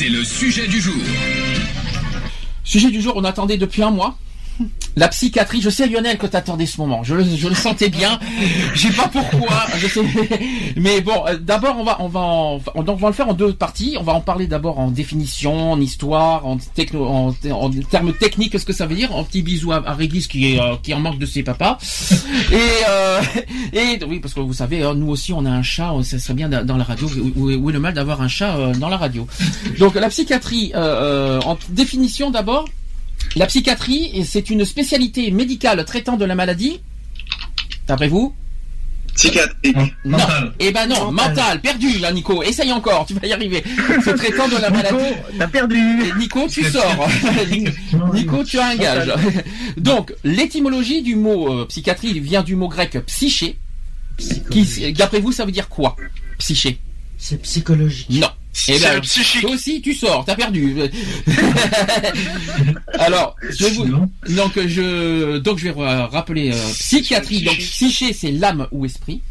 C'est le sujet du jour. Sujet du jour, on attendait depuis un mois. La psychiatrie, je sais Lionel que t'attendais ce moment, je le, je le sentais bien, je sais pas pourquoi, je sais, mais bon, euh, d'abord on va on va en, on, donc on va le faire en deux parties, on va en parler d'abord en définition, en histoire, en techno, en, en termes techniques, ce que ça veut dire, un petit bisou à, à Régis qui est euh, qui en manque de ses papas, et euh, et oui parce que vous savez, hein, nous aussi on a un chat, ça serait bien dans la radio, où, où est le mal d'avoir un chat euh, dans la radio? Donc la psychiatrie, euh, euh, en définition d'abord. La psychiatrie, c'est une spécialité médicale traitant de la maladie. D'après vous? Psychiatrique. Non. Eh ben non, mental, perdu là, Nico. Essaye encore, tu vas y arriver. C'est traitant de la maladie. T'as perdu. Et Nico, tu sors. Nico, tu as un gage. Donc, l'étymologie du mot euh, psychiatrie vient du mot grec psyché. Qui, d'après vous, ça veut dire quoi Psyché? C'est psychologique. Non. Eh C'est ben, psychique. toi aussi, tu sors, t'as perdu. Alors, je vais vous, donc je, donc je vais rappeler euh, psychiatrie. Donc psyché, c'est l'âme ou esprit.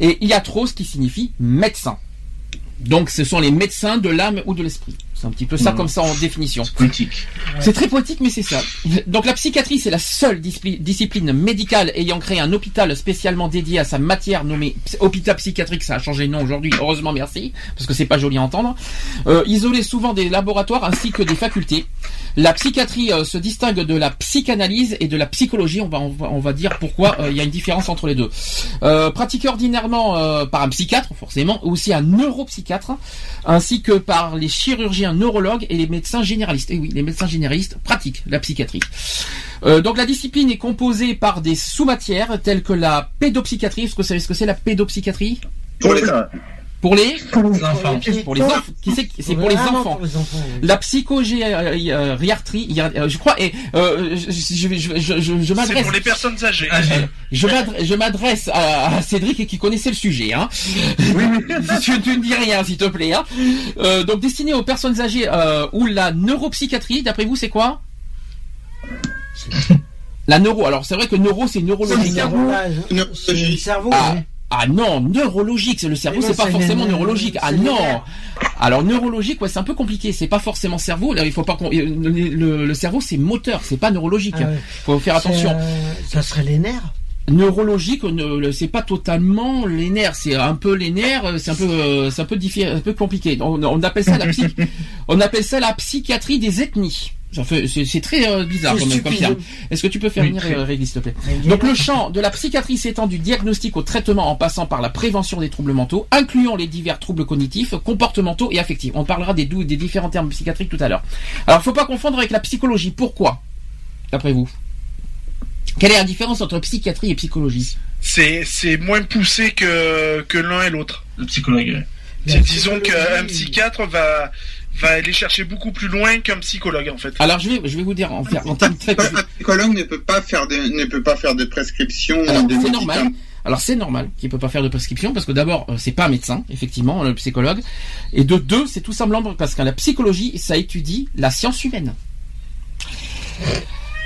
Et iatros qui signifie médecin. Donc ce sont les médecins de l'âme ou de l'esprit. C'est un petit peu ça Mhm. comme ça en définition. Politique. C'est très poétique, mais c'est ça. Donc la psychiatrie, c'est la seule discipli- discipline médicale ayant créé un hôpital spécialement dédié à sa matière nommé ps- hôpital psychiatrique. Ça a changé de nom aujourd'hui, heureusement, merci, parce que c'est pas joli à entendre. Euh, isolé souvent des laboratoires ainsi que des facultés. La psychiatrie euh, se distingue de la psychanalyse et de la psychologie. On va, on va, on va dire pourquoi euh, il y a une différence entre les deux. Pratiquée ordinairement par un psychiatre, forcément, ou aussi un neuropsychiatre, ainsi que par les chirurgiens neurologues et les médecins généralistes. Et oui, les médecins généralistes pratiquent la psychiatrie. Euh, donc la discipline est composée par des sous-matières telles que la pédopsychiatrie. Est-ce que vous savez ce que c'est la pédopsychiatrie? Pour les Pour les Pour les enfants. pour les enfants. Qui c'est c'est pour les Ah enfants. pour les enfants, oui. La psychogériatrie, je crois, et euh, je, je, je, je, je, je C'est m'adresse, pour les personnes âgées. Âgé. je m'adresse, je m'adresse à, à Cédric qui connaissait le sujet. Hein. tu, tu ne dis rien, s'il te plaît. Hein. Euh, donc destiné aux personnes âgées euh, ou la neuropsychiatrie. D'après vous, c'est quoi? La neuro. Alors c'est vrai que neuro, c'est neurologique. C'est le cerveau. Ah, oui. Ah non, neurologique, c'est le cerveau, c'est pas forcément neurologique. Ah non. Alors neurologique, ouais, c'est un peu compliqué. C'est pas forcément cerveau. Là, il faut pas qu'on- le, le- cerveau, c'est moteur, c'est pas neurologique. Ah ouais. Faut faire attention. Euh, Ça serait les nerfs. Neurologique, c'est pas totalement les nerfs. C'est un peu les nerfs. euh, C'est un peu, euh, c'est un peu diffi- un peu compliqué. On, on appelle ça la psy- on appelle ça la psychiatrie des ethnies. Ça fait, c'est, très euh, bizarre comme, terme. Est-ce que tu peux faire Oui, venir euh, Régis, s'il te plaît donc le champ de la psychiatrie s'étend du diagnostic au traitement en passant par la prévention des troubles mentaux, incluant les divers troubles cognitifs, comportementaux et affectifs. On parlera des, des différents termes psychiatriques tout à l'heure. Alors, faut pas confondre avec la psychologie. Pourquoi D'après vous? Quelle est la différence entre psychiatrie et psychologie C'est c'est moins poussé que que l'un et l'autre. Le psychologue. Disons qu'un psychiatre va va aller chercher beaucoup plus loin qu'un psychologue en fait. Alors, je vais, je vais vous dire en, faire- en termes très... Un psychologue ne peut pas faire de, ne peut pas faire de prescription c'est normal. Alors c'est normal qu'il peut pas faire de prescription parce que d'abord euh, c'est pas un médecin effectivement le psychologue et de deux c'est tout simplement parce que la psychologie ça étudie la science humaine.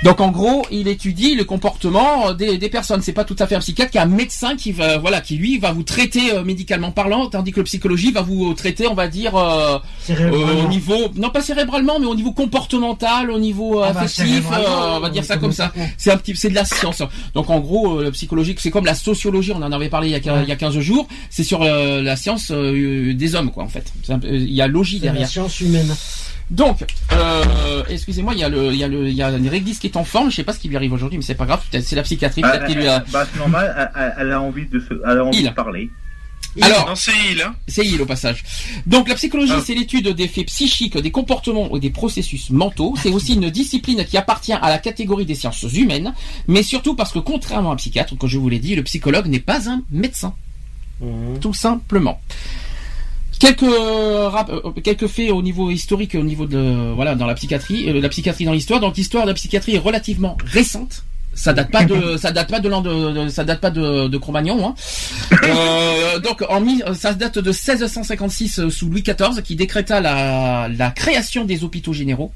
Donc en gros, il étudie le comportement euh, des, des personnes. C'est pas tout à fait un psychiatre qui est un médecin qui va, voilà, qui lui va vous traiter euh, médicalement parlant, tandis que le psychologie va vous traiter, on va dire, euh, euh, au niveau, non pas cérébralement, mais au niveau comportemental, au niveau euh, Ah bah, affectif, euh, on va dire ça comme ça. C'est un petit, c'est de la science. Donc en gros, euh, le psychologique, c'est comme la sociologie. On en avait parlé il y a, quin- il y a 15 jours. C'est sur euh, la science euh, des hommes, quoi, en fait. Il y a logie C'est la derrière. science humaine. Donc, euh, excusez-moi, il y a le, il y a le, il y a une réglisse qui est en forme. Je sais pas ce qui lui arrive aujourd'hui, mais c'est pas grave. Peut-être c'est la psychiatrie, Ah, peut-être qu'il lui a. Bah, c'est normal, elle, elle- elle a envie de se, elle a envie Il. de parler. Alors, Non, c'est il, hein. c'est il au passage. Donc la psychologie, Ah. c'est l'étude des faits psychiques, des comportements ou des processus mentaux. C'est aussi une discipline qui appartient à la catégorie des sciences humaines, mais surtout parce que contrairement à un psychiatre, comme je vous l'ai dit, le psychologue n'est pas un médecin. Mhm. Tout simplement. Quelques euh, rap- euh, quelques faits au niveau historique, au niveau de voilà dans la psychiatrie, euh, la psychiatrie dans l'histoire. Donc l'histoire de la psychiatrie est relativement récente. Ça date pas de ça date pas de l'an de, de- ça date pas de, de Cro-Magnon. Hein. Euh, donc en ça date de 1656 euh, sous Louis XIV qui décréta la, la création des hôpitaux généraux.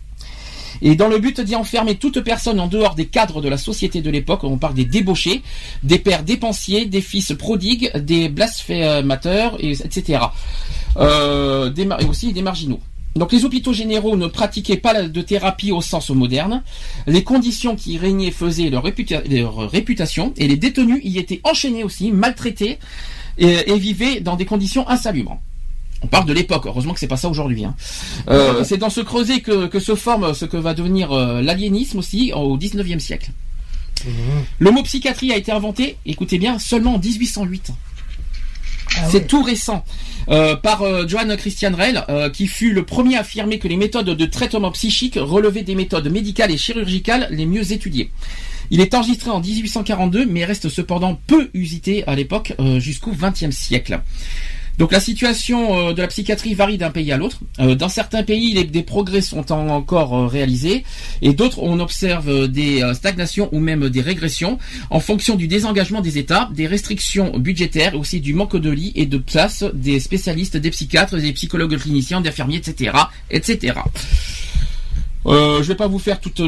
Et dans le but d'y enfermer toute personne en dehors des cadres de la société de l'époque, on parle des débauchés, des pères dépensiers, des fils prodigues, des blasphémateurs, et, etc. Euh, et aussi des marginaux. Donc les hôpitaux généraux ne pratiquaient pas de thérapie au sens moderne. Les conditions qui régnaient faisaient leur, réputa- leur réputation et les détenus y étaient enchaînés aussi, maltraités et vivaient dans des conditions insalubres. On parle de l'époque, heureusement que c'est pas ça aujourd'hui. hein. Euh, c'est dans ce creuset que, que se forme ce que va devenir euh, l'aliénisme aussi au 19e siècle. Le mot psychiatrie a été inventé, écoutez bien, seulement en 1808. C'est tout récent. Euh, par euh, Johann Christian Reil, euh, qui fut le premier à affirmer que les méthodes de traitement psychique relevaient des méthodes médicales et chirurgicales les mieux étudiées. Il est enregistré en 1842, mais reste cependant peu usité à l'époque euh, jusqu'au XXe siècle. Donc la situation euh, de la psychiatrie varie d'un pays à l'autre. Euh, dans certains pays, des progrès sont en- encore euh, réalisés, et d'autres, on observe des stagnations ou même des régressions en fonction du désengagement des États, des restrictions budgétaires, et aussi du manque de lits et de places des spécialistes, des psychiatres, des psychologues cliniciens, des infirmiers, etc., etc. Euh, je vais pas vous faire toute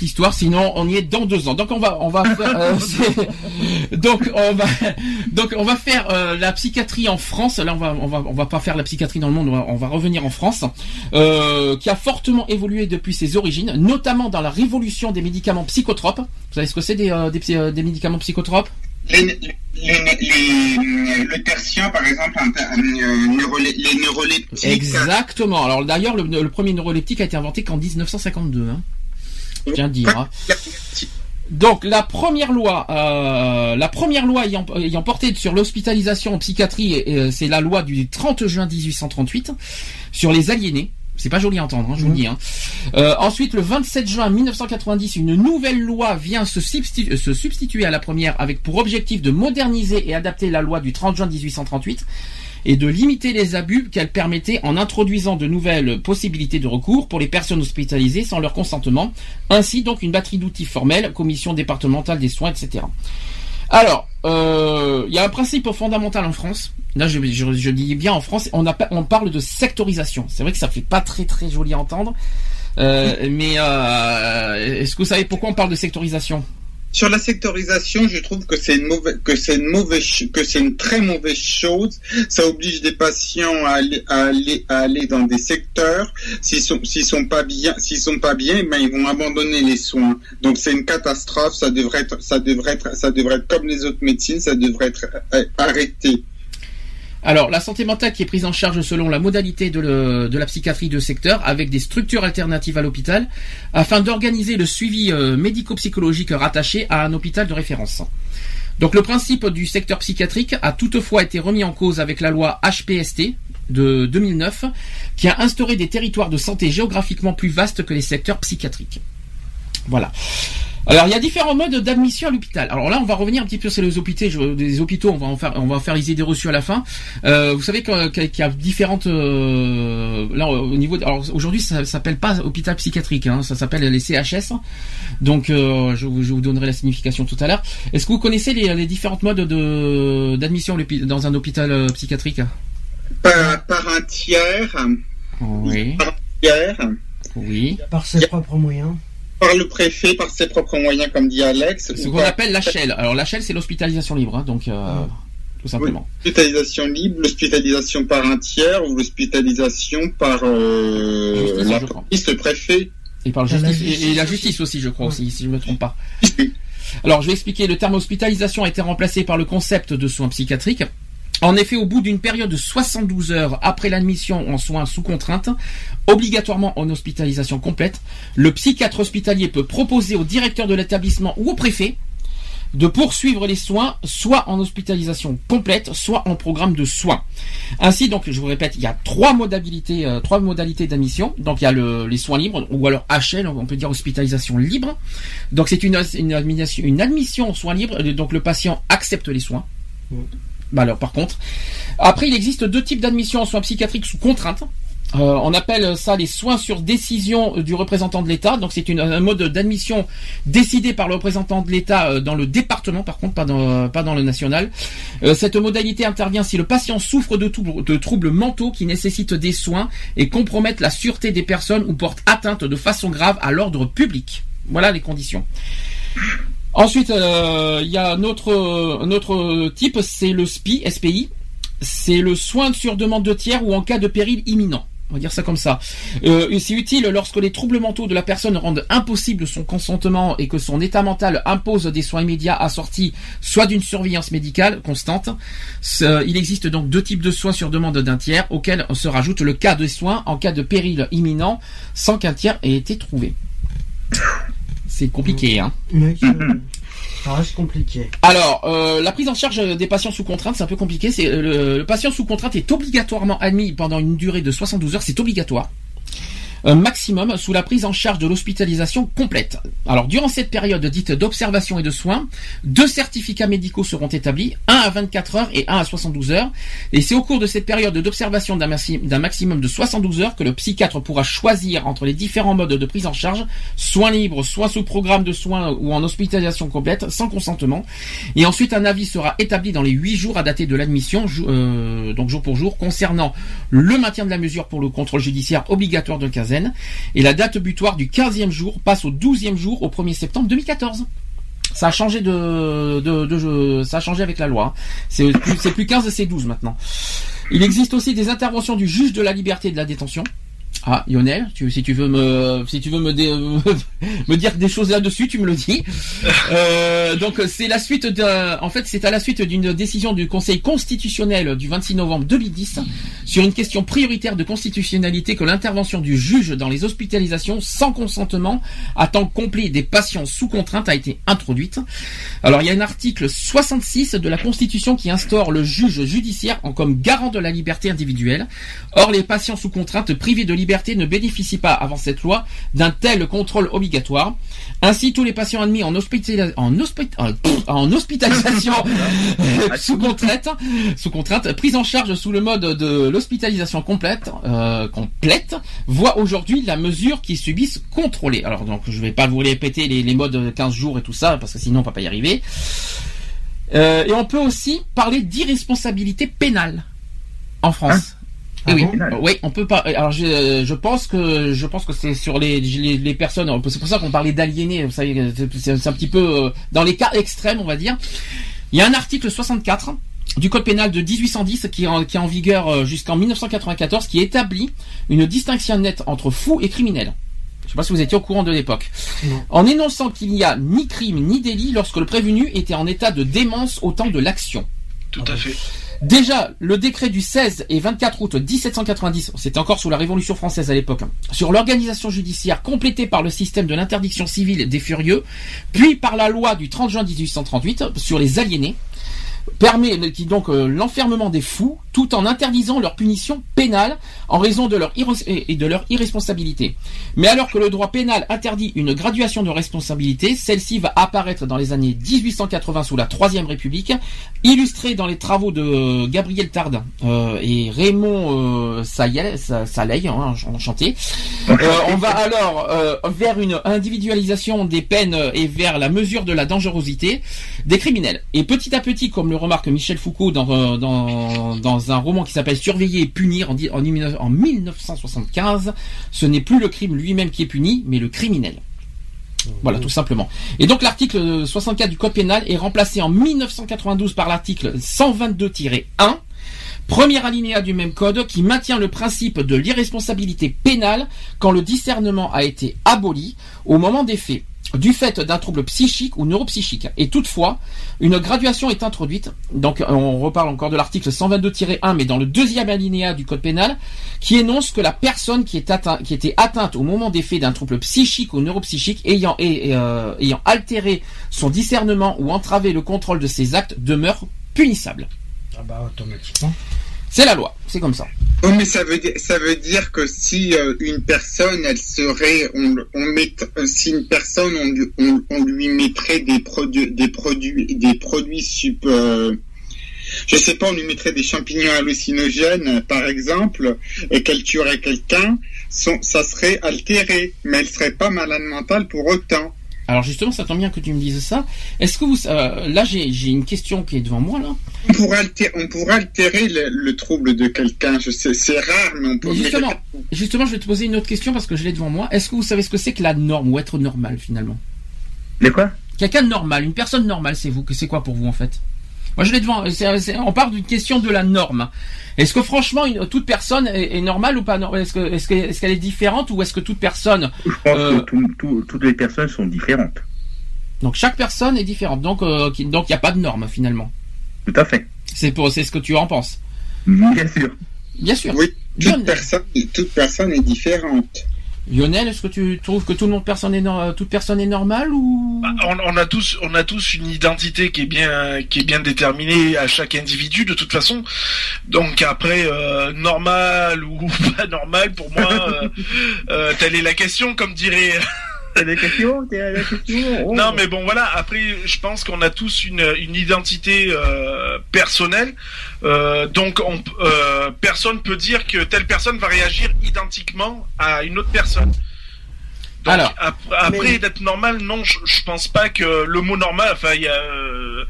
l'histoire, sinon on y est dans deux ans. Donc on va faire la psychiatrie en France. Là on va on va pas faire la psychiatrie dans le monde. On va, revenir en France, euh, qui a fortement évolué depuis ses origines, notamment dans la révolution des médicaments psychotropes. Vous savez ce que c'est des euh, euh, des médicaments psychotropes? Les, le tertien, par exemple, les neuroleptiques. Exactement. Alors d'ailleurs le, premier neuroleptique a été inventé qu'en 1952. Hein. Je tiens à dire. hein. Donc la première loi, euh, la première loi ayant, ayant porté sur l'hospitalisation en psychiatrie, c'est la loi du 30 juin 1838 sur les aliénés. C'est pas joli à entendre, hein, je vous le dis. Hein. Euh, ensuite, le 27 juin 1990, une nouvelle loi vient se, substitu- se substituer à la première avec pour objectif de moderniser et adapter la loi du 30 juin 1838 et de limiter les abus qu'elle permettait en introduisant de nouvelles possibilités de recours pour les personnes hospitalisées sans leur consentement, ainsi donc une batterie d'outils formels, commission départementale des soins, etc. Alors, euh, il y a un principe fondamental en France. Là, je, je, je dis bien en France, on, a, on parle de sectorisation. C'est vrai que ça fait pas très très joli à entendre, euh, mais euh, est-ce que vous savez pourquoi on parle de sectorisation? Sur la sectorisation, je trouve que c'est une mauvaise, que c'est une mauvaise, que c'est une très mauvaise chose. Ça oblige des patients à aller, à aller, à aller dans des secteurs. S'ils sont, s'ils sont pas bien, s'ils sont pas bien, ben ils vont abandonner les soins. Donc c'est une catastrophe. Ça devrait être, ça devrait être, ça devrait être comme les autres médecines. Ça devrait être euh, arrêté. Alors, la santé mentale qui est prise en charge selon la modalité de, la psychiatrie de secteur avec des structures alternatives à l'hôpital afin d'organiser le suivi euh, médico-psychologique rattaché à un hôpital de référence. Donc, le principe du secteur psychiatrique a toutefois été remis en cause avec la loi HPST de 2009 qui a instauré des territoires de santé géographiquement plus vastes que les secteurs psychiatriques. Voilà. Alors il y a différents modes d'admission à l'hôpital. Alors là on va revenir un petit peu sur les hôpitaux. Je- des hôpitaux, on va en faire, on va faire les idées reçues à la fin. Euh, vous savez qu'il y a différentes euh, là au niveau. de- alors aujourd'hui ça s'appelle pas hôpital psychiatrique, hein, ça s'appelle les CHS. Donc euh, je, vous, je vous donnerai la signification tout à l'heure. Est-ce que vous connaissez les, les différentes modes de d'admission dans un hôpital psychiatrique? Par, par un tiers, Oui. par un tiers, Oui. Par ses propres moyens. Par le préfet, par ses propres moyens, comme dit Alex. Ce qu'on par appelle l'HL. Alors l'HL c'est l'hospitalisation libre, hein, donc euh, tout simplement. L'hospitalisation libre, l'hospitalisation par un tiers ou l'hospitalisation par euh, Justice, la je crois. police, le préfet. Et par la Ah, la justice, et- la aussi. justice aussi, je crois aussi, si je ne me trompe pas. Alors, je vais expliquer. Le terme hospitalisation a été remplacé par le concept de soins psychiatriques. En effet, au bout d'une période de 72 heures après l'admission en soins sous contrainte, obligatoirement en hospitalisation complète, le psychiatre hospitalier peut proposer au directeur de l'établissement ou au préfet de poursuivre les soins soit en hospitalisation complète, soit en programme de soins. Ainsi, donc, je vous répète, il y a trois modalités, euh, d'admission. Donc, il y a le- les soins libres, ou alors HL, on peut dire hospitalisation libre. Donc, c'est une, admission, une admission aux soins libres. Donc, le patient accepte les soins. Alors par contre. Après, il existe deux types d'admission en soins psychiatriques sous contrainte. Euh, on appelle ça les soins sur décision du représentant de l'État. Donc c'est un mode d'admission décidé par le représentant de l'État euh, dans le département, par contre pas dans, le national. Euh, cette modalité intervient si le patient souffre de troubles mentaux qui nécessitent des soins et compromettent la sûreté des personnes ou portent atteinte de façon grave à l'ordre public. Voilà les conditions. Ensuite, euh, il y a un autre, type, c'est le SPI, SPI. C'est le soin sur demande de tiers ou en cas de péril imminent. On va dire ça comme ça. Euh, c'est utile lorsque les troubles mentaux de la personne rendent impossible son consentement et que son état mental impose des soins immédiats assortis soit d'une surveillance médicale constante. Il existe donc deux types de soins sur demande d'un tiers auxquels se rajoute le cas de soins en cas de péril imminent sans qu'un tiers ait été trouvé. C'est compliqué, hein. Mais ça, ça reste compliqué. Alors, euh, la prise en charge des patients sous contrainte, c'est un peu compliqué. C'est euh, le, le patient sous contrainte est obligatoirement admis pendant une durée de 72 heures. C'est obligatoire. Maximum sous la prise en charge de l'hospitalisation complète. Alors, durant cette période dite d'observation et de soins, deux certificats médicaux seront établis, un à 24 heures et un à 72 heures. Et c'est au cours de cette période d'observation d'un maxi- d'un maximum de 72 heures que le psychiatre pourra choisir entre les différents modes de prise en charge, soins libres, soins sous programme de soins ou en hospitalisation complète, sans consentement. Et ensuite, un avis sera établi dans les 8 jours à dater de l'admission, euh, donc jour pour jour, concernant le maintien de la mesure pour le contrôle judiciaire obligatoire de Et la date butoir du 15e jour passe au 12e jour au 1er septembre 2014. Ça a changé avec la loi. C'est plus, plus 15, c'est 12 maintenant. Il existe aussi des interventions du juge de la liberté et de la détention. Ah, Lionel, si tu veux me, si tu veux me dire des choses là-dessus, tu me le dis. Euh, donc c'est la suite d'un, en fait c'est à la suite d'une décision du Conseil constitutionnel du 26 novembre 2010 sur une question prioritaire de constitutionnalité que l'intervention du juge dans les hospitalisations sans consentement à temps complet des patients sous contrainte a été introduite. Alors il y a un article 66 de la Constitution qui instaure le juge judiciaire en comme garant de la liberté individuelle. Or les patients sous contrainte privés de liberté ne bénéficient pas avant cette loi d'un tel contrôle obligatoire. Ainsi tous les patients admis en, hospitali- en, hospit- euh, en hospitalisation sous contrainte, sous contrainte, prise en charge sous le mode de l'hospitalisation complète, euh, complète, voient aujourd'hui la mesure qu'ils subissent contrôlée. Alors donc je vais pas vous répéter les, les modes 15 jours et tout ça parce que sinon on va pas y arriver. Euh, et on peut aussi parler d'irresponsabilité pénale en France. Ah oui, bon oui, on peut pas. Alors je, je pense que je pense que c'est sur les, les, les personnes. C'est pour ça qu'on parlait d'aliénés. Vous savez, c'est un petit peu euh, dans les cas extrêmes, on va dire. Il y a un article 64 du code pénal de 1810 qui est en, qui est en vigueur euh, jusqu'en 1994 qui établit une distinction nette entre fou et criminel. Je sais pas si vous étiez au courant de l'époque. En énonçant qu'il n'y a ni crime ni délit lorsque le prévenu était en état de démence au temps de l'action. Tout à fait. Déjà, le décret du 16 et 24 août 1790, c'était encore sous la Révolution française à l'époque, hein, sur l'organisation judiciaire complétée par le système de l'interdiction civile des furieux, puis par la loi du 30 juin 1838 sur les aliénés, permet qui donc euh, l'enfermement des fous tout en interdisant leur punition pénale en raison de leur irresponsabilité. Mais alors que le droit pénal interdit une graduation de responsabilité, celle-ci va apparaître dans les années 1880 sous la Troisième République, illustrée dans les travaux de Gabriel Tard euh, et Raymond euh, Sayel- Sa- Saleil, hein, enchanté. Euh, on va alors euh, vers une individualisation des peines et vers la mesure de la dangerosité des criminels. Et petit à petit, comme le remarque Michel Foucault dans, euh, dans, un roman qui s'appelle Surveiller et punir en, en, en 1975, ce n'est plus le crime lui-même qui est puni, mais le criminel. Voilà, tout simplement. Et donc l'article 64 du Code pénal est remplacé en 1992 par l'article 122-1, premier alinéa du même code qui maintient le principe de l'irresponsabilité pénale quand le discernement a été aboli au moment des faits du fait d'un trouble psychique ou neuropsychique. Et toutefois, une graduation est introduite. Donc, on reparle encore de l'article 122-1, mais dans le deuxième alinéa du code pénal, qui énonce que la personne qui, était atteinte au moment des faits d'un trouble psychique ou neuropsychique euh, ayant altéré son discernement ou entravé le contrôle de ses actes demeure punissable. Ah bah automatiquement. C'est la loi, c'est comme ça. Oh, mais ça veut dire, ça veut dire que si euh, une personne, elle serait, on, on met, euh, si une personne, on, lui- on, on lui mettrait des produits, des produits, des produits sup, euh, je sais pas, on lui mettrait des champignons hallucinogènes, par exemple, et qu'elle tuerait quelqu'un, ça serait altéré, mais elle serait pas malade mentale pour autant. Alors justement, ça tombe bien que tu me dises ça. Est-ce que vous, euh, là, j'ai une question qui est devant moi là. On pourrait altérer, on pourrait altérer le, le trouble de quelqu'un, je sais, c'est rare, mais on peut. Mais justement, justement, je vais te poser une autre question parce que je l'ai devant moi. Est-ce que vous savez ce que c'est que la norme ou être normal finalement? De quoi? Quelqu'un de normal, une personne normale, c'est vous. Que c'est quoi pour vous en fait? Moi, je l'ai devant. on parle d'une question de la norme. Est-ce que franchement, une- toute personne est, est normale ou pas Est-ce que est-ce que- est-ce qu'elle est différente ou est-ce que toute personne Je pense Euh, que tout- tout- toutes les personnes sont différentes. Donc chaque personne est différente. Donc euh, qui- donc il n'y a pas de norme finalement. Tout à fait. C'est pour c'est ce que tu en penses. Bien sûr. Bien sûr. Oui, toute Lionel, personne, toute personne est différente. Lionel, est-ce que tu trouves que tout le monde personne est nor- toute personne est normale ou? Bah, on, on a tous, on a tous une identité qui est bien, qui est bien déterminée à chaque individu de toute façon. Donc après, euh, normal ou pas normal, pour moi, euh, euh, telle est la question, comme dirait. T'as des questions T'as des questions Oh. Non, mais bon, voilà. Après, je pense qu'on a tous une, une identité euh, personnelle. Euh, donc, on, euh, personne peut dire que telle personne va réagir identiquement à une autre personne. Donc, Alors, ap- après, mais- d'être normal, non, je, je pense pas que le mot normal. Enfin, il y a, euh,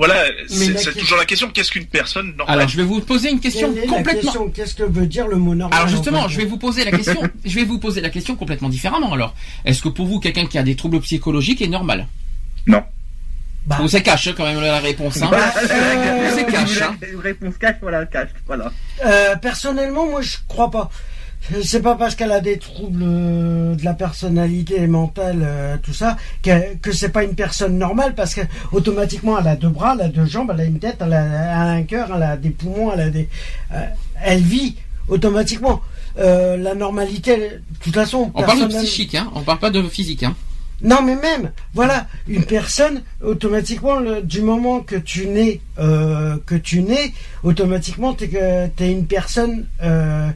voilà, c'est toujours la question. Qu'est-ce qu'une personne normale Alors je vais vous poser une question Quelle est complètement. Qu'est-ce que veut dire le mot normal Alors justement, je vais vous poser la question. je vais vous poser la question complètement différemment. Alors, est-ce que pour vous, quelqu'un qui a des troubles psychologiques est normal? Non. Bah, Vous c'est cache hein, quand même la réponse. Hein. Bah, euh, c'est cash, hein. Une réponse cash, voilà, cash, voilà. Euh, personnellement, moi, je crois pas. C'est pas parce qu'elle a des troubles euh, de la personnalité mentale, euh, tout ça, que, que c'est pas une personne normale parce que automatiquement elle a deux bras, elle a deux jambes, elle a une tête, elle a, elle a un cœur, elle a des poumons, elle a des, euh, elle vit automatiquement. Euh, la normalité, de toute façon, On parle de psychique, hein. On parle pas de physique, hein. Non, mais même, voilà, une personne, automatiquement, le- du moment que tu nais, euh, que tu nais, automatiquement, t'es que t'es une personne euh,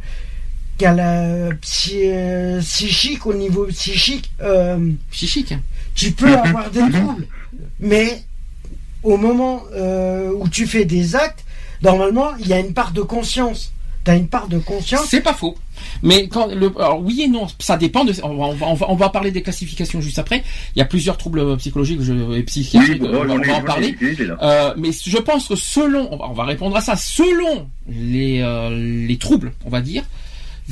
qui a la psy- euh, psychique au niveau psychique. euh, Psychique. tu peux avoir des troubles, mais au moment euh, où tu fais des actes, normalement, il y a une part de conscience. T'as une part de conscience. C'est pas faux. Mais quand le, alors oui et non, ça dépend de. On va, on va, on va, on va parler des classifications juste après. Il y a plusieurs troubles psychologiques je- et psychiatriques. Oui, bon, on va, on en parler. Euh, mais je pense que selon, on va, on va répondre à ça, selon les, euh, les troubles, on va dire,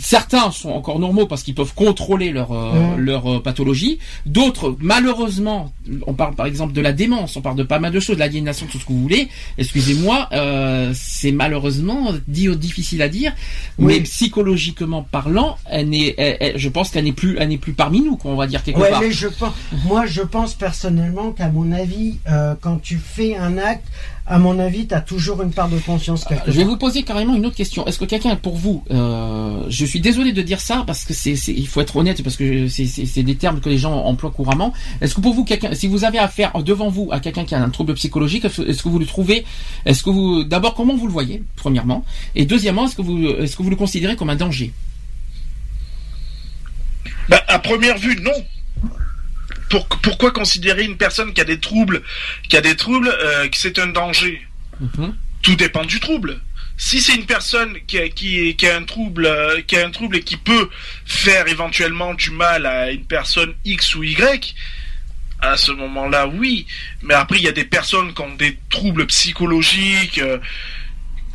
certains sont encore normaux parce qu'ils peuvent contrôler leur, euh, leur euh, pathologie. D'autres, malheureusement, on parle par exemple de la démence, on parle de pas mal de choses, de l'aliénation, tout ce que vous voulez. Excusez-moi, euh, c'est malheureusement dit difficile à dire, Oui. mais psychologiquement parlant, elle n'est, elle- elle- je pense qu'elle n'est plus, elle n'est plus parmi nous, quoi, on va dire quelque Ouais, part. mais je pense, moi, je pense personnellement qu'à mon avis, euh, quand tu fais un acte, à mon avis, tu as toujours une part de conscience quelque Je vais part. vous poser carrément une autre question. Est-ce que quelqu'un, pour vous, euh, je suis désolé de dire ça parce que c'est, il faut être honnête parce que c'est, des termes que les gens emploient couramment. Est-ce que pour vous, quelqu'un, si vous avez affaire devant vous à quelqu'un qui a un trouble psychologique, est-ce, est-ce que vous le trouvez, est-ce que vous, d'abord, comment vous le voyez, premièrement, et deuxièmement, est-ce que vous, est-ce que vous le considérez comme un danger? Bah, à première vue, non. Pour- pourquoi considérer une personne qui a des troubles, qui a des troubles, euh, que c'est un danger? Mhm. Tout dépend du trouble. Si c'est une personne qui a, qui, qui a un trouble, euh, qui a un trouble et qui peut faire éventuellement du mal à une personne X ou Y, à ce moment-là, oui. Mais après, il y a des personnes qui ont des troubles psychologiques. euh,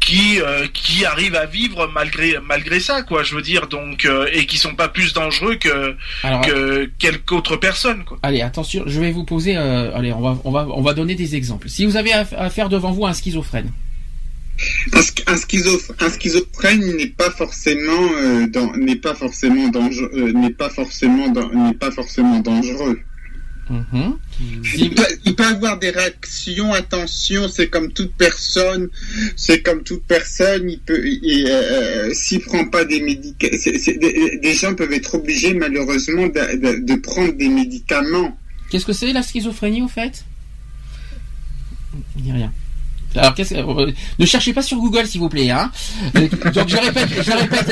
qui euh, qui arrivent à vivre malgré malgré ça quoi je veux dire donc euh, et qui sont pas plus dangereux que Alors, que quelque autre personne quoi allez, attention, je vais vous poser, euh, allez, on va, on va, on va donner des exemples. Si vous avez aff- affaire devant vous à un schizophrène, Un, sch- un schizo- un schizophrène n'est pas forcément euh, dans- n'est pas forcément dangereux euh, n'est pas forcément n'est pas forcément dangereux. Mhm. Il peut, il peut avoir des réactions, attention, c'est comme toute personne, c'est comme toute personne, il peut, il, euh, s'il prend pas des médicaments, des, des gens peuvent être obligés malheureusement de, de- de prendre des médicaments. Qu'est-ce que c'est la schizophrénie au fait? Il n'y a rien. Alors, que- euh, ne cherchez pas sur Google, s'il vous plaît. Hein. Euh, Donc, je répète, je répète,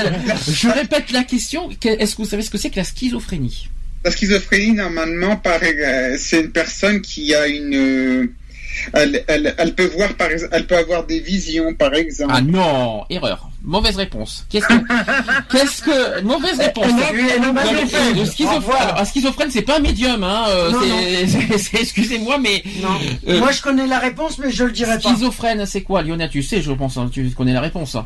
je répète la question. Que- Est-ce que vous savez ce que c'est que la schizophrénie? La schizophrénie, normalement, euh, c'est une personne qui a une, euh, Elle, elle, elle peut voir par exemple, elle peut avoir des visions par exemple. Ah non, erreur. Mauvaise réponse. Qu'est-ce que, qu'est-ce que, mauvaise réponse. Le schizophrène, un schizophrène, c'est pas un médium, hein. euh, excusez-moi, mais Non. Euh, Moi, je connais la réponse, mais je le dirai pas. schizophrène, c'est quoi, Lionel? Tu sais, je pense, hein, tu connais la réponse. hein.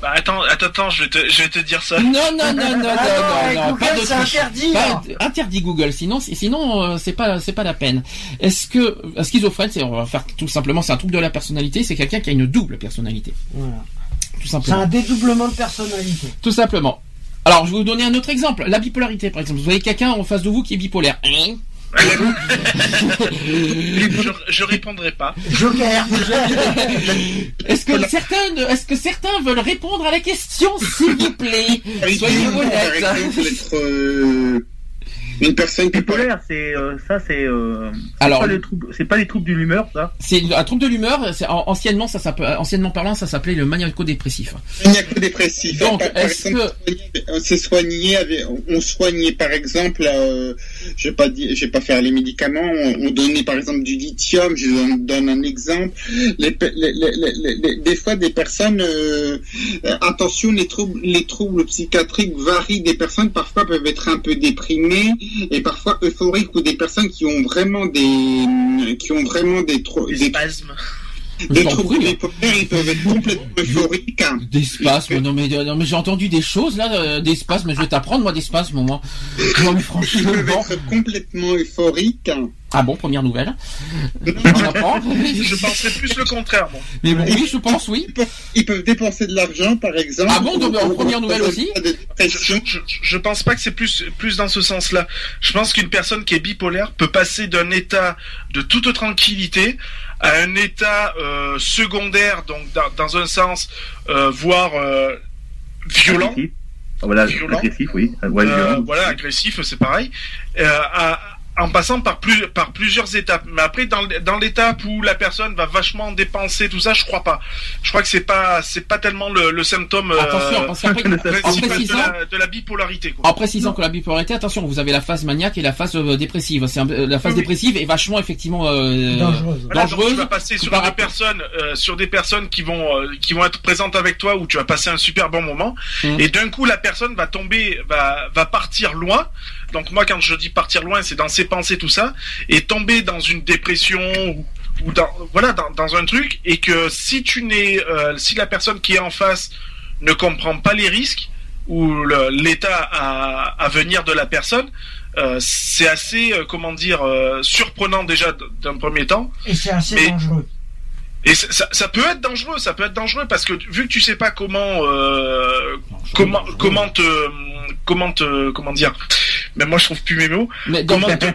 Bah attends, attends, attends, je vais te, je vais te dire ça. Non, non, non, non, non, Ah non, non, non, Google, pas de c'est interdit, Pas- hein. interdit Google, sinon, sinon, euh, c'est pas, c'est pas la peine. Est-ce que un schizophrène, c'est, on va faire tout simplement, c'est un trouble de la personnalité, c'est quelqu'un qui a une double personnalité, Voilà. tout C'est simplement. un dédoublement de personnalité. Tout simplement. Alors, je vais vous donner un autre exemple. La bipolarité, par exemple. Vous avez quelqu'un en face de vous qui est bipolaire. Hein? je, je répondrai pas. Joker. Est-ce que certains, est-ce que certains veulent répondre à la question, s'il vous plaît? Soyez honnêtes. une personne Bipolaire, c'est euh, ça, c'est euh, c'est Alors- pas les troubles, c'est pas les troubles de l'humeur, ça. C'est un trouble de l'humeur. Anciennement, ça s'appelle, anciennement parlant, ça s'appelait le maniaco-dépressif. maniaco-dépressif. Donc, Par- par est-ce exemple, on s'est soigné avec, on soignait par exemple, euh, je vais pas dire, je vais pas faire les médicaments, on, on donnait par exemple du lithium, je donne, donne un exemple. Les, pe- les- les- les- les- des fois des personnes, euh, attention, les troubles, les troubles psychiatriques varient des personnes, parfois peuvent être un peu déprimées et parfois euphoriques ou des personnes qui ont vraiment des, qui ont vraiment des, Des des, spasmes. des troubles prie. bipolaires, ils peuvent être complètement euphoriques. hein. Des spasmes, non mais, non, mais j'ai entendu des choses là, euh, des spasmes, je vais t'apprendre moi des spasmes moi. Non mais Ils franchement. peuvent être complètement euphoriques. Ah bon, première nouvelle. On apprend. Je penserais plus le contraire, bon. Mais bon, oui, je pense, oui. Ils peuvent, ils peuvent dépenser de l'argent, par exemple. Ah bon, donc, en première nouvelle aussi Je, je, je pense pas que c'est plus plus dans ce sens-là. Je pense qu'une personne qui est bipolaire peut passer d'un état de toute tranquillité à un état euh, secondaire, donc dans, dans un sens, euh, voire euh, violent. Agressif. Ah, Voilà, Violent. agressif, oui. Euh, Ouais, Euh, violent. voilà, agressif, c'est pareil, euh, à- en passant par, plus, par plusieurs étapes. Mais après, dans, dans l'étape où la personne va vachement dépenser tout ça, je crois pas. Je crois que c'est pas c'est pas tellement le, le symptôme euh, Attention, en de précisant, la, de la bipolarité. Quoi. en précisant que la bipolarité, attention, vous avez la phase maniaque et la phase euh, dépressive. C'est un- la phase Oui, oui. dépressive est vachement effectivement euh, Dangereuse. Voilà, dangereuse. tu vas passer sur des rapport- personnes, euh, sur des personnes qui vont euh, qui vont être présentes avec toi où tu vas passer un super bon moment. Mm. Et d'un coup, la personne va tomber, va va partir loin. Donc moi, quand je dis partir loin, c'est dans ses pensées tout ça, et tomber dans une dépression ou, ou dans voilà dans, dans un truc, et que si tu n'es, euh, si la personne qui est en face ne comprend pas les risques ou l'état à, à venir de la personne, euh, c'est assez, euh, comment dire, euh, surprenant déjà d'un premier temps. Et c'est assez Mais- dangereux. Et ça, ça- ça peut être dangereux, ça peut être dangereux parce que vu que tu sais pas comment, euh, comment, comment te, comment te, comment dire. Mais moi je trouve plus mes mots. Mais donc, Comment te-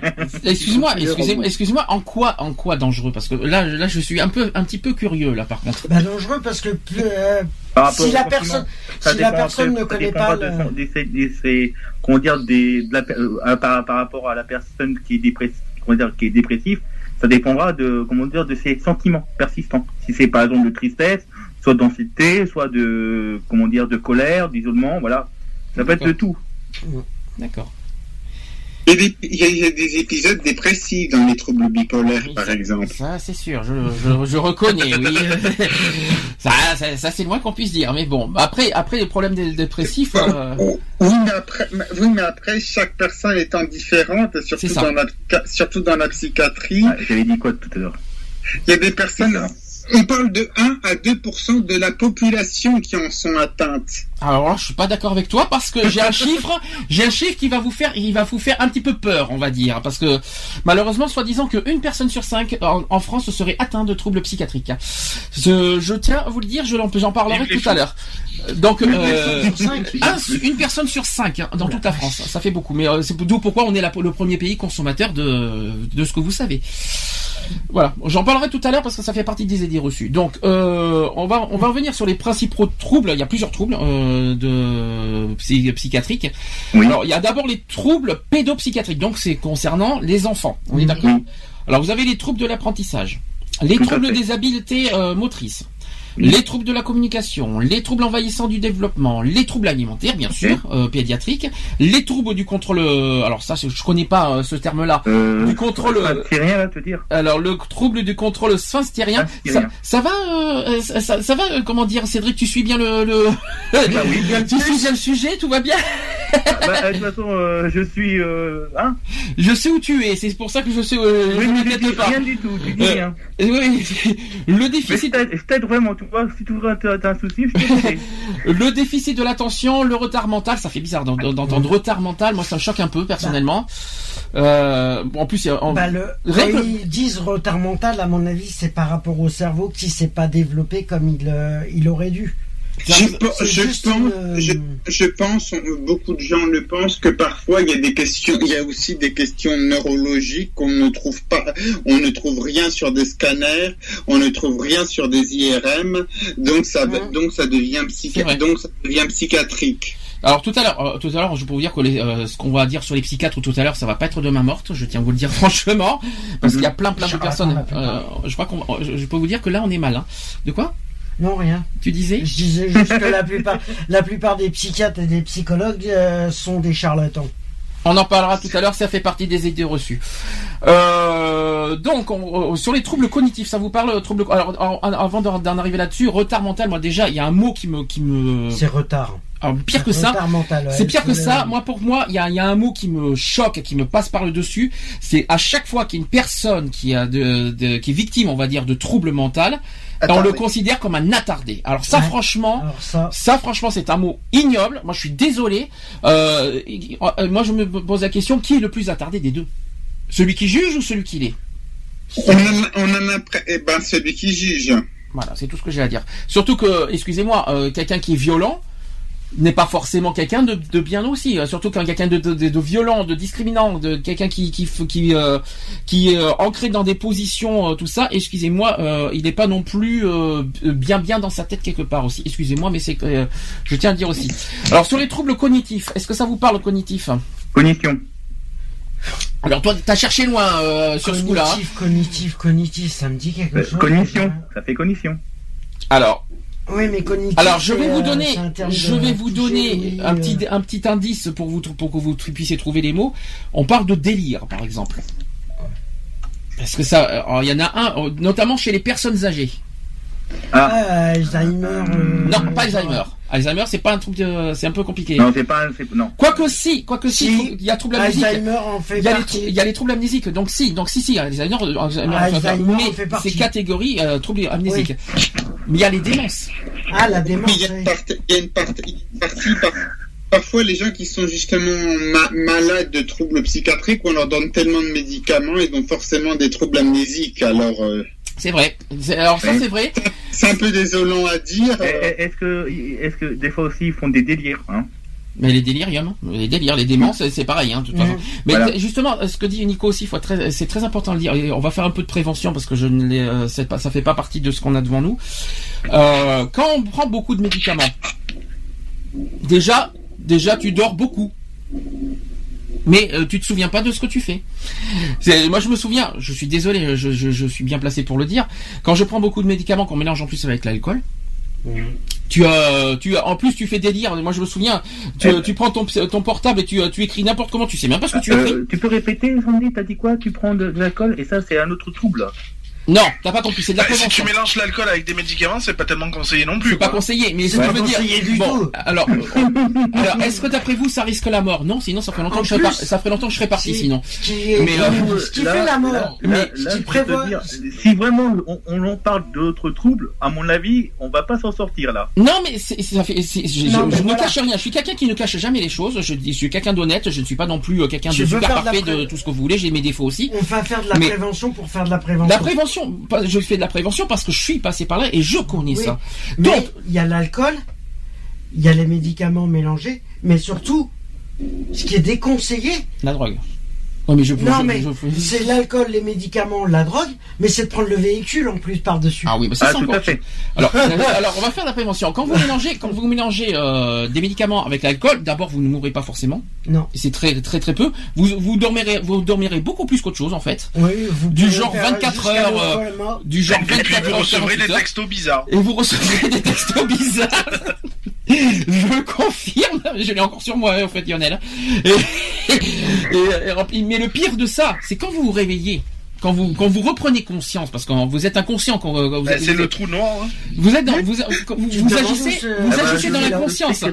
excuse-moi, excusez-moi, excusez-moi, en quoi, en quoi dangereux? Parce que là, là, je suis un peu, un petit peu curieux là, par contre. Bah, dangereux parce que euh, Par rapport si la personne, si la personne ne connaît pas de le- comment dire, des, de la per- euh, par, par rapport à la personne qui est dépressive, comment dire, qui est dépressive, ça dépendra de, comment dire, de ses sentiments persistants. Si c'est par exemple de tristesse, soit d'anxiété, soit de, comment dire, de colère, d'isolement, voilà. Ça peut être de tout. D'accord. Il y, a des, il y a- il y a des épisodes dépressifs dans les troubles bipolaires, Oui, par exemple. Ça, c'est sûr, je, je, je reconnais, oui. ça, ça, ça, c'est le moins qu'on puisse dire. Mais bon, après, après les problèmes dé- dépressifs, euh, Oui, mais après, oui, mais après, chaque personne étant différente, surtout dans, la, surtout dans la psychiatrie, Ouais, J'avais dit quoi tout à l'heure? Il y a des personnes, on parle de 1 à 2% de la population qui en sont atteintes. Alors là, je suis pas d'accord avec toi parce que j'ai un chiffre, j'ai un chiffre qui va vous faire, il va vous faire un petit peu peur, on va dire, parce que malheureusement, soi-disant qu'une personne sur cinq en, en France serait atteinte de troubles psychiatriques. Je, je tiens à vous le dire, je j'en parlerai tout à l'heure. Donc, euh, sur cinq. un- une personne sur cinq hein, dans toute la France, ça fait beaucoup. Mais euh, c'est d'où pourquoi on est la- le premier pays consommateur de, de ce que vous savez. Voilà, j'en parlerai tout à l'heure parce que ça fait partie des idées reçues. Donc, euh, on va on va revenir sur les principaux troubles. Il y a plusieurs troubles euh, de psy- psychiatriques. Oui. Alors, il y a d'abord les troubles pédopsychiatriques. Donc, c'est concernant les enfants. On est d'accord. Oui. Alors, vous avez les troubles de l'apprentissage, les Tout troubles des habiletés euh, motrices, les troubles de la communication, les troubles envahissants du développement, les troubles alimentaires, bien sûr, euh, pédiatriques, les troubles du contrôle. euh, Alors ça, je connais pas euh, ce terme-là. Euh, du contrôle. euh, C'est rien là, te dire? alors le trouble du contrôle sphinctérien, ça, Sphinctérien. ça va, euh, ça, ça- ça va, euh, comment dire, Cédric, tu suis bien le, le... Bah oui, bien tu suis bien le sujet, tout va bien? Bah, euh, de toute façon, euh, je suis. Euh, hein? Je sais où tu es, c'est pour ça que je sais. Euh, Oui, je pas. rien du tout, tu dis Euh, rien. Euh, Oui, le déficit, je t'aide vraiment, tu vois, si tu as t'as un souci, je peux t'aider. le déficit de l'attention, le retard mental, ça fait bizarre d'en- d'entendre retard mental. Moi, ça me choque un peu personnellement. Euh, en plus, en- Bah, le, ils disent retard mental, à mon avis, c'est par rapport au cerveau qui s'est pas développé comme il, euh, il aurait dû. Je, pense, une, je, je pense, on- beaucoup de gens le pensent que parfois il y a des questions, il y a aussi des questions neurologiques qu'on ne trouve pas, on ne trouve rien sur des scanners, on ne trouve rien sur des IRM, donc ça, Mhm. donc ça devient donc ça psychiatrique. Alors tout à l'heure, euh, tout à l'heure, je peux vous dire que les, euh, ce qu'on va dire sur les psychiatres tout à l'heure, ça va pas être de main morte. Je tiens à vous le dire franchement, parce qu'il y a plein, plein de personnes. euh, je crois qu'on, je, je peux vous dire que là, on est mal. Hein. De quoi? Non, rien. Tu disais Je disais juste que la plupart, la plupart des psychiatres et des psychologues euh, sont des charlatans. On en parlera tout à l'heure, ça fait partie des idées reçues. Euh, donc, on- euh, sur les troubles cognitifs, ça vous parle troubles Alors, avant d'en arriver là-dessus, retard mental. Moi, déjà, il y a un mot qui me, qui me. C'est retard. Alors, pire que ça, Retard mental, ouais. C'est pire que ça. Moi, pour moi, il y a, il y a un mot qui me choque, qui me passe par le dessus. C'est à chaque fois qu'il y a une personne qui a de, de- qui est victime, on va dire, de troubles on le considère comme un attardé. Alors ça, Ouais. franchement, Alors ça, ça, franchement, c'est un mot ignoble. Moi, je suis désolé. Euh, euh, moi, je me pose la question qui est le plus attardé des deux? Celui qui juge ou celui qui l'est? On en, on en a, eh ben, celui qui juge. Voilà, c'est tout ce que j'ai à dire. Surtout que, excusez-moi, euh, quelqu'un qui est violent n'est pas forcément quelqu'un de, de bien aussi. Euh, Surtout qu'un quelqu'un de, de, de- de violent, de discriminant, de quelqu'un qui qui qui euh, qui est euh, ancré dans des positions, euh, tout ça. Excusez-moi, euh, il n'est pas non plus euh, bien bien dans sa tête quelque part aussi. Excusez-moi, mais c'est que euh, je tiens à le dire aussi. Alors sur les troubles cognitifs, est-ce que ça vous parle cognitif? Cognition. Alors toi, t'as cherché loin euh, sur ce coup-là. hein. cognitif, cognitif, cognitif, ça me dit quelque Euh, chose. cognition, ça fait cognition. Alors, Oui, mais cognitif. Alors je vais vous euh, donner, je vais vous toucher, donner oui, un euh, petit un petit indice pour vous pour que vous puissiez trouver les mots. On parle de délire par exemple. Parce que ça, alors, il y en a un, euh, notamment chez les personnes âgées. Ah, Alzheimer. euh, Non, pas Alzheimer. Alzheimer, c'est pas un truc, de- c'est un peu compliqué. Non, c'est pas. c'est- Non. Quoique si, quoique si, Si. il y a trouble amnésique. Alzheimer en fait Il y, a les, il y a les troubles amnésiques, donc si, donc si, si, Alzheimer, euh, Alzheimer, Alzheimer en mais fait partie. c'est catégorie euh, troubles amnésiques. Mais il y a les démences. Ah, la Mais démence. il y a une oui. partie, il y a une partie, une partie par- parfois les gens qui sont justement ma- malades de troubles psychiatriques, on leur donne tellement de médicaments, ils ont forcément des troubles amnésiques. Alors, euh, C'est vrai. Alors ça c'est vrai. c'est un peu désolant à dire. Eh, eh, Est-ce que, est-ce que des fois aussi ils font des délires, hein? Mais les déliriums, les délires, les démences, c'est- pareil, hein, de toute façon. Mhm. Mais Voilà. justement, ce que dit Nico aussi, faut être très- c'est très important de le dire. Et on va faire un peu de prévention parce que je ne l'ai, euh, c'est pas, ça fait pas partie de ce qu'on a devant nous. Euh, quand on prend beaucoup de médicaments, déjà, déjà, tu dors beaucoup. Mais euh, tu te souviens pas de ce que tu fais. Moi, je me souviens. Je suis désolé, je, je, je suis bien placé pour le dire. Quand je prends beaucoup de médicaments qu'on mélange en plus avec l'alcool, tu as, tu as, en plus, tu fais délire. Moi, je me souviens. Tu, tu prends ton, ton portable et tu, tu écris n'importe comment. Tu sais même pas ce que tu écris. Euh, Tu peux répéter, Sandy T'as dit quoi? Tu prends de, de l'alcool et ça c'est un autre trouble. Non, t'as pas compris. C'est de la Bah, si tu prévention. mélanges l'alcool avec des médicaments, c'est pas tellement conseillé non plus. C'est pas conseillé, mais ce C'est que je veux dire. du bon, tout. alors, alors, est-ce que d'après vous, ça risque la mort? Non, sinon ça ferait longtemps En que je serais par- plus, ça ferait longtemps que je serais parti. si- Sinon, Ce qui, Mais, euh, ce qui fait la mort. Mais là, ce là, je dire, si vraiment on, on en parle d'autres troubles, à mon avis, on va pas s'en sortir là. non, mais c'est, ça fait. c'est- je Non, je- mais je ne cache rien. Je suis quelqu'un qui ne cache jamais les choses. Je, suis quelqu'un d'honnête. Je ne suis pas non plus euh, quelqu'un de super parfait de tout ce que vous voulez. J'ai mes défauts aussi. On va faire de la prévention pour faire de la prévention. La prévention, je fais de la prévention parce que je suis passé par là et je connais Oui. ça. Mais Donc, il y a l'alcool, il y a les médicaments mélangés, mais surtout, ce qui est déconseillé, la drogue. Ouais, mais je, Non, je- mais je- c'est l'alcool, les médicaments, la drogue, mais c'est de prendre le véhicule en plus par-dessus. Ah oui, bah ça Ah, c'est tout encore à fait. Alors, euh, alors, on va faire la prévention. Quand vous mélangez, quand vous mélangez euh, des médicaments avec l'alcool, d'abord vous ne mourrez pas forcément. Non. C'est très très très peu. Vous vous dormirez vous dormirez beaucoup plus qu'autre chose en fait. Oui, vous Du genre faire 24 jusqu'à heures, l'alcool, Du genre Et puis 24 vous heures, recevrez 48 des textos bizarres. Et vous recevrez des textos bizarres. Je confirme, je l'ai encore sur moi en fait Lionel. Et, et- et rempli- mais le pire de ça, c'est quand vous vous réveillez. Quand vous, quand vous reprenez conscience, parce que vous êtes inconscient quand euh, vous, Bah, vous- c'est le trou noir. hein. vous êtes dans, vous, agissez, vous Ah bah, agissez dans la conscience.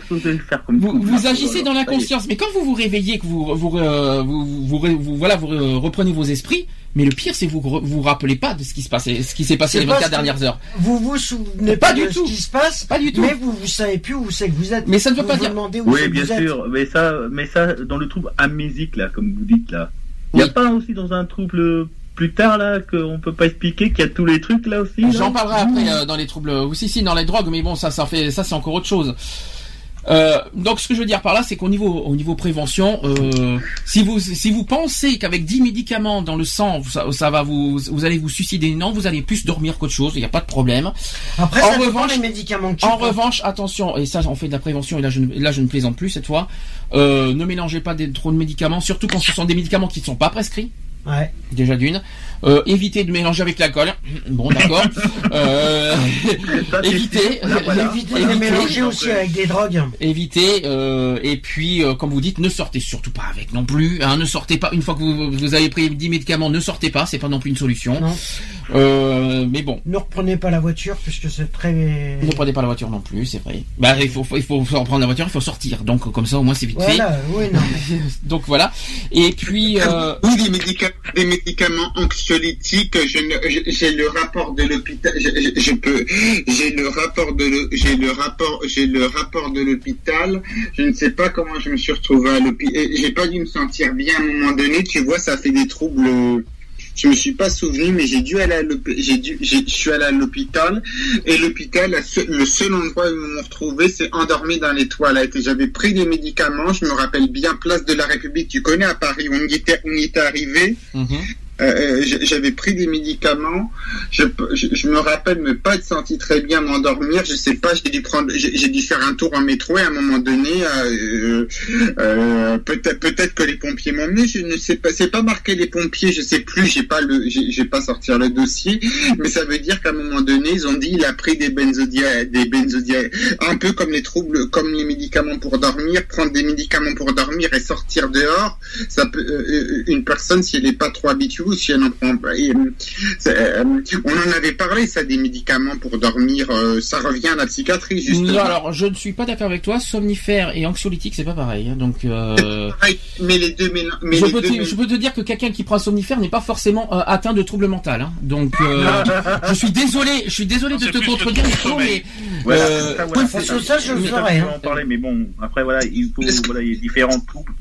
Vous agissez dans la conscience, mais quand vous vous réveillez, que vous, vous, euh, vous, vous, vous- vous- voilà, vous euh, reprenez vos esprits, mais le pire, c'est que vous re- vous rappelez pas de ce qui se passe, ce qui s'est passé les pas 24 ce que- dernières heures. Vous vous souvenez Pas pas, du de tout. ce qui se passe, Pas du tout. mais vous, vous savez plus où c'est que vous êtes. Mais ça ne veut Vous pas vous dire. demandez où Oui, bien vous êtes. sûr, mais ça, mais ça, dans le trouble amnésique, là, comme vous dites, là. Il n'y a Oui. pas aussi dans un trouble plus tard, là, qu'on peut pas expliquer qu'il y a tous les trucs, là aussi, J'en parlerai après euh, dans les troubles, ou si si dans les drogues, mais bon ça ça fait ça c'est encore autre chose. Euh, donc ce que je veux dire par là, c'est qu'au niveau au niveau prévention, euh, si vous si vous pensez qu'avec 10 médicaments dans le sang, ça, ça va vous vous allez vous suicider, non, vous allez plus dormir qu'autre chose, il n'y a pas de problème. Après, En ça revanche- des médicaments que tu En prends. revanche, attention, et ça on fait de la prévention, et là je ne, là je ne plaisante plus cette fois, euh, ne mélangez pas des, trop de médicaments, surtout quand ce sont des médicaments qui ne sont pas prescrits. Ouais. Déjà d'une. Euh, évitez de mélanger avec l'alcool. Bon, d'accord. Euh, voilà. Évitez de évitez, mélanger aussi avec des drogues. évitez, euh, et puis, euh, comme vous dites, ne sortez surtout pas avec non plus. Hein, ne sortez pas une fois que vous, vous avez pris 10 médicaments, ne sortez pas. C'est pas non plus une solution. Non. Euh, mais bon. Ne reprenez pas la voiture puisque c'est très. Ne prenez pas la voiture non plus, c'est vrai. Bah, il faut, il faut prendre la voiture, il faut sortir. Donc, comme ça, au moins, c'est vite Voilà, oui, non. fait. Donc, voilà. Et puis, euh, Oui, des médicaments, des médicaments anxiolytiques. Je- j'ai le rapport de l'hôpital. Je, peux. J'ai le rapport de j'ai le rapport. J'ai le rapport de l'hôpital. Je ne sais pas comment je me suis retrouvé à l'hôpital. J'ai pas dû me sentir bien à un moment donné. Tu vois, ça fait des troubles. Je me suis pas souvenu, mais j'ai dû aller à l'hôpital. J'ai dû. Je suis allé à l'hôpital et l'hôpital, le seul endroit où ils m'ont retrouvé, c'est endormi dans les toilettes. Et j'avais pris des médicaments. Je me rappelle bien, place de la République. Tu connais à Paris, on y était, on y était arrivé. mhm. Euh, j- j'avais pris des médicaments. Je, je, je me rappelle me pas être senti très bien m'endormir. Je sais pas, j'ai dû prendre, j'ai dû faire un tour en métro et à un moment donné, euh, euh, peut-être peut-être que les pompiers m'ont emmené. Je ne sais pas, c'est pas marqué les pompiers. Je sais plus. J'ai pas le, j'ai pas sortir le dossier, mais ça veut dire qu'à un moment donné, ils ont dit il a pris des benzodiazépines, des benzodiazépines, un peu comme les troubles, comme les médicaments pour dormir. Prendre des médicaments pour dormir et sortir dehors, ça peut euh, une personne si elle n'est pas trop habituée si elle en prend et, euh, on en avait parlé ça des médicaments pour dormir. euh, ça revient à la psychiatrie justement. Non, alors, je ne suis pas d'accord avec toi. Somnifère et anxiolytique, c'est pas pareil. hein. donc, euh, Pareil, mais les deux mais je, les peux deux te, mélan- je peux te dire que quelqu'un qui prend un somnifère n'est pas forcément euh, atteint de trouble mental. hein. Donc, euh, je suis désolé, je suis désolé de te contredire, mais. Voilà, Euh, ça, voilà, que ça, je le mais ferai, je hein. en parler, mais bon, après, voilà, il faut, voilà, il y a différents troubles.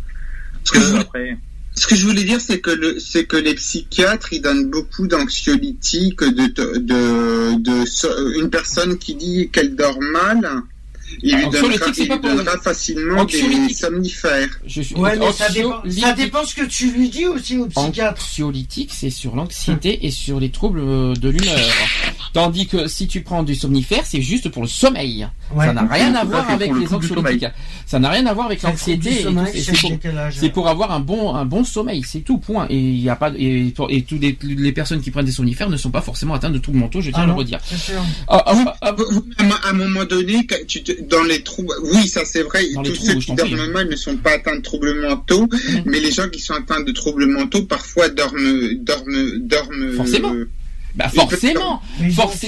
Que après, Ce que je voulais dire, c'est que le, que les psychiatres, ils donnent beaucoup d'anxiolytiques, de, de, de, une personne qui dit qu'elle dort mal, il lui donnera, c'est il pas lui pour- donnera facilement des somnifères. je suis Ouais, mais ça dépend, ça anxiolytique- dépend ce que tu lui dis aussi au psychiatre. Anxiolytique, c'est sur l'anxiété et sur les troubles euh, de l'humeur. Tandis que si tu prends du somnifère, c'est juste pour le sommeil. Ouais. Ça n'a rien à voir c'est avec les anxiolytiques. Ça n'a rien à voir avec l'anxiété. C'est pour, avoir un bon un bon sommeil, c'est tout. Point. Et il y a pas et, et tous les, les personnes qui prennent des somnifères ne sont pas forcément atteintes de troubles mentaux. Je tiens Ah à le redire. Ah, ah, ah, À un moment donné, quand tu te- dans les troubles, oui, ça c'est vrai, Dans les tous troubles, ceux je qui t'en prie. dorment mal ne sont pas atteints de troubles mentaux, Mhm. mais les gens qui sont atteints de troubles mentaux parfois dorment, dorment, dorment. Forcément. euh, bah forcément.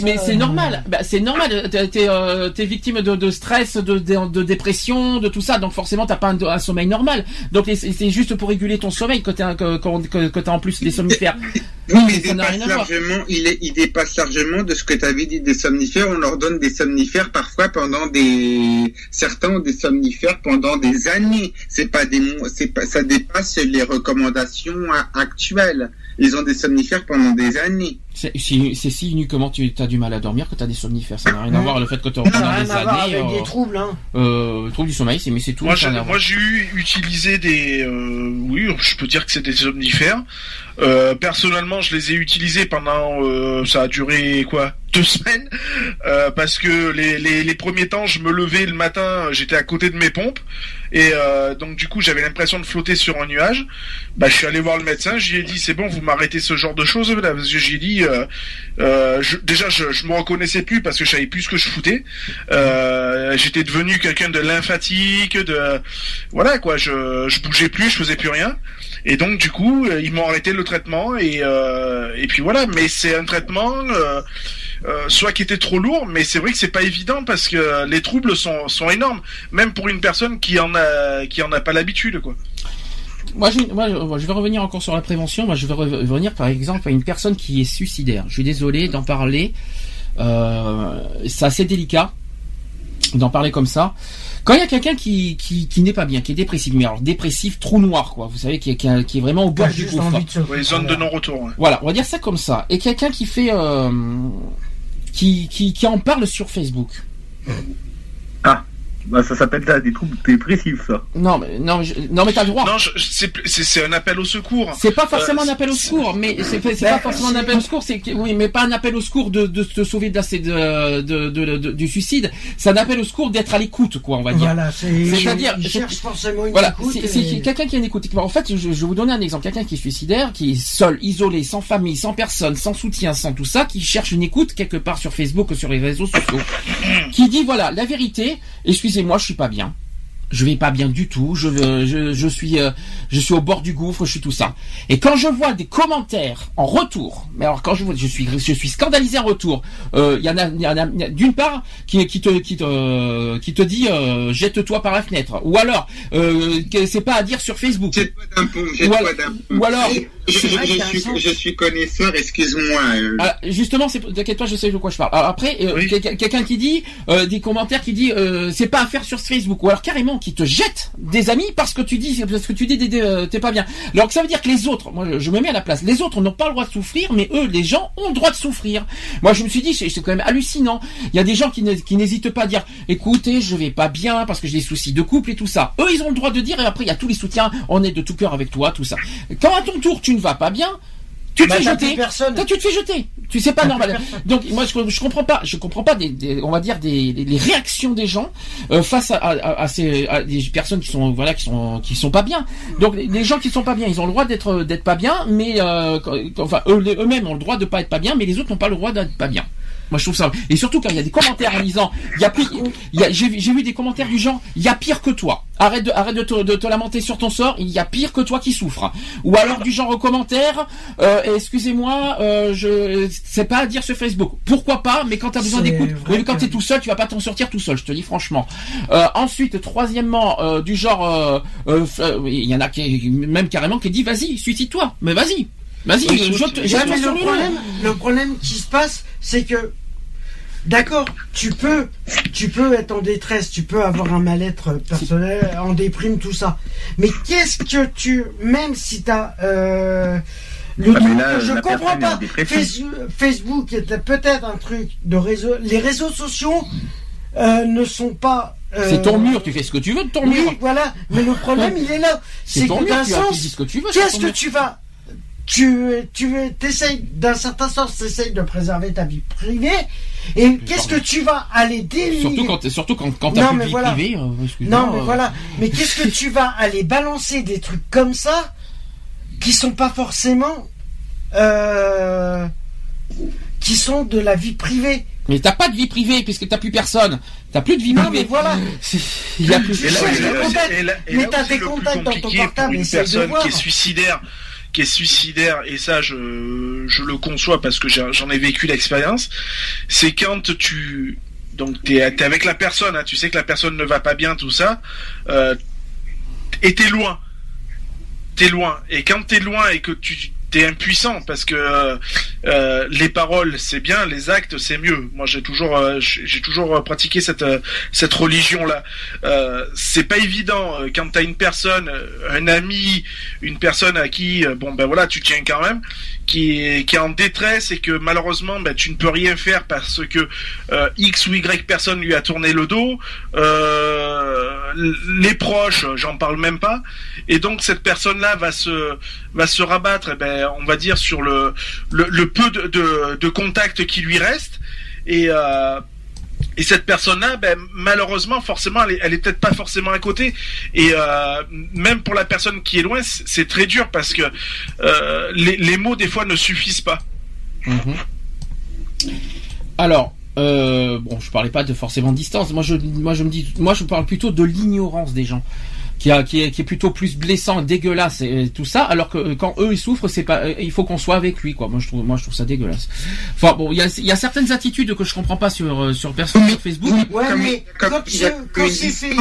Mais c'est euh, normal. Bah, c'est normal. T'es euh, victime de, de stress, de, de, de dépression, de tout ça. Donc forcément, t'as pas un, un sommeil normal. Donc c'est juste pour réguler ton sommeil que t'as que, que, que- que t'as en plus des somnifères. Oui, mais il dépasse largement, il, est, il dépasse largement de ce que tu avais dit des somnifères. On leur donne des somnifères parfois pendant des, certains ont des somnifères pendant des années. C'est pas des mois, c'est pas, ça dépasse les recommandations actuelles. Ils ont des somnifères pendant des années. C'est si, c'est si uniquement tu as du mal à dormir que tu as des somnifères? Ça n'a rien à voir le fait que tu as Ça n'a rien des à voir années. avec des euh, troubles, hein. euh, trouble du sommeil, c'est mais c'est tout. Moi, j'ai eu utilisé des, euh, oui, je peux dire que c'est des somnifères. Euh, personnellement, je les ai utilisés pendant, euh, ça a duré quoi, deux semaines, euh, parce que les, les, les premiers temps, je me levais le matin, j'étais à côté de mes pompes, et euh, donc du coup, j'avais l'impression de flotter sur un nuage. Bah, je suis allé voir le médecin, je lui ai dit, c'est bon, vous m'arrêtez ce genre de choses, là, parce j'ai dit, euh, euh, je- déjà, je, je me reconnaissais plus parce que je savais plus ce que je foutais. Euh, j'étais devenu quelqu'un de lymphatique, de voilà quoi, je, je bougeais plus, je faisais plus rien. Et donc du coup, euh, ils m'ont arrêté le traitement et et puis voilà. Mais c'est un traitement euh, soit qui était trop lourd, mais c'est vrai que c'est pas évident parce que les troubles sont sont énormes, même pour une personne qui en a qui en a pas l'habitude quoi. Moi, je, moi, je- vais revenir encore sur la prévention. Moi, je vais re- revenir par exemple à une personne qui est suicidaire. Je suis désolé d'en parler. Euh, c'est assez délicat d'en parler comme ça. Quand il y a quelqu'un qui, qui, qui n'est pas bien, qui est dépressif, mais alors dépressif, trou noir, quoi. Vous savez, qui est, qui est, qui est vraiment au bord du gouffre. de Ouais, zone de non-retour. ouais. Voilà, on va dire ça comme ça. Et quelqu'un qui fait, euh, qui, qui, qui en parle sur Facebook. Bah, ça s'appelle des troubles dépressifs, ça. Non, mais non, mais je- non, mais t'as le droit. Non, c'est un appel au secours. C'est pas forcément Euh, un appel au secours, mais c'est pas, Ben, forcément un appel au secours, c'est oui, mais pas un appel au secours de, de se sauver de, la- de, de, de- de- du suicide. C'est un appel au secours d'être à l'écoute, quoi, on va dire. Voilà, c'est. C'est-à-dire, il c'est- cherche forcément une Voilà, écoute. c'est et- quelqu'un qui a une écoute. En fait, je, je vais vous donner un exemple. Quelqu'un qui est suicidaire, qui est seul, isolé, sans famille, sans personne, sans soutien, sans tout ça, qui cherche une écoute quelque part sur Facebook ou sur les réseaux sociaux, qui dit voilà, la vérité, excusez-moi, je suis pas bien. Je vais pas bien du tout. Je, veux- je, je suis, euh, je suis au bord du gouffre. Je suis tout ça. Et quand je vois des commentaires en retour, mais alors quand je vois, je suis, je suis scandalisé en retour. euh, Il y en a, il y en a- d'une part qui, qui te, qui te, qui te dit euh, jette-toi par la fenêtre, ou alors euh, c'est pas à dire sur Facebook. Jette-toi d'un pont, jette-toi d'un pont. ou alors- Je, je- vrai suis, sens. je suis connaisseur, excuse-moi. euh, Ah, justement, c'est t'inquiète-toi, je sais de quoi je parle. Alors après, euh, Oui. quel- quelqu'un qui dit euh, des commentaires qui dit euh, c'est pas à faire sur Facebook, ou alors carrément qui te jette des amis parce que tu dis parce que tu dis t'es pas bien. Alors que ça veut dire que les autres, moi je, me mets à la place, les autres n'ont pas le droit de souffrir, mais eux, les gens ont le droit de souffrir. Moi je me suis dit c'est quand même hallucinant. Il y a des gens qui n'hésitent pas à dire écoutez je vais pas bien parce que j'ai des soucis de couple et tout ça. Eux ils ont le droit de dire et après il y a tous les soutiens, on est de tout cœur avec toi, tout ça. Quand à ton tour tu ne vas pas bien, tu te Bah, fais jeter. Toi, tu te fais jeter. Tu sais pas normal. Donc moi je, je comprends pas, je comprends pas des, des- on va dire des, des- les réactions des gens euh, face à, à, à ces à des personnes qui sont voilà qui sont qui sont pas bien. Donc les, gens qui sont pas bien, ils ont le droit d'être d'être pas bien, mais euh, enfin eux eux-mêmes ont le droit de pas être pas bien, mais les autres n'ont pas le droit d'être pas bien. Moi je trouve ça et surtout quand il y a des commentaires en disant il y a pire j'ai vu- des commentaires du genre il y a pire que toi. Arrête de arrête de te, de te lamenter sur ton sort, il y a pire que toi qui souffre. Ou alors du genre au commentaire euh, excusez-moi, euh, je c'est pas à dire sur Facebook. Pourquoi pas Mais quand t'as besoin d'écoute, oui, mais quand t'es tout seul, tu vas pas t'en sortir tout seul. Je te dis franchement. Euh, ensuite, troisièmement, euh, du genre, euh, euh, il y en a qui même carrément qui dit vas-y, suicide-toi. Mais vas-y, vas-y, Oui, jette-toi Ouais, mais sur le problème, le problème qui se passe, c'est que, d'accord, tu peux, tu peux être en détresse, tu peux avoir un mal-être personnel, en déprime, tout ça. Mais qu'est-ce que tu, même si t'as, euh, le Ah, truc mais là, que je comprends pas, Facebook était peut-être un truc de réseau, les réseaux sociaux, euh, ne sont pas, euh, C'est ton mur, tu fais ce que tu veux de ton oui, mur. voilà. Mais le problème, il est là. C'est que mur, tu, sens, dis ce que tu veux. Qu'est-ce que mur. tu vas tu tu t'essayes d'un certain sens t'essayes de préserver ta vie privée et qu'est-ce que tu vas aller dénigrer Surtout quand, surtout quand, quand t'as mais vie voilà. privée. euh, non mais euh, voilà mais qu'est-ce que tu vas aller balancer des trucs comme ça qui sont pas forcément euh, qui sont de la vie privée? Mais t'as pas de vie privée puisque t'as plus personne. T'as plus de vie non privée. mais voilà Il y a plus. Tu Et là, et et Mais t'as des contacts dans ton portable, une essaye de personne voir. qui est suicidaire, qui est suicidaire, et ça, je, je le conçois parce que j'en ai vécu l'expérience, c'est quand tu, donc t'es, t'es avec la personne, hein, tu sais que la personne ne va pas bien, tout ça, euh, et t'es loin. T'es loin. Et quand t'es loin et que tu t'es impuissant parce que euh, les paroles c'est bien, les actes c'est mieux. Moi j'ai toujours euh, j'ai toujours euh, pratiqué cette cette religion là. Euh, c'est pas évident quand t'as une personne, un ami, une personne à qui bon ben voilà tu tiens quand même, qui est qui est en détresse et que malheureusement ben tu ne peux rien faire parce que X ou Y personne lui a tourné le dos. Les proches, j'en parle même pas. Et donc cette personne-là va se va se rabattre, eh ben, on va dire sur le le, le peu de, de, de contact qui lui reste. Et euh, et cette personne-là, ben, malheureusement, forcément, elle est, peut-être pas forcément à côté. Et euh, même pour la personne qui est loin, c'est très dur parce que euh, les, mots des fois ne suffisent pas. Mhm. Alors, euh, bon, je parlais pas de forcément distance. Moi, je, moi, je me dis, moi, je parle plutôt de l'ignorance des gens. Qui, a, qui, est, qui est plutôt plus blessant, dégueulasse et tout ça, alors que euh, quand eux ils souffrent, c'est pas, euh, il faut qu'on soit avec lui quoi. Moi je trouve, moi je trouve ça dégueulasse. Enfin bon, il y a, il y a certaines attitudes que je comprends pas sur euh, sur personne sur Facebook. Ouais, Comme- mais comme quand, quand c'est fait.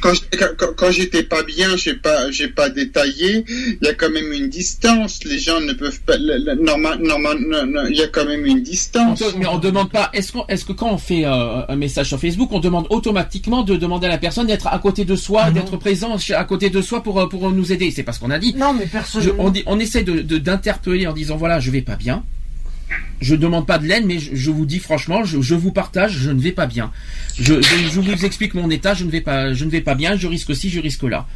Quand, j'ai- quand, quand j'étais pas bien, j'ai pas, j'ai pas détaillé. Il y a quand même une distance. Les gens ne peuvent pas. normal, normal, il y a quand même une On distance. te- mais on demande pas. Est-ce qu'on, est-ce que quand on fait euh, un message sur Facebook, on demande automatiquement de demander à la personne d'être à côté de soi, Ah d'être présent à côté de soi pour euh, pour nous aider? C'est pas ce qu'on a dit. Non, mais personne. Je- on, dit, on essaie de- d'interpeller en disant voilà, je vais pas bien. Je demande pas de l'aide, mais je, vous dis franchement, je, vous partage, je ne vais pas bien. Je, vous explique mon état, je ne vais pas, ne bien, je risque ci, je risque là.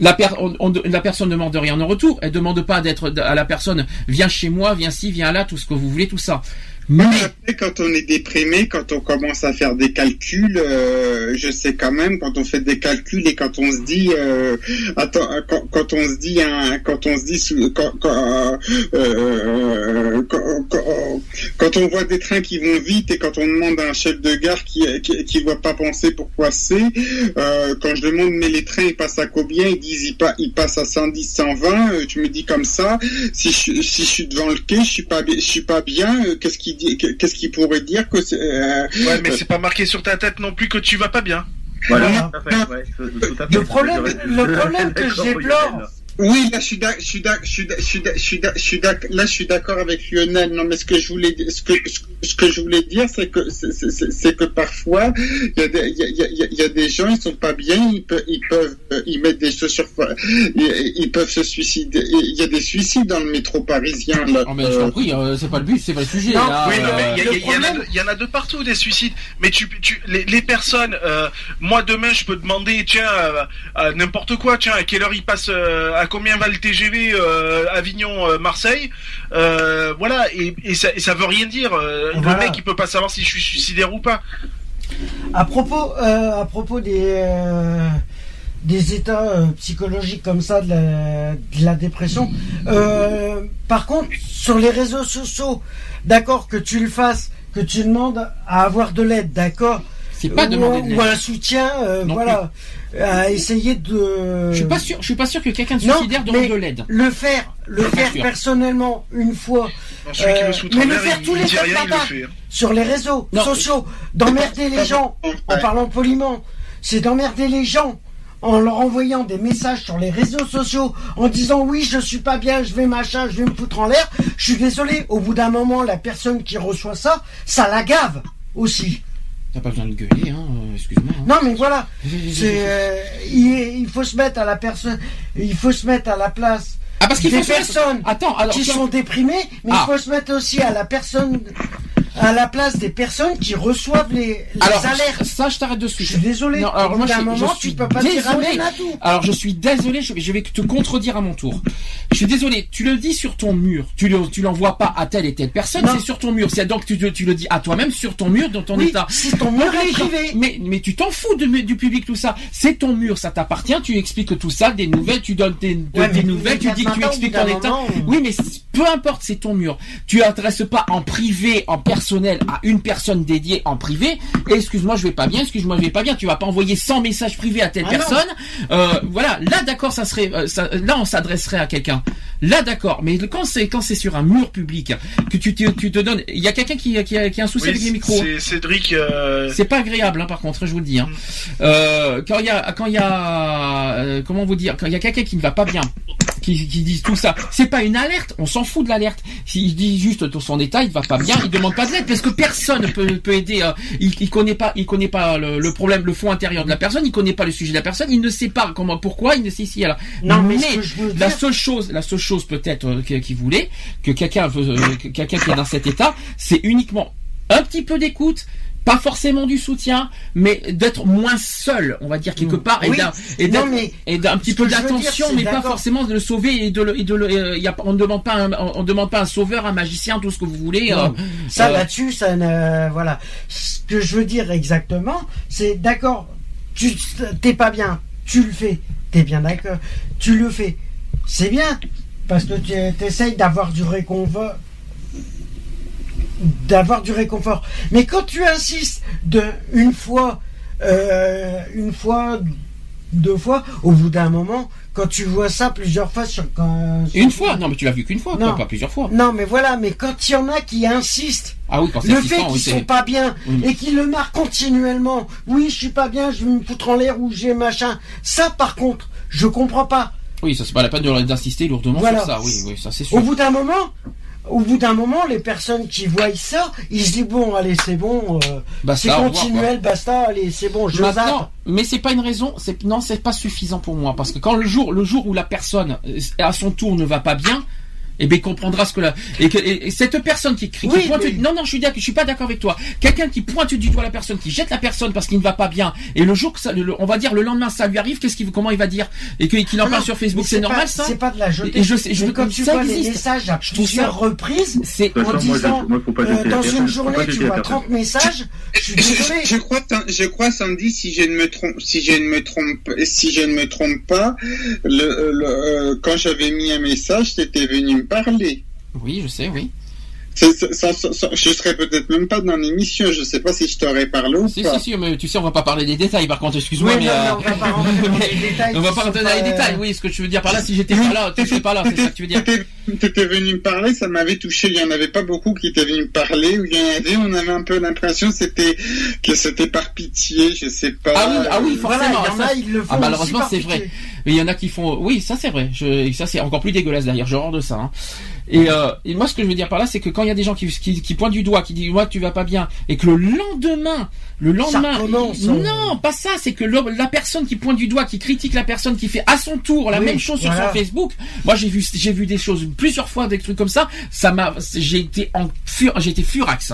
La, per- on- on- la personne ne demande rien en retour. Elle demande pas d'être à la personne viens chez moi, viens ci, viens là, tout ce que vous voulez, tout ça. Mais Après, quand on est déprimé, quand on commence à faire des calculs, euh, je sais quand même quand on fait des calculs et quand on se dit, euh, attends, euh, quand, quand on se dit, hein, quand on se dit, quand, quand, euh, quand, quand- on voit des trains qui vont vite et quand on demande à un chef de gare qui qui, qui voit pas penser pourquoi c'est, euh, quand je demande mais les trains ils passent à combien, ils disent ils, pa- ils passent à 110, 120, euh, tu me dis comme ça, si je, si je suis devant le quai, je suis pas, je suis pas bien. euh, Qu'est-ce qu'il dit Qu'est-ce qu'il pourrait dire que c'est euh, Ouais, mais c'est pas marqué sur ta tête non plus que tu vas pas bien. Voilà, tout à fait, ouais, tout- tout à fait. Le problème, le problème que. Oui, là, je suis d'ac- je suis d'ac- je suis d'ac- je suis d'ac- je suis d'ac- je suis d'ac- là, je suis d'accord avec Lionel. Non, mais ce que je voulais, dire- ce que, ce que- ce que je voulais dire, c'est que, c'est- que parfois, il y a des, il y a, il y y a des gens, ils sont pas bien, ils peuvent, ils peuvent, euh, ils mettent des chaussures, ils, ils peuvent se suicider. Il y a des suicides dans le métro parisien. Là. Oh, mais je t'en prie, euh, c'est pas le but, c'est pas le sujet. Non, là, Oui, non, euh, mais il y, en a de- il y en a de partout des suicides. Mais tu, tu, les, les personnes, euh, moi demain je peux demander, tiens, euh, n'importe quoi, tiens, à quelle heure il passe, euh, à combien va le TGV euh, Avignon euh, Marseille, euh, voilà, et, et, ça, et ça veut rien dire. Euh, Voilà. Le mec il peut pas savoir si je suis suicidaire ou pas. à propos, euh, à propos des euh, des états euh, psychologiques comme ça de la, de la dépression. euh, par contre, sur les réseaux sociaux, d'accord que tu le fasses, que tu demandes à avoir de l'aide, d'accord. c'est pas ou, demander de ou un soutien, euh, voilà, à essayer de. Je suis pas sûr, je suis pas sûr que quelqu'un de Non, suicidaire demande de l'aide. Le faire, le faire sûr. personnellement une fois Non, celui qui Euh, me mais le faire il, tous il les il le hein. sur les réseaux Non. sociaux, d'emmerder les gens en parlant poliment, c'est d'emmerder les gens en leur envoyant des messages sur les réseaux sociaux en disant oui je suis pas bien, je vais machin, je vais me foutre en l'air. Je suis désolé, au bout d'un moment la personne qui reçoit ça, ça la gave aussi. T'as pas besoin de gueuler, hein, euh, excuse-moi. hein. Non mais voilà, c'est euh, il, il faut se mettre à la personne, il faut se mettre à la place Ah parce qu'il des faut se mettre- personnes Attends, alors qui sont déprimées, mais Ah. il faut se mettre aussi à la personne, à la place des personnes qui reçoivent les, les alors alertes. ça je t'arrête de Je suis désolé. Non, alors moi, je- moment, je tu suis peux pas dire désolé. amen à tout. Alors je suis désolé, je, je vais te contredire à mon tour. Je suis désolé, tu le dis sur ton mur, tu le, tu l'envoies pas à telle et telle personne, c'est sur ton mur. C'est donc tu, tu le dis à toi-même sur ton mur dans ton Oui, état. c'est ton mur Donc, vais. Mais, mais tu t'en fous de, du public tout ça. C'est ton mur, ça t'appartient. Tu expliques tout ça, des nouvelles, tu donnes des, Ouais, nouvelles, tu dis que tu expliques ton état. Oui, mais peu importe, c'est ton mur. Tu adresses pas en privé, en personnel, à une personne dédiée en privé. Et excuse-moi, je vais pas bien. Excuse-moi, je vais pas bien. Tu vas pas envoyer 100 messages privés à telle Ah personne. Euh, voilà. Là, d'accord, ça serait, euh, ça- là, on s'adresserait à quelqu'un. Là, d'accord. Mais quand c'est quand c'est sur un mur public que tu te, tu te donnes, il y a quelqu'un qui, qui, a, qui a un souci Oui, avec les micros. c'est Cédric. euh, C'est pas agréable, hein, par contre, je vous le dis. Hein. Euh, quand il y a, quand il y a, comment vous dire, quand il y a quelqu'un qui ne va pas bien, qui, qui disent tout ça. C'est pas une alerte, on s'en fout de l'alerte. S'il dit juste dans son état, il va pas bien, il demande pas de l'aide parce que personne peut, peut aider. euh, il, il connaît pas, il connaît pas le, le problème, le fond intérieur de la personne, il connaît pas le sujet de la personne, il ne sait pas comment, pourquoi, il ne sait si alors. Non, mais la seule chose, la seule chose peut-être euh, qu'il voulait que quelqu'un, euh, que quelqu'un qui est dans cet état, c'est uniquement un petit peu d'écoute. Pas forcément du soutien, mais d'être moins seul, on va dire quelque part, et Oui. d'un et petit peu d'attention, mais pas forcément de le sauver et de le, et de le, y a, on ne demande pas, un, on demande pas un sauveur, un magicien, tout ce que vous voulez. Euh, ça euh, là-dessus, ça ne, voilà. Ce que je veux dire exactement, c'est d'accord, tu t'es pas bien, tu le fais, t'es bien d'accord, tu le fais, c'est bien, parce que tu essayes d'avoir du réconfort, d'avoir du réconfort. Mais quand tu insistes de une fois, euh, une fois, deux fois, au bout d'un moment, quand tu vois ça plusieurs fois sur quand, Une fois, non, mais tu l'as vu qu'une fois, Non. pas plusieurs fois. non, mais voilà, mais quand il y en a qui insistent, Ah oui, quand le fait oui, qu'ils c'est- sont pas bien Oui. et qu'ils le marquent continuellement, oui, je suis pas bien, je vais me foutre en l'air ou j'ai machin. Ça, par contre, je comprends pas. Oui, ça c'est pas la peine d'insister lourdement Voilà. sur ça. Oui, oui, ça c'est sûr. Au bout d'un moment, au bout d'un moment, les personnes qui voient ça, ils se disent bon, allez, c'est bon, euh, Basta, c'est continuel, basta, allez, c'est bon, je Maintenant, zappe. mais c'est pas une raison. C'est non, c'est pas suffisant pour moi parce que quand le jour, le jour où la personne euh, à son tour ne va pas bien. Eh bien, il comprendra ce que la et, que, et, et cette personne qui crie, qui pointe, mais- non, non, je suis d'accord, je suis pas d'accord avec toi. Quelqu'un qui pointe du doigt la personne, qui jette la personne parce qu'il ne va pas bien, et le jour que ça, le- on va dire le lendemain ça lui arrive, qu'est-ce qu'il, comment il va dire? Et qu'il en Ah parle sur Facebook, c'est normal pas- ça? C'est pas de la jeter. Et je sais, je quand tu ça vois les existe. messages à Je trouve ça- plusieurs reprises, C'est en moi, moi, euh, dans une journée, tu vois personne. 30 messages, je suis désolé. Je, crois, je crois, Sandy, si je ne me trompe, si je ne me trompe, si je ne me trompe pas, le, le, euh, quand j'avais mis un message, t'étais venu Oui, je sais, oui. Je serais peut-être même pas dans l'émission. Je sais pas si je t'aurais parlé ou Si, pas. si, si, mais tu sais, on va pas parler des détails. Par contre, excuse-moi, Oui, mais non, euh, non, on va pas rentrer dans les détails. on va pas sont rentrer dans les détails. Oui, ce que tu veux dire par là, si j'étais pas là, tu serais pas là, c'est ça que tu veux dire. T'étais venu me parler, ça m'avait touché. Il y en avait pas beaucoup qui étaient venus me parler. Ou il y en avait, on avait un peu l'impression que c'était que c'était par pitié. Je sais pas. Ah oui, ah oui, Voilà, forcément. il y en ça- a, ils le font Ah, malheureusement, c'est vrai. Mais il y en a qui font. Oui, ça c'est vrai. Je... et Ça c'est encore plus dégueulasse d'ailleurs. J'ai horreur de ça. hein. Et, euh, et moi, ce que je veux dire par là, c'est que quand il y a des gens qui, qui, qui pointent du doigt, qui disent moi tu vas pas bien, et que le lendemain, le lendemain, recommence, non, pas ça. C'est que le- la personne qui pointe du doigt, qui critique la personne, qui fait à son tour la Oui, même chose sur son Facebook. Moi, j'ai vu, j'ai vu des choses plusieurs fois, des trucs comme ça. Ça m'a, j'ai été en fur, j'ai été furax.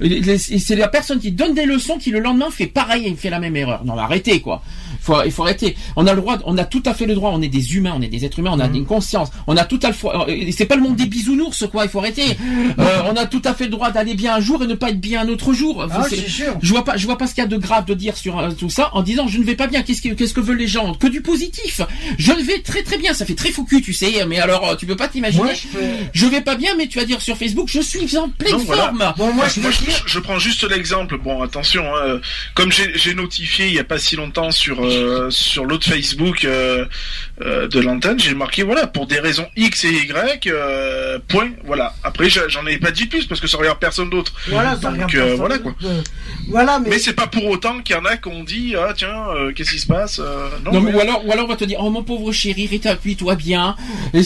Et c'est la personne qui donne des leçons qui le lendemain fait pareil et fait la même erreur. Non, arrêtez quoi. Faut, il faut arrêter. On a le droit, on a tout à fait le droit. On est des humains, on est des êtres humains, on a une conscience. On a tout à le et C'est pas le monde des bisounours quoi. Il faut arrêter. Euh, on a tout à fait le droit d'aller bien un jour et ne pas être bien un autre jour. Ah, C'est- c'est sûr. je vois pas, je vois pas ce qu'il y a de grave de dire sur euh, tout ça en disant je ne vais pas bien. Qu'est-ce que, qu'est-ce que veulent les gens? Que du positif. Je vais très très bien. Ça fait très fou tu sais. Mais alors, euh, tu peux pas t'imaginer. Je vais pas bien, mais tu vas dire sur Facebook, je suis en pleine Non, voilà. forme. Bon, moi, je Moi, peux je, dire, je prends juste l'exemple. Bon, attention, hein, comme j'ai j'ai notifié il y a pas si longtemps sur euh, sur l'autre Facebook euh, de l'antenne, j'ai marqué voilà pour des raisons X et Y. euh, point. Voilà. Après, j'en ai pas dit plus parce que ça regarde personne d'autre. voilà, ça Donc, regarde euh, voilà, quoi. Voilà, mais, Mais c'est pas pour autant qu'il y en a qui ont dit ah tiens euh, qu'est-ce qui se passe euh, Non, Non, mais, ou alors, ou alors on va te dire, oh mon pauvre chéri, rétablis-toi bien. Je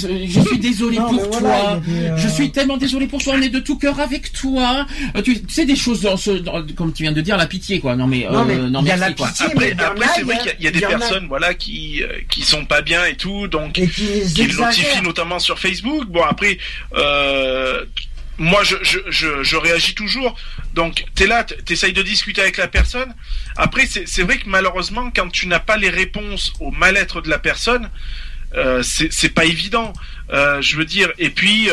suis désolé Non, pour toi. voilà, des, euh, Je suis tellement désolé pour toi. On est de tout cœur avec toi. Tu, tu sais des choses dans ce, dans- comme tu viens de dire, la pitié quoi. Non mais, Non, euh, mais non il y a merci la quoi. pitié. Après, après c'est vrai qu'il y a- il y a des y a- personnes voilà qui euh, qui sont pas bien et tout donc et qui exagèrent. notamment sur Facebook. Bon après, euh, moi je, je, je, je réagis toujours. Donc t'es là, t'essayes de discuter avec la personne. Après c'est vrai que malheureusement quand tu n'as pas les réponses au mal-être de la personne, euh, c'est pas évident. Euh, je veux dire. Et puis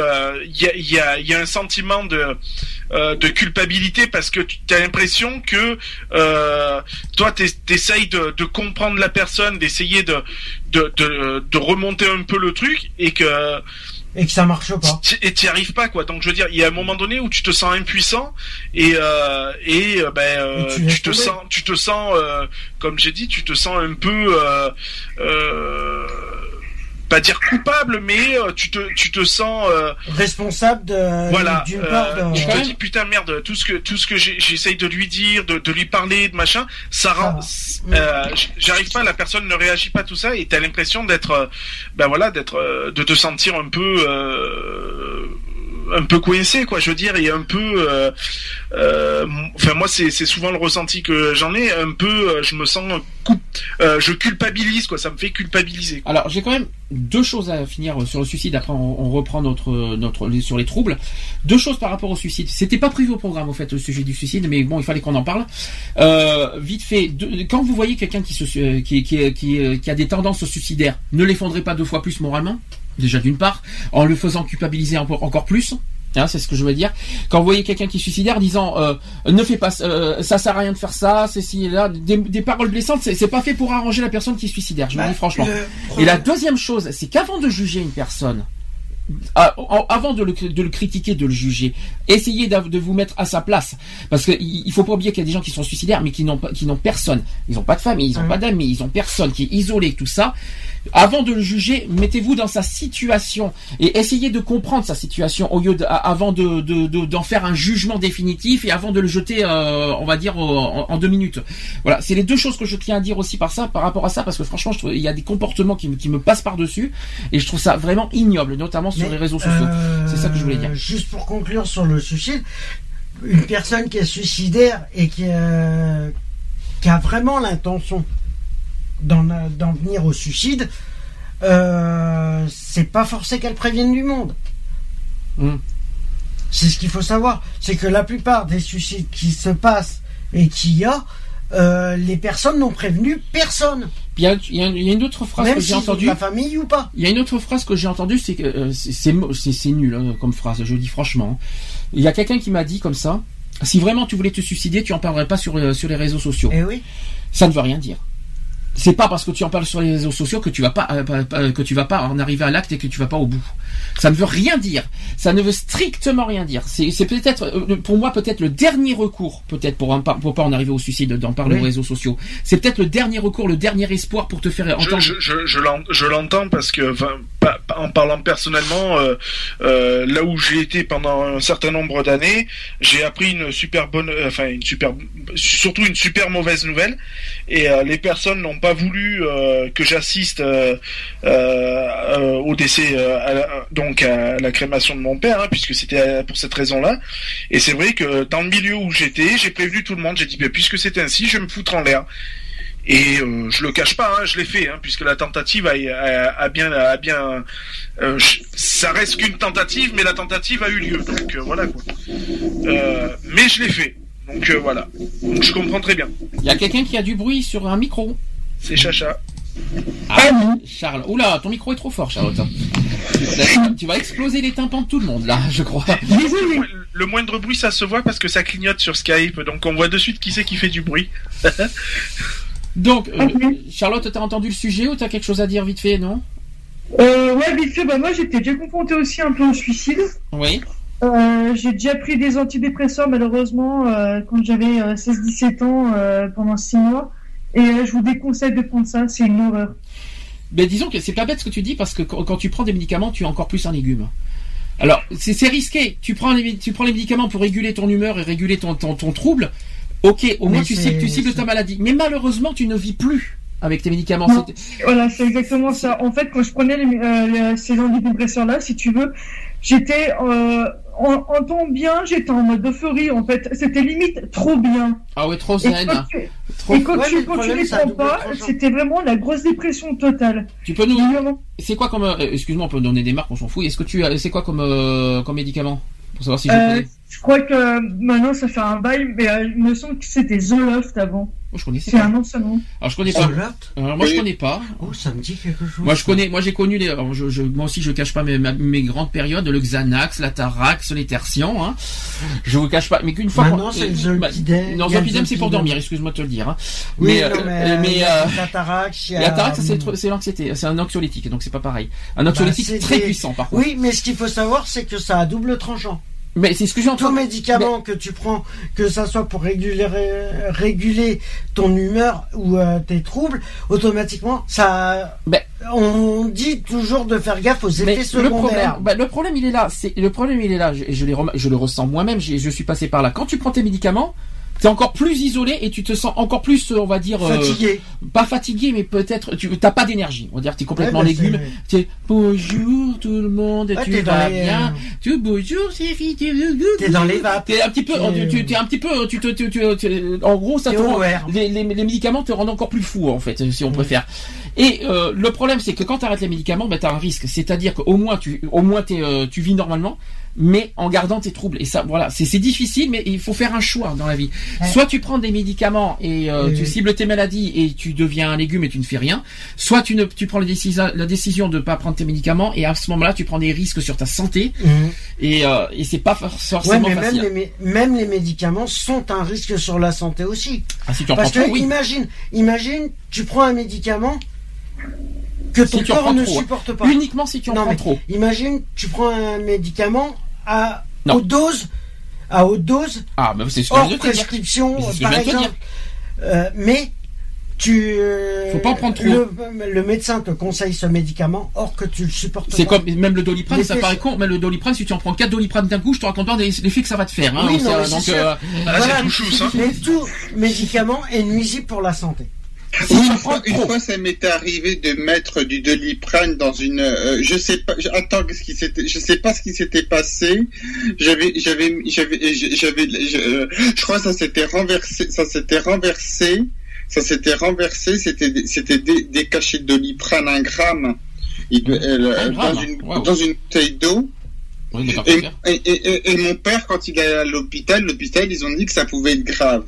il y, a, y, a, y a un sentiment de euh, de culpabilité parce que tu as l'impression que euh, toi t'essayes de, de comprendre la personne, d'essayer de, de, de, de remonter un peu le truc et que Et que ça marche pas. et t'y arrives pas quoi. Donc je veux dire, il y a un moment donné où tu te sens impuissant et euh, et euh, ben euh, Et tu te sens tu te sens euh, comme j'ai dit, tu te sens un peu euh, euh, pas dire coupable, mais euh, tu te, tu te sens euh, Responsable de, voilà. d'une euh, part de... tu te dis putain merde, tout ce que tout ce que j'essaye de lui dire, de, de lui parler, de machin, ça rend. va. euh, J'arrive pas, la personne ne réagit pas tout ça, et t'as l'impression d'être, euh, ben voilà, d'être, euh, de te sentir un peu. Un peu coincé quoi je veux dire et un peu euh, euh, enfin moi c'est souvent le ressenti que j'en ai un peu euh, je me sens coup, je culpabilise quoi ça me fait culpabiliser. Alors j'ai quand même deux choses à finir sur le suicide. Après on, reprend notre notre sur les troubles. Deux choses par rapport au suicide. C'était pas prévu au programme au fait le sujet du suicide, mais bon il fallait qu'on en parle. Vite fait, quand vous voyez quelqu'un qui, qui a des tendances suicidaires, ne l'effondrez pas deux fois plus moralement. Déjà d'une part, en le faisant culpabiliser encore plus. Hein, c'est ce que je veux dire. Quand vous voyez quelqu'un qui est suicidaire disant euh, ne fais pas euh, ça sert à rien de faire ça, c'est si là des, des paroles blessantes, c'est pas fait pour arranger la personne qui est suicidaire. Je vous le dis franchement. Et la deuxième chose, c'est qu'avant de juger une personne, ah, avant de le, de le critiquer, de le juger, essayez de vous mettre à sa place. Parce qu'il il faut pas oublier qu'il y a des gens qui sont suicidaires, mais qui n'ont n'ont personne. Ils n'ont pas de famille, ils n'ont Mhm. pas d'amis, ils ont personne, qui est isolé, tout ça. Avant de le juger, mettez-vous dans sa situation et essayez de comprendre sa situation au lieu de, avant de, de- de- d'en faire un jugement définitif et avant de le jeter, euh, on va dire, en, en deux minutes. Voilà, c'est les deux choses que je tiens à dire aussi par ça, par rapport à ça, parce que franchement, je trouve, il y a des comportements qui, me- qui me passent par dessus et je trouve ça vraiment ignoble, notamment sur Mais, les réseaux sociaux. euh, C'est ça que je voulais dire. Juste pour conclure sur le suicide, une personne qui est suicidaire et qui, euh, qui a vraiment l'intention d'en d'en venir au suicide, euh, c'est pas forcé qu'elle prévienne du monde. Hmm. C'est ce qu'il faut savoir. C'est que la plupart des suicides qui se passent et qu'il y a, euh, les personnes n'ont prévenu personne. Il y a, il y a- il y a une autre phrase Même que si j'ai entendue. la famille ou pas. Il y a une autre phrase que j'ai entendue, c'est que euh, c'est- nul hein, comme phrase. Je le dis franchement. Il y a quelqu'un qui m'a dit comme ça. Si vraiment tu voulais te suicider, tu en parlerais pas sur, euh, sur les réseaux sociaux. Eh oui. Ça ne veut rien dire. C'est pas parce que tu en parles sur les réseaux sociaux que tu vas pas, euh, pas- que tu vas pas en arriver à l'acte et que tu vas pas au bout. Ça ne veut rien dire. Ça ne veut strictement rien dire. C'est peut-être, euh, pour moi, peut-être le dernier recours, peut-être pour, pour pas en arriver au suicide, d'en parler Oui. aux réseaux sociaux. C'est peut-être le dernier recours, le dernier espoir pour te faire entendre. je, je, je je l'entends parce que enfin, en parlant personnellement euh, euh, là où j'ai été pendant un certain nombre d'années j'ai appris une super bonne euh, enfin une super surtout une super mauvaise nouvelle. Et euh, les personnes n'ont pas voulu euh, que j'assiste euh, au décès à la- donc à la crémation de mon père hein, puisque c'était pour cette raison là et c'est vrai que dans le milieu où j'étais j'ai prévenu tout le monde. J'ai dit ben, puisque c'est ainsi je vais me foutre en l'air et euh, je le cache pas, hein, je l'ai fait, hein, puisque la tentative a, a- a bien, a bien, euh, je- ça reste qu'une tentative, mais la tentative a eu lieu, donc euh, voilà quoi. Euh, mais je l'ai fait, donc euh, voilà. Donc je comprends très bien. Il y a quelqu'un qui a du bruit sur un micro. C'est Chacha. Ah, Charles. Oula, ton micro est trop fort, Charlotte. Tu- Tu vas exploser les tympans de tout le monde, là, je crois. Le, le moindre bruit, ça se voit parce que ça clignote sur Skype, donc on voit de suite qui c'est qui fait du bruit. Donc, euh, Charlotte, t'as entendu le sujet ou t'as quelque chose à dire vite fait, non? Euh, ouais, vite fait, bah, moi j'étais déjà confrontée aussi un peu au suicide. Oui. Euh, j'ai déjà pris des antidépresseurs malheureusement euh, quand j'avais euh, 16-17 ans euh, pendant 6 mois. Et euh, je vous déconseille de prendre ça, c'est une horreur. Mais disons que c'est pas bête ce que tu dis parce que quand, tu prends des médicaments, tu es encore plus un légume. Alors, c'est c'est risqué. Tu prends, les, tu prends les médicaments pour réguler ton humeur et réguler ton, ton, ton trouble. Ok, au moins tu c'est- cibles, tu cibles ta maladie. Mais malheureusement, tu ne vis plus avec tes médicaments. Non. Voilà, c'est exactement ça. En fait, quand je prenais les, euh, les- ces antidépresseurs-là, si tu veux, j'étais euh, en, en temps bien, j'étais en mode euphorie. En fait, c'était limite trop bien. Ah ouais, trop Et zen. quand tu, Trop- et quand Ouais, tu, problème, les prends pas, c'était vraiment la grosse dépression totale. Tu peux nous. C'est quoi comme. euh, excuse-moi, on peut donner des marques, on s'en fout. Est-ce que tu. C'est quoi comme, euh, comme médicament Pour savoir si je Euh, connais? Je crois que euh, maintenant ça fait un bail, mais euh, il me semble que c'était The Loft avant. Moi, je connaissais C'est pas. un ancien nom. Alors, je connais pas. Zoloft Alors, moi, je connais pas. Oh, ça me dit quelque chose. Moi je connais, moi j'ai connu les, alors, je, je- moi aussi je cache pas mes, ma- mes grandes périodes, le Xanax, la Tarax, les tertians, hein. Je vous cache pas, mais qu'une fois. Maintenant, qu'on- c'est le euh, bah, Zolpidem. Non, Il y a le Zolpidem c'est pour Zolpidem. dormir, excuse-moi de te le dire. Hein. Oui, mais, non, euh, mais, mais, il y a euh, la Tarax, il y a, La Tarax c'est tr- c'est l'anxiété, c'est un anxiolytique, donc c'est pas pareil. Un anxiolytique Bah, c'est très des- puissant par contre. Oui, mais ce qu'il faut savoir, c'est que ça a double tranchant. Mais c'est ce que j'ai Tout médicament que tu prends, que ça soit pour réguler, réguler ton humeur ou euh, tes troubles, automatiquement, ça. On dit toujours de faire gaffe aux Mais effets le secondaires. problème, bah, le problème, il est là. C'est le problème, il est là. Je, je, les rem- je le ressens moi-même. Je suis passé par là. Quand tu prends tes médicaments, t'es encore plus isolé et tu te sens encore plus, on va dire, euh, Fatigué. pas fatigué, mais peut-être tu t'as pas d'énergie. On va dire, t'es complètement Ouais, bah, légume. T'es bonjour tout le monde, Ouais, tu vas les, bien? euh, Tu bonjour c'est fille. T'es dans les vapes. T'es un petit peu, tu, t'es un petit peu, tu te, tu, tu- tu- en gros, ça te rend- les, les, les médicaments te rendent encore plus fou, en fait, si on préfère. Et euh, le problème, c'est que quand tu arrêtes les médicaments, ben, tu as un risque. C'est-à-dire qu'au moins, tu, au moins t'es, euh, tu vis normalement, mais en gardant tes troubles. Et ça, voilà, c'est difficile, mais il faut faire un choix dans la vie. Ouais. Soit tu prends des médicaments et euh, Oui, tu oui. cibles tes maladies et tu deviens un légume et tu ne fais rien. Soit tu ne, tu prends la décision, la décision de pas prendre tes médicaments et à ce moment-là, tu prends des risques sur ta santé Mhm. et, euh, et c'est pas Ouais, forcément mais même facile. les, même les médicaments sont un risque sur la santé aussi. Ah, si tu en Parce prends que trop, oui. imagine, imagine, tu prends un médicament que ton Si corps ne trop, hein. supporte pas. Uniquement si tu en Non, prends mais trop. Imagine, tu prends un médicament à Non. haute dose, à haute dose, Ah, bah, c'est ce que je de te dire. prescription, Mais c'est ce que par je te exemple. Euh, mais tu, euh, Faut pas en prendre trop. Le, le médecin te conseille ce médicament, or que tu le supportes C'est pas. comme même le doliprane, Mais ça paraît con, mais le doliprane, si tu en prends 4 doliprane d'un coup, je te raconte pas les- l'effet que ça va te faire. Hein, Oui, On non, sait, mais c'est donc, sûr. euh, Voilà. c'est tout chou, ça. Mais tout médicament est nuisible pour la santé. Une fois, une fois, ça m'était arrivé de mettre du doliprane dans une. euh, je sais pas. je- Attends, qu'est-ce qui s'était. Je sais pas ce qui s'était passé. J'avais, j'avais, j'avais, j'avais. Je, je crois que ça s'était renversé. Ça s'était renversé. Ça s'était renversé. C'était, c'était des, des cachets de doliprane un gramme. Il euh, Un gramme, dans une dans une bouteille d'eau. Oui, Et, et, et, et- mon père, quand il est à l'hôpital, l'hôpital, ils ont dit que ça pouvait être grave,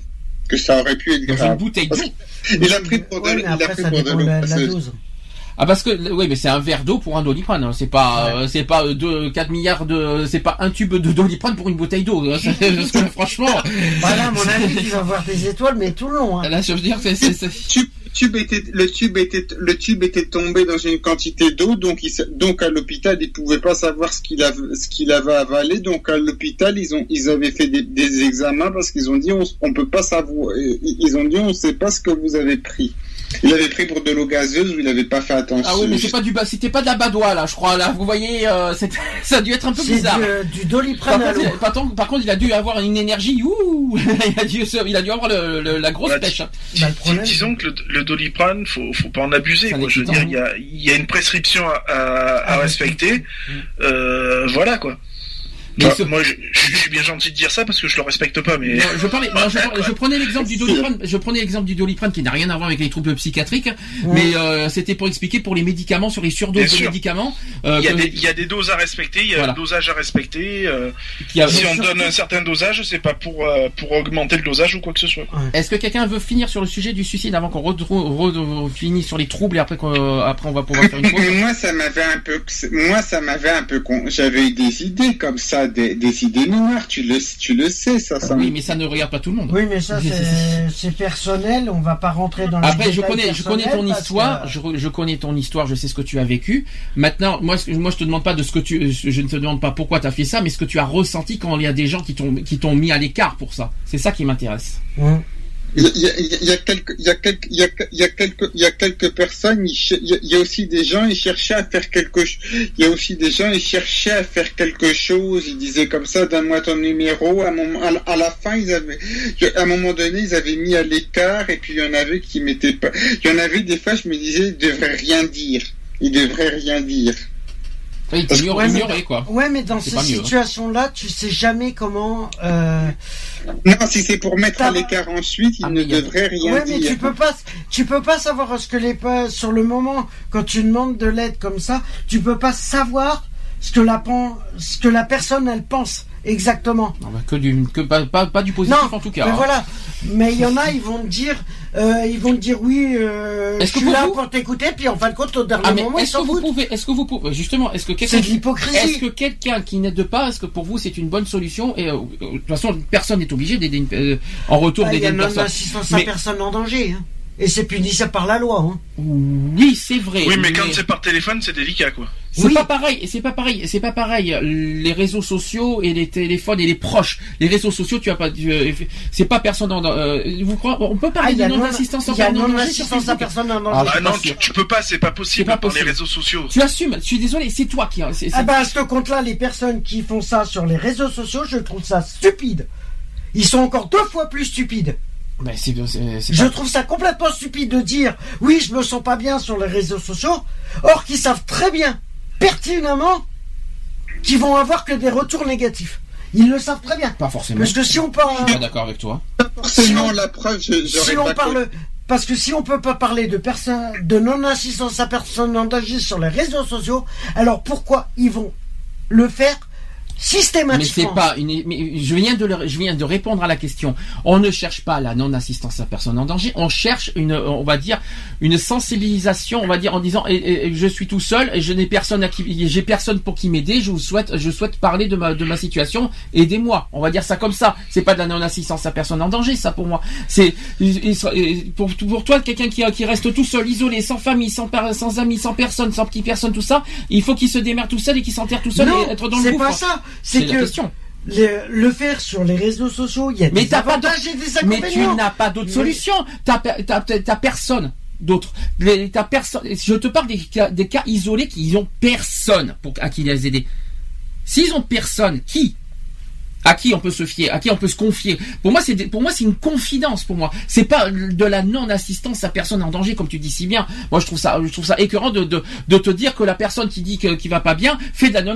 que ça aurait pu être Dans une grave. bouteille d'eau. Il a pris pour de, Ouais, mais il a après, pris ça pour de dépend de l'eau. la, la dose. Ah parce que oui mais c'est un verre d'eau pour un doliprane hein. c'est pas euh, c'est pas euh, deux 4 milliards de c'est pas un tube de doliprane pour une bouteille d'eau hein. Franchement Voilà, à mon avis, tu vas voir des étoiles, mais tout le long. Hein. là je veux dire c'est tube, tube était, le tube était, le tube était tombé dans une quantité d'eau, donc il, donc à l'hôpital ils pouvaient pas savoir ce qu'il avait, ce qu'il avait avalé, donc à l'hôpital ils ont, ils avaient fait des, des examens parce qu'ils ont dit on, s- on peut pas savoir, euh, ils ont dit on sait pas ce que vous avez pris. Il avait pris pour de l'eau gazeuse ou il avait pas fait attention. ah oui mais c'est pas du bas c'était pas de la badoie là je crois là vous voyez euh, ça a dû être un peu bizarre du, euh, du par doliprane contre, par, contre, par contre, il a dû avoir une énergie, ouh, il a dû, se- il a dû avoir le, le- la grosse pêche. hein. Bah, le Disons que le, le doliprane, faut, faut pas en abuser. Quoi. Je veux dire, il y a, il y a une prescription à, à- à Ah, respecter. Euh, voilà quoi. Mais Moi, ce- moi, je, je suis bien gentil de dire ça parce que je le respecte pas, mais Non, je parlais, non, je, prenais l'exemple du doliprane, je prenais l'exemple du doliprane qui n'a rien à voir avec les troubles psychiatriques, mais euh, c'était pour expliquer pour les médicaments sur les surdoses Bien de sûr. médicaments. euh, il y, a que- des, il y a des doses à respecter, il y a Voilà. un dosage à respecter. euh, a- si on donne un certain dosage, c'est pas pour euh, pour augmenter le dosage ou quoi que ce soit. Est-ce que quelqu'un veut finir sur le sujet du suicide avant qu'on re- finisse sur les troubles et après qu'on- après on va pouvoir faire une pause? moi, ça m'avait un peu, moi, ça m'avait un peu con. J'avais eu des idées comme ça, des, des idées noires. Tu le, tu le sais, ça. ça Oui, mais ça ne regarde pas tout le monde. Oui, mais ça, c'est personnel. On va pas rentrer dans les Après, je détails connais, je connais ton histoire, que- je, je connais ton histoire, je sais ce que tu as vécu. Maintenant, moi, moi, je te demande pas de ce que tu, je ne te demande pas pourquoi tu as fait ça, mais ce que tu as ressenti quand il y a des gens qui t'ont, qui t'ont mis à l'écart pour ça. C'est ça qui m'intéresse. Hum. Il y a, quelques, il quelques, il y a, y personnes. Il y, a, aussi des gens. Ils cherchaient à faire quelque. ch- Il y a aussi des gens. Ils cherchaient à faire quelque chose. Ils disaient comme ça, donne-moi ton numéro. À, moment- à, à la fin, ils avaient, à un moment donné, ils avaient mis à l'écart. Et puis il y en avait qui mettaient pas. Il y en avait des fois. Je me disais, ils devraient rien dire. Ils devraient rien dire. Que- ignorer, ouais, mais- quoi. Ouais, mais dans ces hein. situations-là, tu sais jamais comment. Euh... Non, si c'est pour mettre à l'écart ensuite, ils Ah, ne il devraient rien Ouais, mais dire. tu peux pas, tu peux pas savoir ce que les sur le moment quand tu demandes de l'aide comme ça, tu peux pas savoir ce que la ce que la personne elle pense exactement. Non, bah, que du, que pas, pas, pas du positif en tout cas. mais hein. voilà. Mais il y en a, ils vont te dire, euh, ils vont te dire oui, euh, je Est-ce que suis là vous- pour t'écouter, puis en fin de compte au dernier Ah, mais moment ils est-ce que s'en vous foutent. pouvez, est-ce que vous pouvez, justement, est-ce que quelqu'un, C'est de l'hypocrisie. est-ce que quelqu'un qui n'aide pas, est-ce que pour vous c'est une bonne solution et euh, de toute façon personne n'est obligé d'aider une, euh, en retour Ah, Il d'aider y a une même personne. assistance à Mais- personne en danger. hein. Et c'est punissable par la loi. Hein. Oui, c'est vrai. Oui, mais quand c'est par téléphone, c'est délicat quoi. C'est pas pareil, c'est pas pareil, c'est pas pareil. Les réseaux sociaux et les téléphones et les proches. Les réseaux sociaux, tu as pas, euh, c'est pas personne dans, euh, vous croyez, on peut Ah, parler il y a de non- non-assistance en en danger non-assistance à personne en Ah, danger. Ah non, tu, peux pas, c'est pas possible pas les réseaux sociaux. Tu assumes, je suis désolé, c'est toi qui, c'est, c'est- Ah bah, à ce compte-là, les personnes qui font ça sur les réseaux sociaux, je trouve ça stupide. Ils sont encore deux fois plus stupides. Ben, c'est, c'est- c'est Je pas- trouve ça complètement stupide de dire oui, je me sens pas bien sur les réseaux sociaux, or qu'ils savent très bien, pertinemment, qu'ils vont avoir que des retours négatifs. Ils le savent très bien. Pas forcément. Parce que si on parle, Je suis pas d'accord avec toi. Forcément, la preuve, je- si on pas parle, parce que si on peut pas parler de personne, de non-assistance à personne en danger sur les réseaux sociaux, alors pourquoi ils vont le faire Mais systématiquement c'est pas une, mais je viens de le- je viens de répondre à la question. On ne cherche pas la non-assistance à personne en danger. On cherche une, on va dire, une sensibilisation, on va dire, en disant, et- je suis tout seul et je n'ai personne à qui, j'ai personne pour qui m'aider. Je vous souhaite, je souhaite parler de ma, de ma situation. Aidez-moi. On va dire ça comme ça. C'est pas de la non-assistance à personne en danger, ça pour moi. C'est, pour, pour toi, quelqu'un qui, qui reste tout seul, isolé, sans famille, sans, par- sans amis, sans personne, sans petite personne, tout ça, il faut qu'il se démerde tout seul et qu'il s'enterre tout seul non, et être dans le c'est pas ça. C'est la que question. le, le faire sur les réseaux sociaux, il y a Mais des avantages et des Mais inconvénients. tu n'as pas d'autre solution. T'as, pe- t'as, personne d'autre. Les- T'as personne. Je te parle des cas, des cas isolés qui ont personne pour à qui les aider. S'ils ont personne, qui à qui on peut se fier, à qui on peut se confier? Pour moi, c'est pour moi c'est une confidence. Pour moi, c'est pas de la non-assistance à personne en danger, comme tu dis si bien. Moi, je trouve ça, je trouve ça écœurant de, de, de te dire que la personne qui dit que, qui va pas bien fait de la non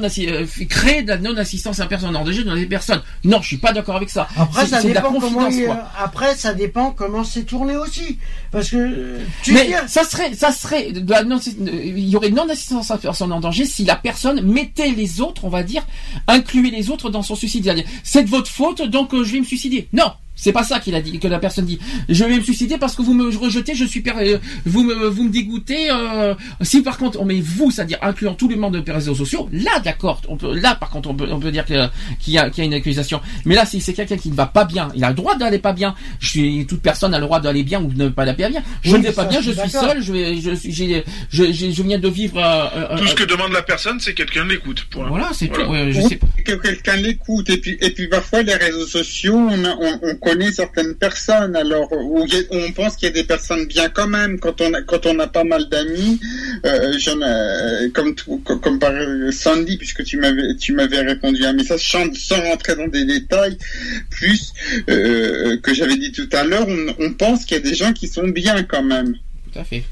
crée de la non-assistance à personne en danger dans les personnes. Non, je suis pas d'accord avec ça. Après, ça c'est de la dépend comment. il- quoi. Après, ça dépend comment c'est tourné aussi, parce que euh, tu Mais ça serait, ça serait, de la non- il y aurait non assistance à personne en danger si la personne mettait les autres, on va dire, incluait les autres dans son suicide. C'est de votre faute, donc euh, je vais me suicider. Non. C'est pas ça qu'il a dit, que la personne dit. Je vais me suicider parce que vous me rejetez, je suis, per- euh, vous me, vous me dégoûtez. euh, si par contre on met vous, c'est-à-dire incluant tous les membres de réseaux sociaux, là d'accord, on peut, là par contre on peut, on peut dire que- qu'il y a, qu'il y a une accusation. Mais là, si c'est quelqu'un qui ne va pas bien, il a le droit d'aller pas bien. Je suis, toute personne a le droit d'aller bien ou de ne pas aller bien. Je Oui, ne vais pas ça, bien, je je suis seul, je vais, je suis, j'ai, je, j'ai- je viens de vivre. euh, euh, Tout ce euh, que demande la personne, c'est quelqu'un l'écoute. point. Voilà, c'est Voilà. tout. ouais, je Oui, sais. que quelqu'un l'écoute et puis et puis parfois les réseaux sociaux on, a- on, on connaît certaines personnes alors où on pense qu'il y a des personnes bien quand même quand on a quand on a pas mal d'amis euh, ai comme comme, par euh, Sandy puisque tu m'avais tu m'avais répondu à un message sans, sans rentrer dans des détails plus euh, que j'avais dit tout à l'heure on, on pense qu'il y a des gens qui sont bien quand même Tout à fait.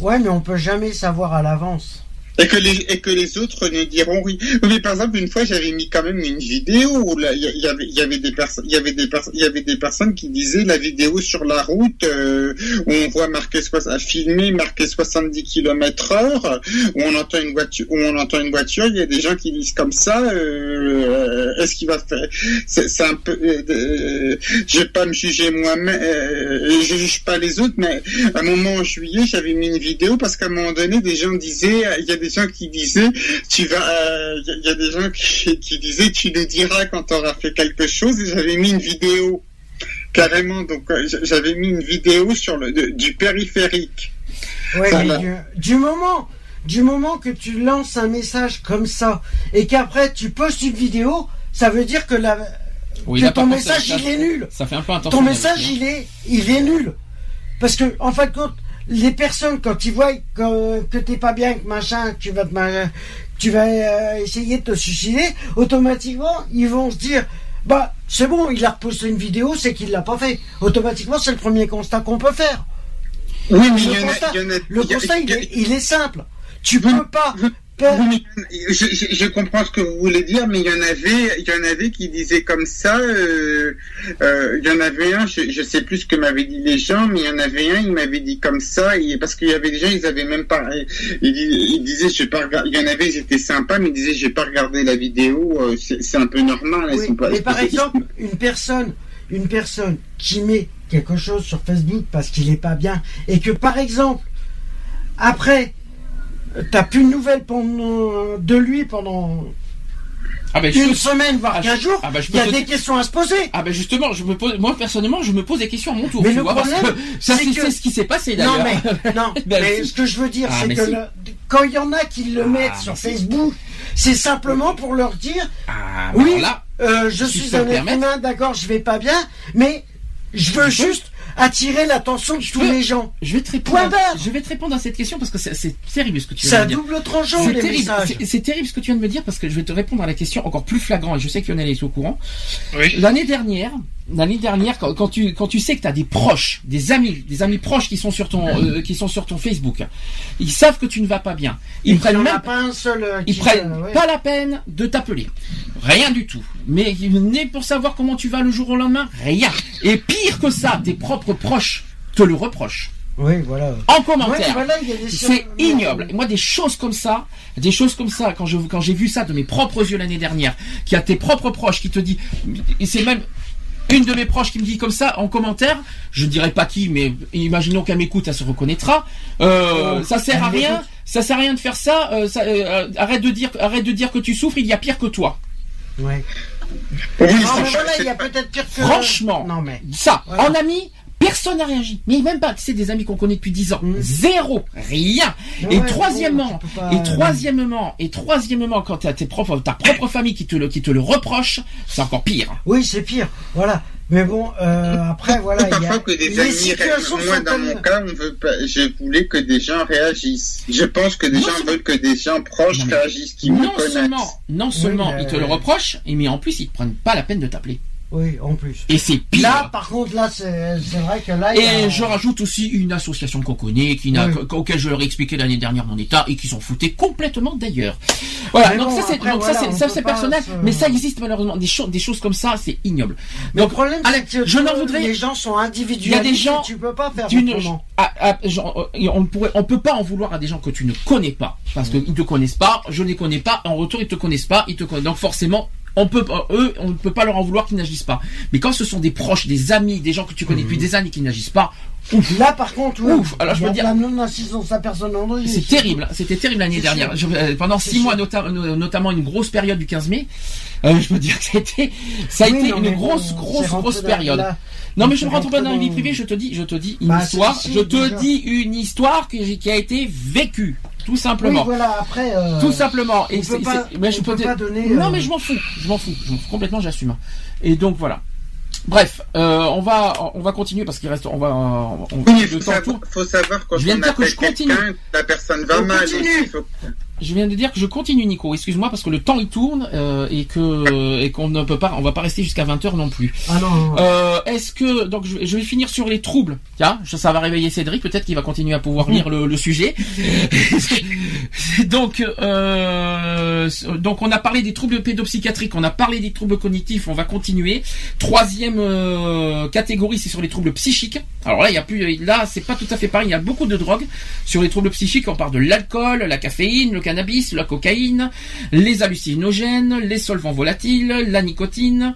ouais, mais on peut jamais savoir à l'avance. Et que les et que les autres ne diront oui. Mais par exemple, une fois, j'avais mis quand même une vidéo où il y, avait y avait des personnes il y avait des il y avait des personnes qui disaient la vidéo sur la route euh, où on voit marqué soix- filmé marqué 70 km heure où on entend une voiture où on entend une voiture il y a des gens qui disent comme ça euh, est-ce qu'il va faire c'est un peu euh, euh, je vais pas me juger moi-même euh, je juge pas les autres mais à un moment en juillet j'avais mis une vidéo parce qu'à un moment donné des gens disaient il y a des gens qui disaient tu vas euh, il y, a- il y a des gens qui, qui disaient tu nous diras quand tu auras fait quelque chose et j'avais mis une vidéo carrément donc euh, j'avais mis une vidéo sur le de- du périphérique Ouais, Voilà. mais du, du moment, du moment que tu lances un message comme ça et qu'après tu postes une vidéo, ça veut dire que la, Oui, que ton message ça- il est nul. Ça fait un peu. Ton message il est, il est nul. Parce que en fin de compte, les personnes quand ils voient que, que t'es pas bien, que machin, que tu vas te tu vas euh, essayer de te suicider, automatiquement ils vont se dire. Bah, c'est bon, il a reposté une vidéo, c'est qu'il l'a pas fait. Automatiquement, c'est le premier constat qu'on peut faire. oui mais Le constat, il a- le a- constat, est, il est simple. Tu peux pas. Oui, je, je, je comprends ce que vous voulez dire, mais il y en avait, il y en avait qui disaient comme ça. euh, euh, il y en avait un, je, je sais plus ce que m'avaient dit les gens, mais il y en avait un, il m'avait dit comme ça, et, parce qu'il y avait des gens, ils avaient même pas, ils, ils disaient, je pas. Il y en avait, ils étaient sympas, mais ils disaient, j'ai pas regardé la vidéo, euh, c'est un peu normal. Oui, pas- mais par exemple, une personne, une personne qui met quelque chose sur Facebook parce qu'il est pas bien et que par exemple, après, t'as plus de nouvelles pendant, de lui pendant Ah ben, une peux- semaine, voire Ah, je- 15 jours, ah je il y a te- des questions à se poser. Ah ben justement, je me pose, moi personnellement, je me pose des questions à mon tour. Mais le vois, parce problème, que ça c'est que- ce qui s'est passé Non, d'ailleurs. mais, non, Ben, mais si. ce que je veux dire, Ah, c'est mais que si. le- quand il y en a qui le mettent sur mais Facebook, c'est simplement pour leur dire Ah, oui, là, euh, je si suis un humain, d'accord, je vais pas bien, mais je veux juste attirer l'attention de Je tous peux- les gens. je vais te répondre. Point à- barre. je vais te répondre à cette question parce que c'est- terrible ce que tu viens de dire. double tranchant C'est les terrible, messages. c'est- c'est terrible ce que tu viens de me dire parce que je vais te répondre à la question encore plus flagrant et je sais que Lionel est au courant. Oui. L'année dernière, l'année dernière, quand, quand tu quand tu sais que tu as des proches, des amis, des amis proches qui sont sur ton euh, qui sont sur ton Facebook, ils savent que tu ne vas pas bien. Ils Et prennent même pas un seul. euh, ils prennent euh, ouais. pas la peine de t'appeler. Rien du tout. Mais n'est pour savoir comment tu vas le jour au lendemain, rien. Et pire que ça, tes propres proches te le reprochent. Oui, voilà. En Ouais, commentaire. voilà, C'est ignoble. Moi, des choses comme ça, des choses comme ça, quand je quand j'ai vu ça de mes propres yeux l'année dernière, qui a tes propres proches qui te dit, et c'est même une de mes proches qui me dit comme ça en commentaire, je ne dirais pas qui, mais imaginons qu'elle m'écoute, elle se reconnaîtra. Euh, Oh, ça sert à rien, ça sert à rien de faire ça. euh, ça, euh, arrête de dire, arrête de dire que tu souffres, il y a pire que toi. Ouais. Oui, Non, c'est mais pas- voilà, c'est il y a pas- peut-être pire que. Franchement. Non, mais. Ça, Voilà. en ami, personne n'a réagi. Mais même pas, c'est des amis qu'on connaît depuis 10 ans. Mm. Zéro. Rien. Ouais, et troisièmement, bon, pas- et troisièmement, et troisièmement, quand t'as tes propres, ta propre famille qui te le, qui te le reproche, c'est encore pire. Oui, c'est pire. Voilà. Mais bon, euh, après, voilà. il y a... Que des les amis, situations moi sont dans mon tellement- cas, on veut pas, je voulais que des gens réagissent. Je pense que des Non, gens veulent que des gens proches Non, mais- réagissent, qui me Non connaissent. seulement, non seulement mais- ils te le reprochent, et mais en plus ils te prennent pas la peine de t'appeler. Oui, en plus. Et c'est pire. Là, par contre, là, c'est vrai que là. il y a- Et je rajoute aussi une association qu'on connaît, qui n'a, Oui. auquel je leur ai expliqué l'année dernière mon état et qui s'en foutaient complètement d'ailleurs. Voilà, donc ça c'est, voilà, personnel, se- mais ça existe malheureusement des choses, des choses comme ça, c'est ignoble. Mais le Donc, problème, allez, c'est que je n'en voudrais- les gens sont individuels. Il y a des gens Tu peux pas faire d'une- autrement. ah, ah, genre, euh, on pourrait, on peut pas en vouloir à des gens que tu ne connais pas, parce qu'ils te connaissent pas, je les connais pas, en retour ils te connaissent pas, ils te connaissent, donc forcément. On peut, eux, on ne peut pas leur en vouloir qu'ils n'agissent pas. Mais quand ce sont des proches, des amis, des gens que tu connais depuis des années qui n'agissent pas, ouf, Là, par contre. Ouf, alors je peux dire-. C'est terrible, c'était terrible l'année dernière. Je- euh, pendant six mois, nota- no- notamment une grosse période du 15 mai, euh, je peux dire que ça a été, ça a Oui, été non, une grosse, grosse, grosse période. non, mais je ne rentre pas dans la vie privée. Je te dis, je te dis une Bah, histoire. si, si, je te dis une histoire qui a été vécue, tout Oui, simplement. voilà, après. euh, Tout simplement. on Et peut c'est- pas- mais je on peux peut pas donner, Non, euh, mais je m'en fous. Je m'en fous. Je m'en fous. Complètement, j'assume. Et donc voilà. Bref, euh, on va on va continuer parce qu'il reste on va on, Oui, le faut, temps savoir, faut savoir quand Je viens on de dire que je continue. la personne va On mal continue. aussi. Faut... Je viens de dire que je continue Nico, excuse-moi parce que le temps il tourne euh, et que et qu'on ne peut pas on va pas rester jusqu'à 20h non plus. Ah non. Euh, est-ce que donc je, vais- je vais finir sur les troubles. Tiens, ça, va réveiller Cédric, peut-être qu'il va continuer à pouvoir lire le, le sujet. donc euh, donc on a parlé des troubles pédopsychiatriques, on a parlé des troubles cognitifs, on va continuer. Troisième euh, catégorie, c'est sur les troubles psychiques. Alors là, il y a plus là, c'est pas tout à fait pareil, il y a beaucoup de drogues sur les troubles psychiques, on parle de l'alcool, la caféine, le cannabis, la cocaïne, les hallucinogènes, les solvants volatiles, la nicotine,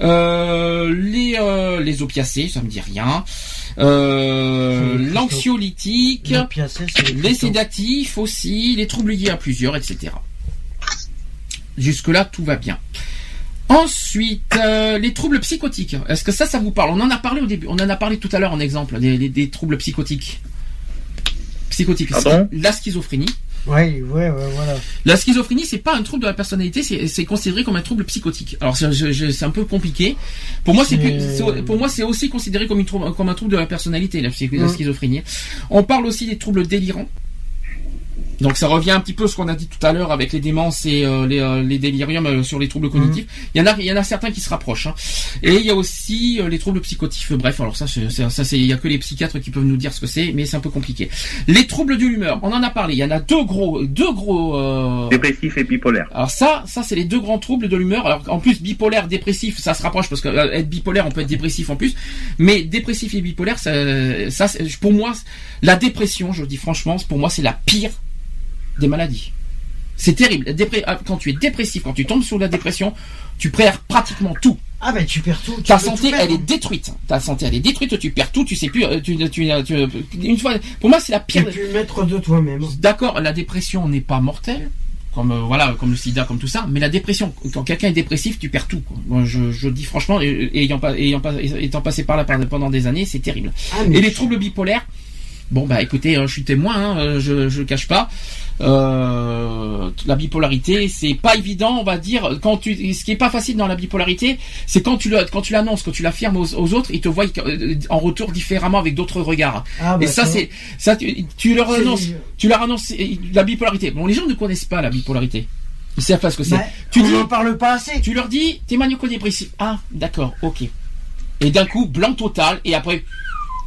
euh, les, euh, les opiacés, ça me dit rien, euh, l'anxiolytique, les sédatifs aussi, les troubles liés à plusieurs, etc. Jusque-là, tout va bien. Ensuite, euh, les troubles psychotiques. Est-ce que ça, ça vous parle? On en a parlé au début. On en a parlé tout à l'heure en exemple des, des- des troubles psychotiques. Psychotiques. Pardon la schizophrénie. Oui, ouais, ouais, voilà. La schizophrénie, c'est pas un trouble de la personnalité, c'est considéré comme un trouble psychotique. Alors c'est un peu compliqué. Pour moi, c'est pour moi aussi considéré comme une trouble, comme un trouble de la personnalité, la Mm. schizophrénie. On parle aussi des troubles délirants. Donc ça revient un petit peu à ce qu'on a dit tout à l'heure avec les démences et euh, les, euh, les déliriums euh, sur les troubles cognitifs. Il y en a, il y en a certains qui se rapprochent. hein. Et il y a aussi euh, les troubles psychotifs. Bref, alors ça, c'est- c'est- ça c'est, il y a que les psychiatres qui peuvent nous dire ce que c'est, mais c'est un peu compliqué. Les troubles de l'humeur, on en a parlé. Il y en a deux gros, deux gros. euh, Dépressif et bipolaire. alors ça, ça c'est les deux grands troubles de l'humeur. Alors en plus bipolaire, dépressif, ça se rapproche parce que euh, être bipolaire, on peut être dépressif en plus. Mais dépressif et bipolaire, ça, ça c'est- pour moi, la dépression, je le dis franchement, pour moi c'est la pire des maladies. C'est terrible. Ah, Quand tu es dépressif, quand tu tombes sur la dépression, tu perds pratiquement tout. Ah ben tu perds tout. tu Ta santé, tout elle est détruite. Ta santé, elle est détruite. Tu perds tout. Tu sais plus. euh, Tu, tu, tu- une fois, pour moi, c'est la pire. Tu es maître de toi-même. D'accord, la dépression n'est pas mortelle, comme euh, voilà, comme le sida, comme tout ça, mais la dépression, quand quelqu'un est dépressif, tu perds tout. Quoi. Moi, je, je dis franchement, ayant pas, ayant pas, étant passé par là pendant des années, c'est terrible. Ah, Et les troubles bipolaires, Bon bah écoutez, hein, je suis témoin, hein, euh, je je le cache pas. Euh, la bipolarité, c'est pas évident, on va dire. Quand tu, ce qui est pas facile dans la bipolarité, c'est quand tu le, quand tu l'annonces, quand tu l'affirmes aux, aux autres, ils te voient euh, en retour différemment avec d'autres regards. Ah, bah, Et ça, c'est ça, tu, tu leur annonces, tu leur annonces la bipolarité. Bon, les gens ne connaissent pas la bipolarité. Ils savent pas ce que c'est. Bah, tu dis, parle pas assez. tu leur dis, t'es maniaco-dépressif. Ah, d'accord, ok. Et d'un coup, blanc total, et après,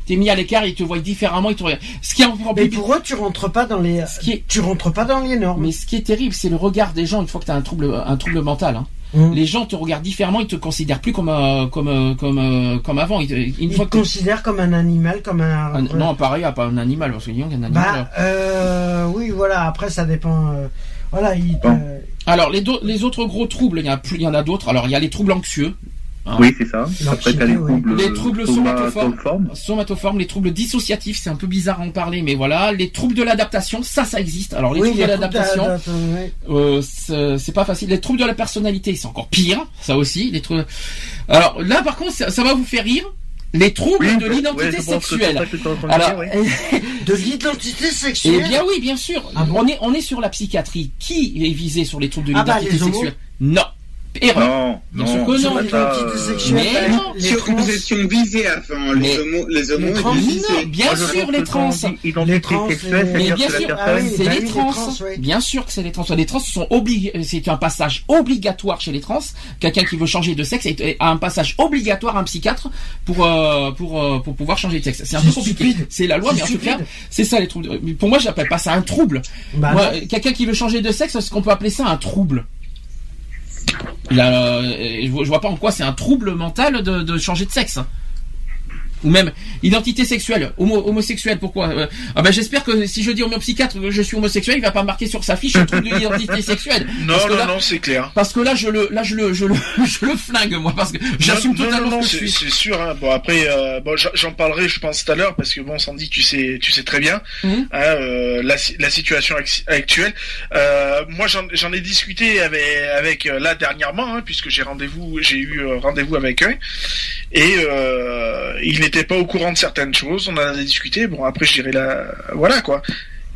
t'es mis à l'écart, ils te voient différemment, ils te regardent. Ce qui est encore Mais plus pour eux, tu rentres pas dans les, Ce qui est- tu rentres pas dans les normes. mais ce qui est terrible, c'est le regard des gens une fois que tu as un trouble, un trouble mental. hein. Hum. Les gens te regardent différemment, ils te considèrent plus comme euh, comme euh, comme euh, comme avant. Ils te- Une Ils fois te que considèrent comme un animal, comme un. un- non, pareil, pas un animal parce que disons qu'un animal. Bah, euh, oui, voilà. Après, ça dépend. euh, voilà, il. Alors les les autres gros troubles, il y a plus, il y en a d'autres. Alors il y a les troubles anxieux, hein. Oui, c'est ça. Après, t'as les troubles, Les troubles somatoformes. somatoformes. somatoformes, les troubles dissociatifs, c'est un peu bizarre à en parler, mais voilà. Les troubles de l'adaptation, ça, ça existe. Alors les Oui, troubles de l'adaptation. Euh, c'est pas facile. Les troubles de la personnalité, c'est encore pire, ça aussi. Les troubles... Alors là, par contre, ça, ça va vous faire rire. Les troubles Oui, de l'identité sexuelle. Alors, ouais. De l'identité eh sexuelle. bien oui, bien sûr. Ah bon on est on est sur la psychiatrie. Qui est visé sur les troubles de Ah bah, l'identité sexuelle? Non. Erreur. Non, Bien non. sûr que Sur non. mais non. les trans- nous étions visés avant, les homos, les homos Les trans-. Non, bien sûr pense les trans. Les trans, Mais bien sûr. Ah c'est les trans. Bien sûr que c'est les trans. Les trans sont obligés. C'est un passage obligatoire chez les trans. Quelqu'un qui veut changer de sexe a un passage obligatoire à un psychiatre pour euh, pour euh, pour pouvoir changer de sexe. C'est un peu compliqué. stupide. C'est la loi, mais en tout cas, stupide. c'est ça les troubles. Pour moi, j'appelle pas ça un trouble. Bah, quelqu'un qui veut changer de sexe, est-ce qu'on peut appeler ça un trouble Euh, je, vois, pas en quoi c'est un trouble mental de, de changer de sexe. Ou même identité sexuelle, homo, homosexuel, pourquoi Euh, Ah ben j'espère que si je dis homopsychiatre que je suis homosexuel, il va pas marquer sur sa fiche un trouble d'identité sexuelle. Non, non, là- non, c'est clair. Parce que là je le là je le je le je le flingue moi parce que j'assume totalement non, non, ce que je c'est suis. c'est sûr. Hein. Bon après, euh, bon, j'en- parlerai, je pense tout à l'heure, parce que bon, Sandy, tu sais, tu sais très bien Mhm. hein, euh, la, la situation ac- actuelle. Moi, j'en j'en ai discuté avec, avec là dernièrement, hein, puisque j'ai rendez-vous, j'ai eu rendez-vous avec eux, et il n'était pas au courant de certaines choses. On en a discuté. Bon, après, je dirais là, voilà quoi.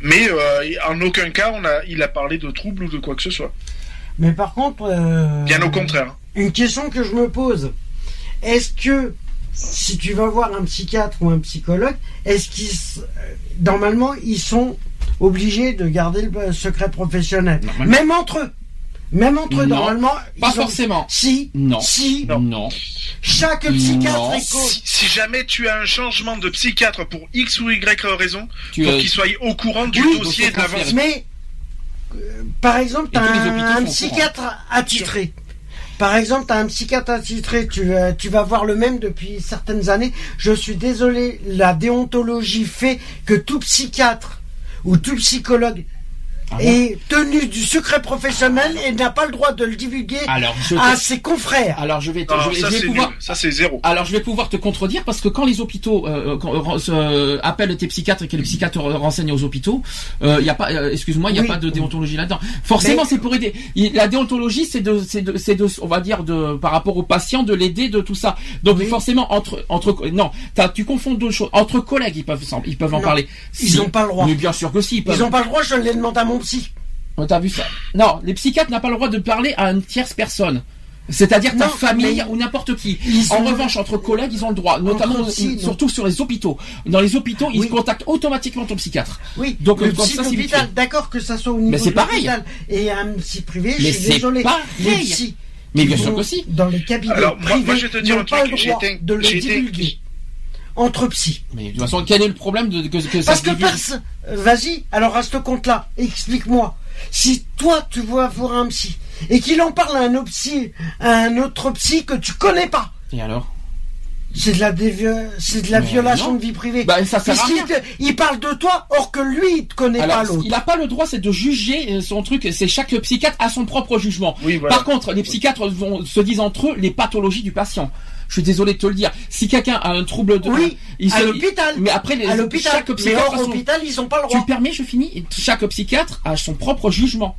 Mais euh, en aucun cas, on a, il a parlé de troubles ou de quoi que ce soit. Mais par contre. euh, Bien au contraire. Une question que je me pose. Est-ce que si tu vas voir un psychiatre ou un psychologue, est-ce qu'ils normalement ils sont obligés de garder le secret professionnel, même entre eux, même entre eux Non, normalement. Pas forcément. Si, Non. si, Non. chaque psychiatre Non. est Si, si jamais tu as un changement de psychiatre pour X ou Y raison, Tu euh, qu'il soit au courant du Oui, dossier de l'avancement. Mais, euh, par exemple, tu as un, psychiatre attitré. Par exemple, tu as un psychiatre attitré, tu, euh, tu vas voir le même depuis certaines années. Je suis désolé, la déontologie fait que tout psychiatre ou tout psychologue Ah est tenu du secret professionnel et n'a pas le droit de le divulguer Alors je te- à ses confrères. alors je vais te- je vais, ça je vais c'est pouvoir nul. Ça c'est zéro. Alors je vais pouvoir te contredire parce que quand les hôpitaux euh, quand, euh, se- appellent tes psychiatres et que les psychiatres re- renseignent aux hôpitaux, il y a pas, euh, excuse-moi, il y a Oui. pas de déontologie là-dedans. Forcément, Mais- c'est pour aider. La déontologie, c'est de, c'est de, c'est de, on va dire de, par rapport au patient, de l'aider de tout ça. Donc Oui. forcément entre, entre, non, t'as- tu confonds deux choses. Entre collègues, ils peuvent, ils peuvent en Non, parler. ils Si. ont pas le droit. Mais bien sûr que si. Ils peuvent. Ils n'ont pas le droit, je l'ai demandé à mon psy. Oh, T'as vu ça Non, les psychiatres n'ont pas le droit de parler à une tierce personne. C'est-à-dire ta famille ou n'importe qui. Ils En revanche, entre collègues, ils ont le droit, notamment non. surtout sur les hôpitaux. Dans les hôpitaux, ils Oui. contactent automatiquement ton psychiatre. Oui, Donc, le psy fait. d'accord que ça soit au niveau Mais c'est de pareil. l'hôpital et un psy privé, Mais je suis c'est désolé. pareil. Les psys Mais bien sûr que si. Dans les cabinets Alors, moi- privés, moi, je vais te dire un truc, le j'ai été- Entre psy. Mais de toute façon, quel est le problème de que, que ça Parce se que personne. Vas-y, alors à ce compte-là, explique-moi. Si toi tu vas voir un psy et qu'il en parle à un autre psy, à un autre psy que tu connais pas, Et alors? C'est de la dévi- c'est de la Mais violation non. de vie privée. Bah, ça sert à rien. te- il parle de toi, or que lui il te connaît Alors, pas l'autre. il n'a pas le droit, c'est de juger euh, son truc. C'est chaque psychiatre a son propre jugement. Oui, voilà. Par contre, les psychiatres vont se disent entre eux les pathologies du patient. Je suis désolé de te le dire. Si quelqu'un a un trouble de, Oui, il à l'hôpital. Mais après, les, à l'hôpital. chaque Mais psychiatre hors a son- hôpital, ils ont pas le Tu droit. me permets, je finis. Chaque psychiatre a son propre jugement.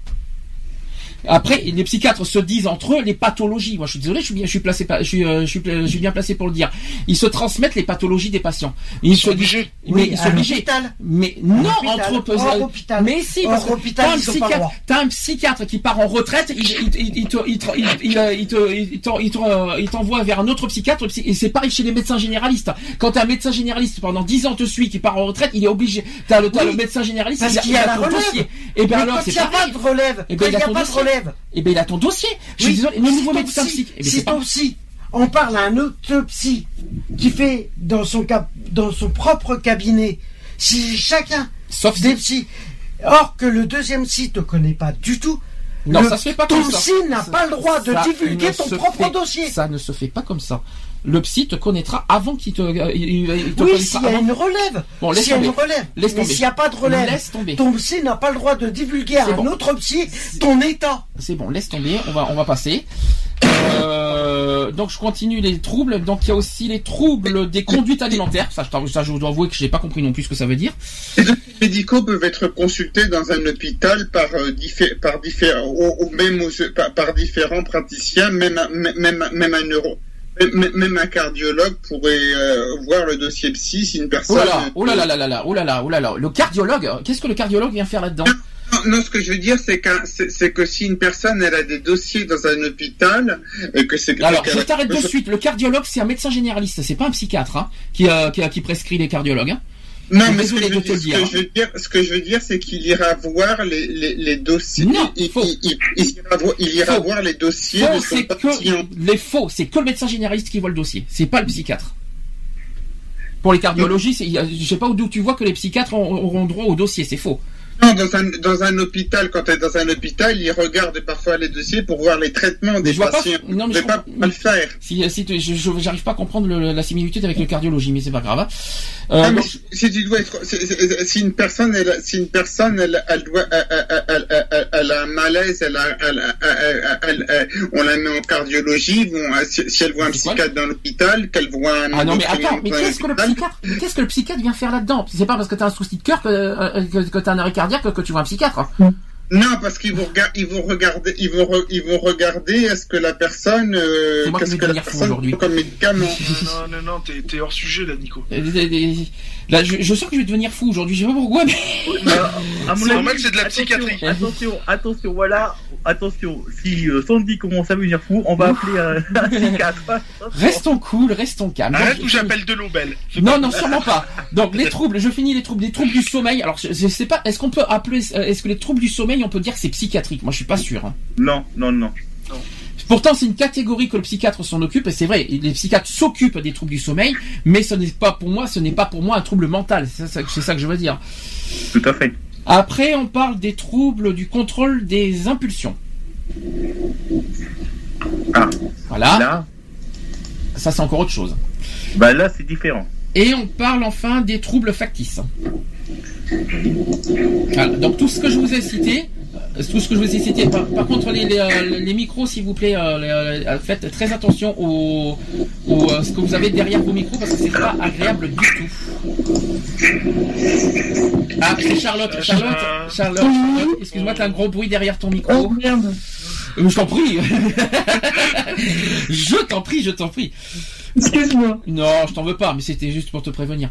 Après, les psychiatres se disent entre eux les pathologies. Moi, je suis désolé, je suis bien, je suis placé, je suis, euh, je suis, je suis bien placé pour le dire. Ils se transmettent les pathologies des patients. Ils, sont se disent, obligés. mais Oui, ils sont obligés. Mais non, entre Hors euh, hôpital. Mais si, Hors parce que hôpital, t'as un ils psychiatre, t'as un psychiatre qui part en retraite, il, il, il, il te, il, te- il, il, il te, il t'en- il t'en- il t'envoie vers un autre psychiatre, et c'est pareil chez les médecins généralistes. Quand t'as un médecin généraliste pendant 10 ans te suit, qui part en retraite, il est obligé. T'as le, t'as Oui, le médecin généraliste, parce il a, qu'il y a il la ton relève. dossier. Et ben Mais alors, c'est pas de relève, Relève, Eh ben, il a ton dossier. Je suis désolé, le si nouveau ton médecin psy- psy. Eh ben, si ton psy, on parle à un autopsie qui fait dans son, cap, dans son propre cabinet, si chacun Sauf des psys, or que le deuxième psy te connaît pas du tout, Non, le- ça se fait pas ton comme ça. psy n'a pas le droit de ça divulguer ne ton propre fait- dossier. Ça ne se fait pas comme ça. Le psy te connaîtra avant qu'il te, euh, il, il- il te Oui, s'il y a avant- une relève. Bon, laisse s'il y a une tomber. relève. Laisse Mais tomber. s'il n'y a pas de relève, Laisse tomber. ton psy n'a pas le droit de divulguer à un autre psy ton état. C'est bon, laisse tomber, on va, on va passer. Euh, donc je continue les troubles. Donc il y a aussi les troubles des conduites alimentaires. Ça, je, t'avoue- ça, je dois avouer que j'ai pas compris non plus ce que ça veut dire. Les dossiers médicaux peuvent être consultés dans un hôpital par, euh, diffé- par, différents, ou, ou même aux- par, par différents praticiens, même, même, même un neuro. Même, même un cardiologue pourrait euh, voir le dossier psy si une Oh personne. là là, oh là là là là là, oh là là, oh là là. Le cardiologue, qu'est-ce que le cardiologue vient faire là-dedans? Non, non, ce que je veux dire, c'est qu'un- c'est que si une personne elle a des dossiers dans un hôpital et que c'est Alors, je t'arrête de suite. Le cardiologue, c'est un médecin généraliste, c'est pas un psychiatre hein, qui, euh, qui, qui prescrit les cardiologues. Hein. Non, mais ce que, je veux dire, ce, que je veux dire, c'est qu'il ira voir les, les, les dossiers. Non, il, faux. il, il- il ira, voir, il ira Faux. voir les dossiers Faux, de son que les faux, c'est que le médecin généraliste qui voit le dossier. C'est pas le psychiatre. Pour les a- je sais pas d'où tu vois que les psychiatres auront droit au dossier. C'est faux. Non, dans un, dans un hôpital, quand tu es dans un hôpital, il regarde parfois les dossiers pour voir les traitements des Je vois pas- patients. non, mais je vais pas pas le faire. Si, si tu- je, j'arrive pas à comprendre le- la similitude avec le cardiologie, mais c'est pas grave. hein. Euh, Ah, mais donc- si- si tu dois être, si, si- si une personne, elle, si une personne, elle, elle doit, elle, elle- elle- elle- elle a un malaise, elle a, on la met en cardiologie, ils si, si elle voit un psychiatre dans l'hôpital, qu'elle voit un Ah non mais attends, mais qu'est-ce que le psychiatre, mais qu'est-ce que le psychiatre vient faire là-dedans C'est pas parce que t'as un souci de cœur que, euh, que, que t'as un arrêt cardiaque que, que tu vois un psychiatre. Non, parce qu'ils vont, rega- ils vont regarder, ils vont, re- ils vont regarder est-ce que la personne, euh, C'est moi qui qu'est-ce vais que la devenir fou personne aujourd'hui. comme médicament. Non, non, non, t'es t'es hors sujet là, Nico. Là, je, je sens que je vais devenir fou aujourd'hui. Je sais pas pourquoi, mais À mon C'est avis, normal que c'est de la psychiatrie. Attention, attention, voilà, attention. Si euh, Sandy commence à devenir fou, on va appeler euh, un psychiatre. restons cool, restons calmes. Arrête ou j'appelle de l'Obel. Non, non, sûrement pas. Donc les troubles, je finis les troubles, les troubles du sommeil. Alors je, je sais pas, est-ce qu'on peut appeler, euh, est-ce que les troubles du sommeil, on peut dire que c'est psychiatrique? Moi, je suis pas sûr. hein. Non, non, non. Pourtant, c'est une catégorie que le psychiatre s'en occupe, et c'est vrai, les psychiatres s'occupent des troubles du sommeil, mais ce n'est pas pour moi, ce n'est pas pour moi un trouble mental. C'est ça, c'est ça que je veux dire. Tout à fait. Après, on parle des troubles du contrôle des impulsions. Ah, Voilà, là, ça c'est encore autre chose. bah là, c'est différent. Et on parle enfin des troubles factices. Voilà, donc tout ce que je vous ai cité, euh, tout ce que je vous ai cité. Par, par contre, les, les, euh, les micros, s'il vous plaît, euh, les, faites très attention au, au, ce que vous avez derrière vos micros parce que c'est pas agréable du tout. Ah, c'est Charlotte, Charlotte, Charlotte, Charlotte, excuse-moi, t'as un gros bruit derrière ton micro. Oh merde. Euh, Je t'en prie. je t'en prie, je t'en prie. Excuse-moi. Non, je t'en veux pas, mais c'était juste pour te prévenir.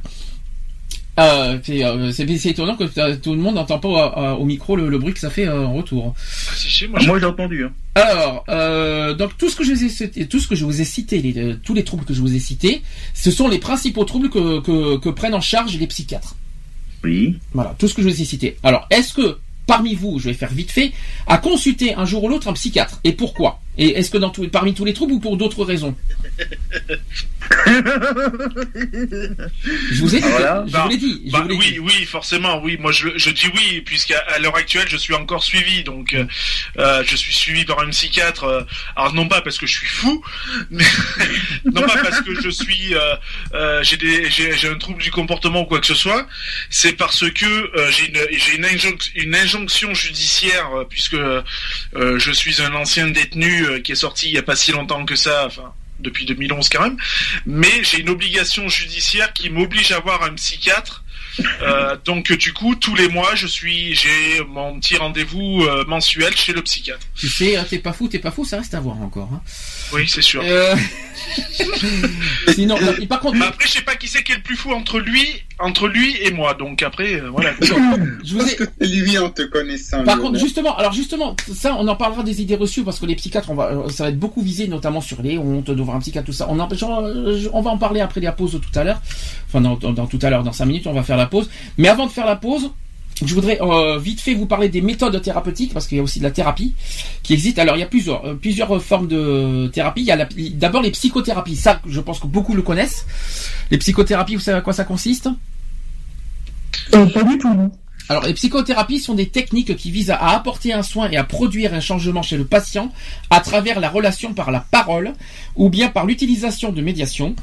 Euh, c'est, euh, c'est, étonnant que euh, tout le monde n'entend pas euh, au micro le, le bruit que ça fait euh, en retour. Ah, moi. Moi, j'ai entendu. Hein. Alors, euh, donc tout ce que je vous ai cité, tout ce que je vous ai cité, les- euh, tous les troubles que je vous ai cités, ce sont les principaux troubles que, que, que prennent en charge les psychiatres. Oui. Voilà, tout ce que je vous ai cité. Alors, est-ce que parmi vous, je vais faire vite fait, a consulté un jour ou l'autre un psychiatre? Et pourquoi? Et est-ce que dans tous- parmi tous les troubles ou pour d'autres raisons Je vous ai dit, Voilà. je Bah, vous l'ai dit, je Bah, vous l'ai oui, dit. oui, forcément, oui. Moi, je, je dis oui, puisqu'à à l'heure actuelle, je suis encore suivi. Donc, euh, euh, je suis suivi par un psychiatre. euh, alors, non pas parce que je suis fou, mais non pas parce que je suis, euh, j'ai des, j'ai, j'ai un trouble du comportement ou quoi que ce soit. C'est parce que j'ai une, j'ai une, une injonction judiciaire, puisque je suis un ancien détenu euh, qui est sorti il y a pas si longtemps que ça. Enfin. Depuis 2011 quand même, mais j'ai une obligation judiciaire qui m'oblige à voir un psychiatre Euh, donc du coup, tous les mois, je suis, j'ai mon petit rendez-vous euh, mensuel chez le psychiatre. Tu sais, hein, t'es pas fou, t'es pas fou, ça reste à voir encore. hein. Oui, c'est sûr. Euh, Sinon, non, par contre, Mais après, je sais pas qui c'est qui est le plus fou entre lui, entre lui et moi. Donc après, euh, voilà. je vous ai, Parce que c'est lui en te connaissant. Par contre, justement, alors justement, ça, on en parlera des idées reçues parce que les psychiatres, on va, ça va être beaucoup visé, notamment sur les hontes de voir un psychiatre, tout ça. On, en, genre, on va en parler après la pause tout à l'heure. Enfin, dans, dans- dans tout à l'heure, dans 5 minutes, on va faire la pause. Mais avant de faire la pause, je voudrais euh, vite fait vous parler des méthodes thérapeutiques parce qu'il y a aussi de la thérapie qui existe. Alors, il y a plusieurs, euh, plusieurs formes de thérapie. Il y a d'abord les psychothérapies. Ça, je pense que beaucoup le connaissent. Les psychothérapies, vous savez à quoi ça consiste? Euh, pas du tout, non. Alors, les psychothérapies sont des techniques qui visent à apporter un soin et à produire un changement chez le patient à travers la relation par la parole ou bien par l'utilisation de médiation.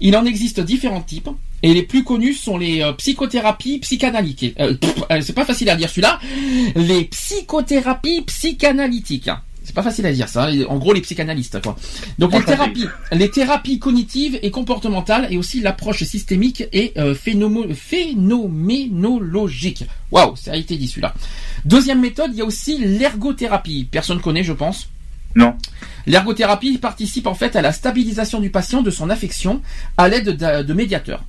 Il en existe différents types et les plus connus sont les euh, psychothérapies psychanalytiques. Euh, euh, c'est pas facile à dire celui-là. Les psychothérapies psychanalytiques. C'est pas facile à dire ça. hein. En gros, les psychanalystes, quoi. Donc les thérapies, les thérapies cognitives et comportementales et aussi l'approche systémique et euh, phénomo- phénoménologique. Waouh, ça a été dit celui-là. Deuxième méthode, il y a aussi l'ergothérapie. Personne connaît, je pense. Non. L'ergothérapie participe en fait à la stabilisation du patient de son affection à l'aide de, de médiateurs.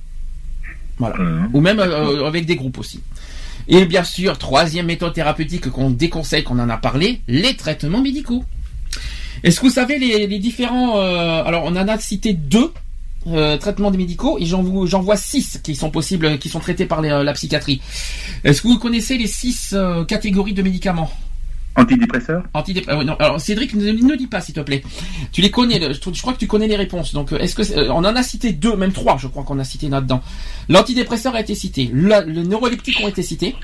Voilà. Euh, Ou même euh, avec des groupes aussi. Et bien sûr, troisième méthode thérapeutique qu'on déconseille, qu'on en a parlé, les traitements médicaux. Est-ce que vous savez les, différents... euh, alors, on en a cité deux euh, traitements médicaux et j'en vois six qui sont possibles, qui sont traités par euh, la psychiatrie. Est-ce que vous connaissez les six catégories de médicaments? Antidépresseur Antidép- euh, non, alors Cédric, ne, ne dis pas s'il te plaît. Tu les connais, le- je, je crois que tu connais les réponses. Donc, euh, est-ce que euh, on en a cité deux, même trois, je crois qu'on a cité là-dedans. L'antidépresseur a été cité, le, le neuroleptique ont été cités.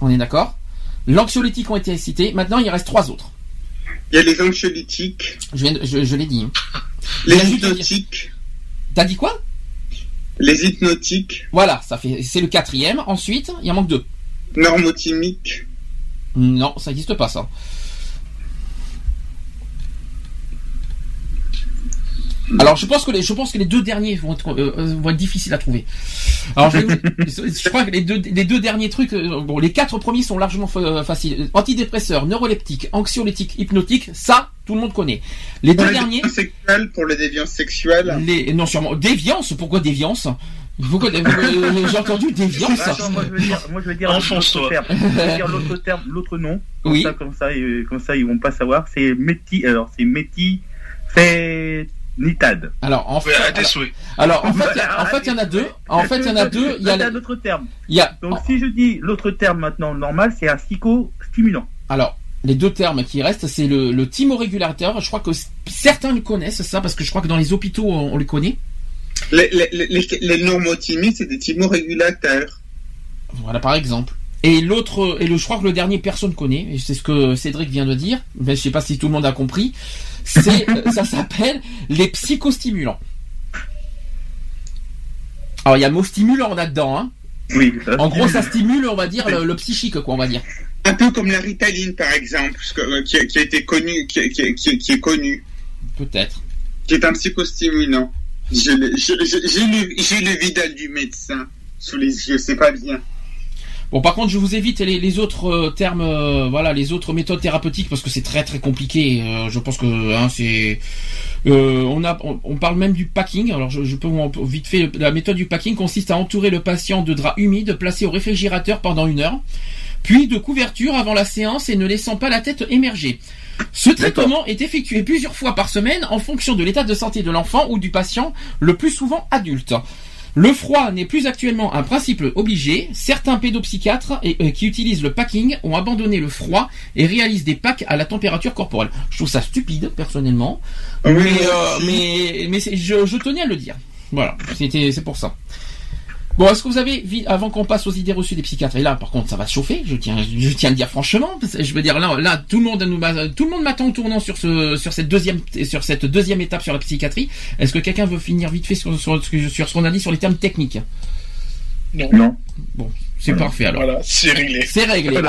On est d'accord. L'anxiolytique ont été cités. Maintenant, il reste trois autres. Il y a les anxiolytiques, Je, viens de- je, je l'ai dit. hein. les hypnotiques, T'as dit quoi? Les hypnotiques, Voilà, ça fait, c'est le quatrième. Ensuite, il en manque deux. normotimiques. Non, ça n'existe pas ça. Alors je pense que les, je pense que les deux derniers vont être, euh, euh, vont être difficiles à trouver. Alors je, vais vous- je crois que les deux, les deux derniers trucs, euh, bon les quatre premiers sont largement fa- faciles. Antidépresseurs, neuroleptiques, anxiolytiques, hypnotiques, ça tout le monde connaît. Les Pour deux les derniers, pour les déviances sexuelles. les non sûrement déviance. Pourquoi déviance? Pourquoi euh, J'ai entendu déviance. Attends, moi je veux dire, moi je veux dire Enfonce-toi. l'autre terme. Je veux dire l'autre terme, l'autre nom. Comme Oui. ça, comme ça, euh, comme ça, ils vont pas savoir. C'est méti, alors c'est méti, nitade. Alors en fait, alors, alors, en fait, en fait il y en a deux. En fait il y en a deux. Il y a, C'est la- un autre terme. il y a Donc si je dis l'autre terme maintenant normal, c'est un psychostimulant. Alors, les deux termes qui restent, c'est le, le thymorégulateur. Je crois que certains le connaissent, ça, parce que je crois que dans les hôpitaux, on, on le connaît. Les, les, les, c'est des thymorégulateurs. Voilà, par exemple. Et l'autre, et le, je crois que le dernier, personne connaît. Et c'est ce que Cédric vient de dire. Mais je sais pas si tout le monde a compris. C'est, euh, ça s'appelle les psychostimulants. Alors, il y a le mot stimulant là-dedans, hein. Oui. ça, En gros, ça stimule, on va dire, le, le psychique, quoi, on va dire. Un peu comme la ritaline, par exemple, euh, qui, a- qui a été connu, qui, qui- est connu, Peut-être. qui est un psychostimulant. J'ai le, le, le vidal du médecin sous les yeux, c'est pas bien. Bon, par contre, je vous évite les, autres euh, termes, euh, voilà, les autres méthodes thérapeutiques parce que c'est très très compliqué. Euh, je pense que hein, c'est, on a, on, parle même du packing. Alors, je, je peux vite fait la méthode du packing consiste à entourer le patient de draps humides placés au réfrigérateur pendant une heure, puis de couverture avant la séance et ne laissant pas la tête émerger. Ce traitement est effectué plusieurs fois par semaine en fonction de l'état de santé de l'enfant ou du patient, le plus souvent adulte. Le froid n'est plus actuellement un principe obligé. Certains pédopsychiatres et, euh, qui utilisent le packing ont abandonné le froid et réalisent des packs à la température corporelle. Je trouve ça stupide, personnellement. Mais euh, aussi. mais, mais je, je tenais à le dire. Voilà, c'était c'est pour ça. Bon, est-ce que vous avez, avant qu'on passe aux idées reçues des psychiatres, et là, par contre, ça va chauffer, je tiens, je tiens à le dire franchement, parce que je veux dire, là, là, tout le monde nous, tout le monde m'attend au tournant sur ce, sur cette deuxième, sur cette deuxième étape sur la psychiatrie. Est-ce que quelqu'un veut finir vite fait sur, sur, sur ce qu'on a dit sur les termes techniques? Non. Non. Bon, c'est parfait alors. Voilà, c'est réglé. C'est réglé.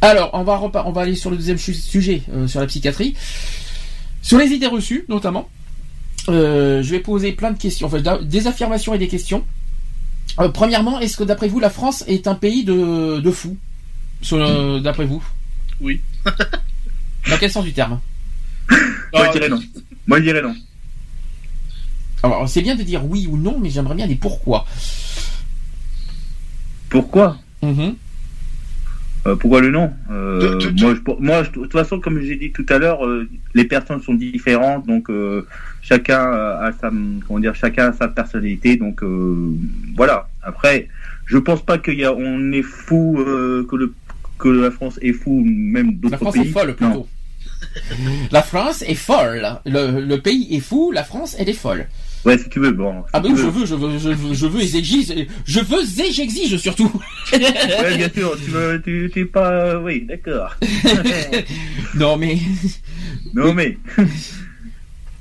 Alors, on va on va aller sur le deuxième sujet, euh, sur la psychiatrie. Sur les idées reçues, notamment. Euh, je vais poser plein de questions, enfin, des affirmations et des questions. Euh, premièrement, est-ce que d'après vous, la France est un pays de, de fous? D'après vous? Oui. Dans quel sens du terme? Moi, je dirais non. Moi, je dirais non. Alors, c'est bien de dire oui ou non, mais j'aimerais bien des pourquoi. Pourquoi? Mhm. Euh, pourquoi le non? Euh, De- de- Moi, je, moi, je- de toute façon, comme j'ai dit tout à l'heure, euh, les personnes sont différentes, donc euh, chacun a sa, comment dire, chacun a sa personnalité, donc euh, voilà. Après, je pense pas qu'il y a, on est fou euh, que le que la France est fou, même La d'autres France pays. est folle Non. plutôt. La France est folle. Le, le pays est fou, la France, elle est folle. Ouais, si tu veux, bon. si Ah bah tu oui, je veux. veux, je veux, je veux, je veux et j'exige, je veux et j'exige surtout. Ouais, bien sûr, tu veux, tu, tu es pas, oui, d'accord. non mais, Non mais.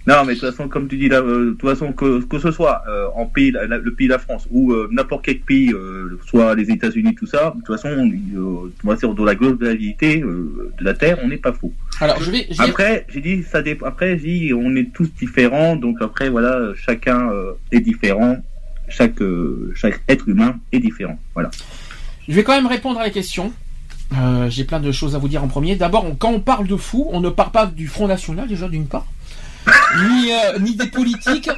Non mais de toute façon, comme tu dis là, euh, de toute façon que, que ce soit euh, en pays, la- le pays de la France ou euh, n'importe quel pays, euh, soit les États-Unis, tout ça, de toute façon, on va dire dans la globalité de la Terre, on n'est pas fou. alors je vais, je vais- Après, j'ai dit ça dépend. Après, j'ai dit on est tous différents, donc après voilà, chacun est différent, chaque chaque être humain est différent. Voilà. Je vais quand même répondre à la question. J'ai plein de choses à vous dire en premier. D'abord, quand on parle de fou, on ne parle pas du Front National déjà d'une part, ni, euh, ni des politiques,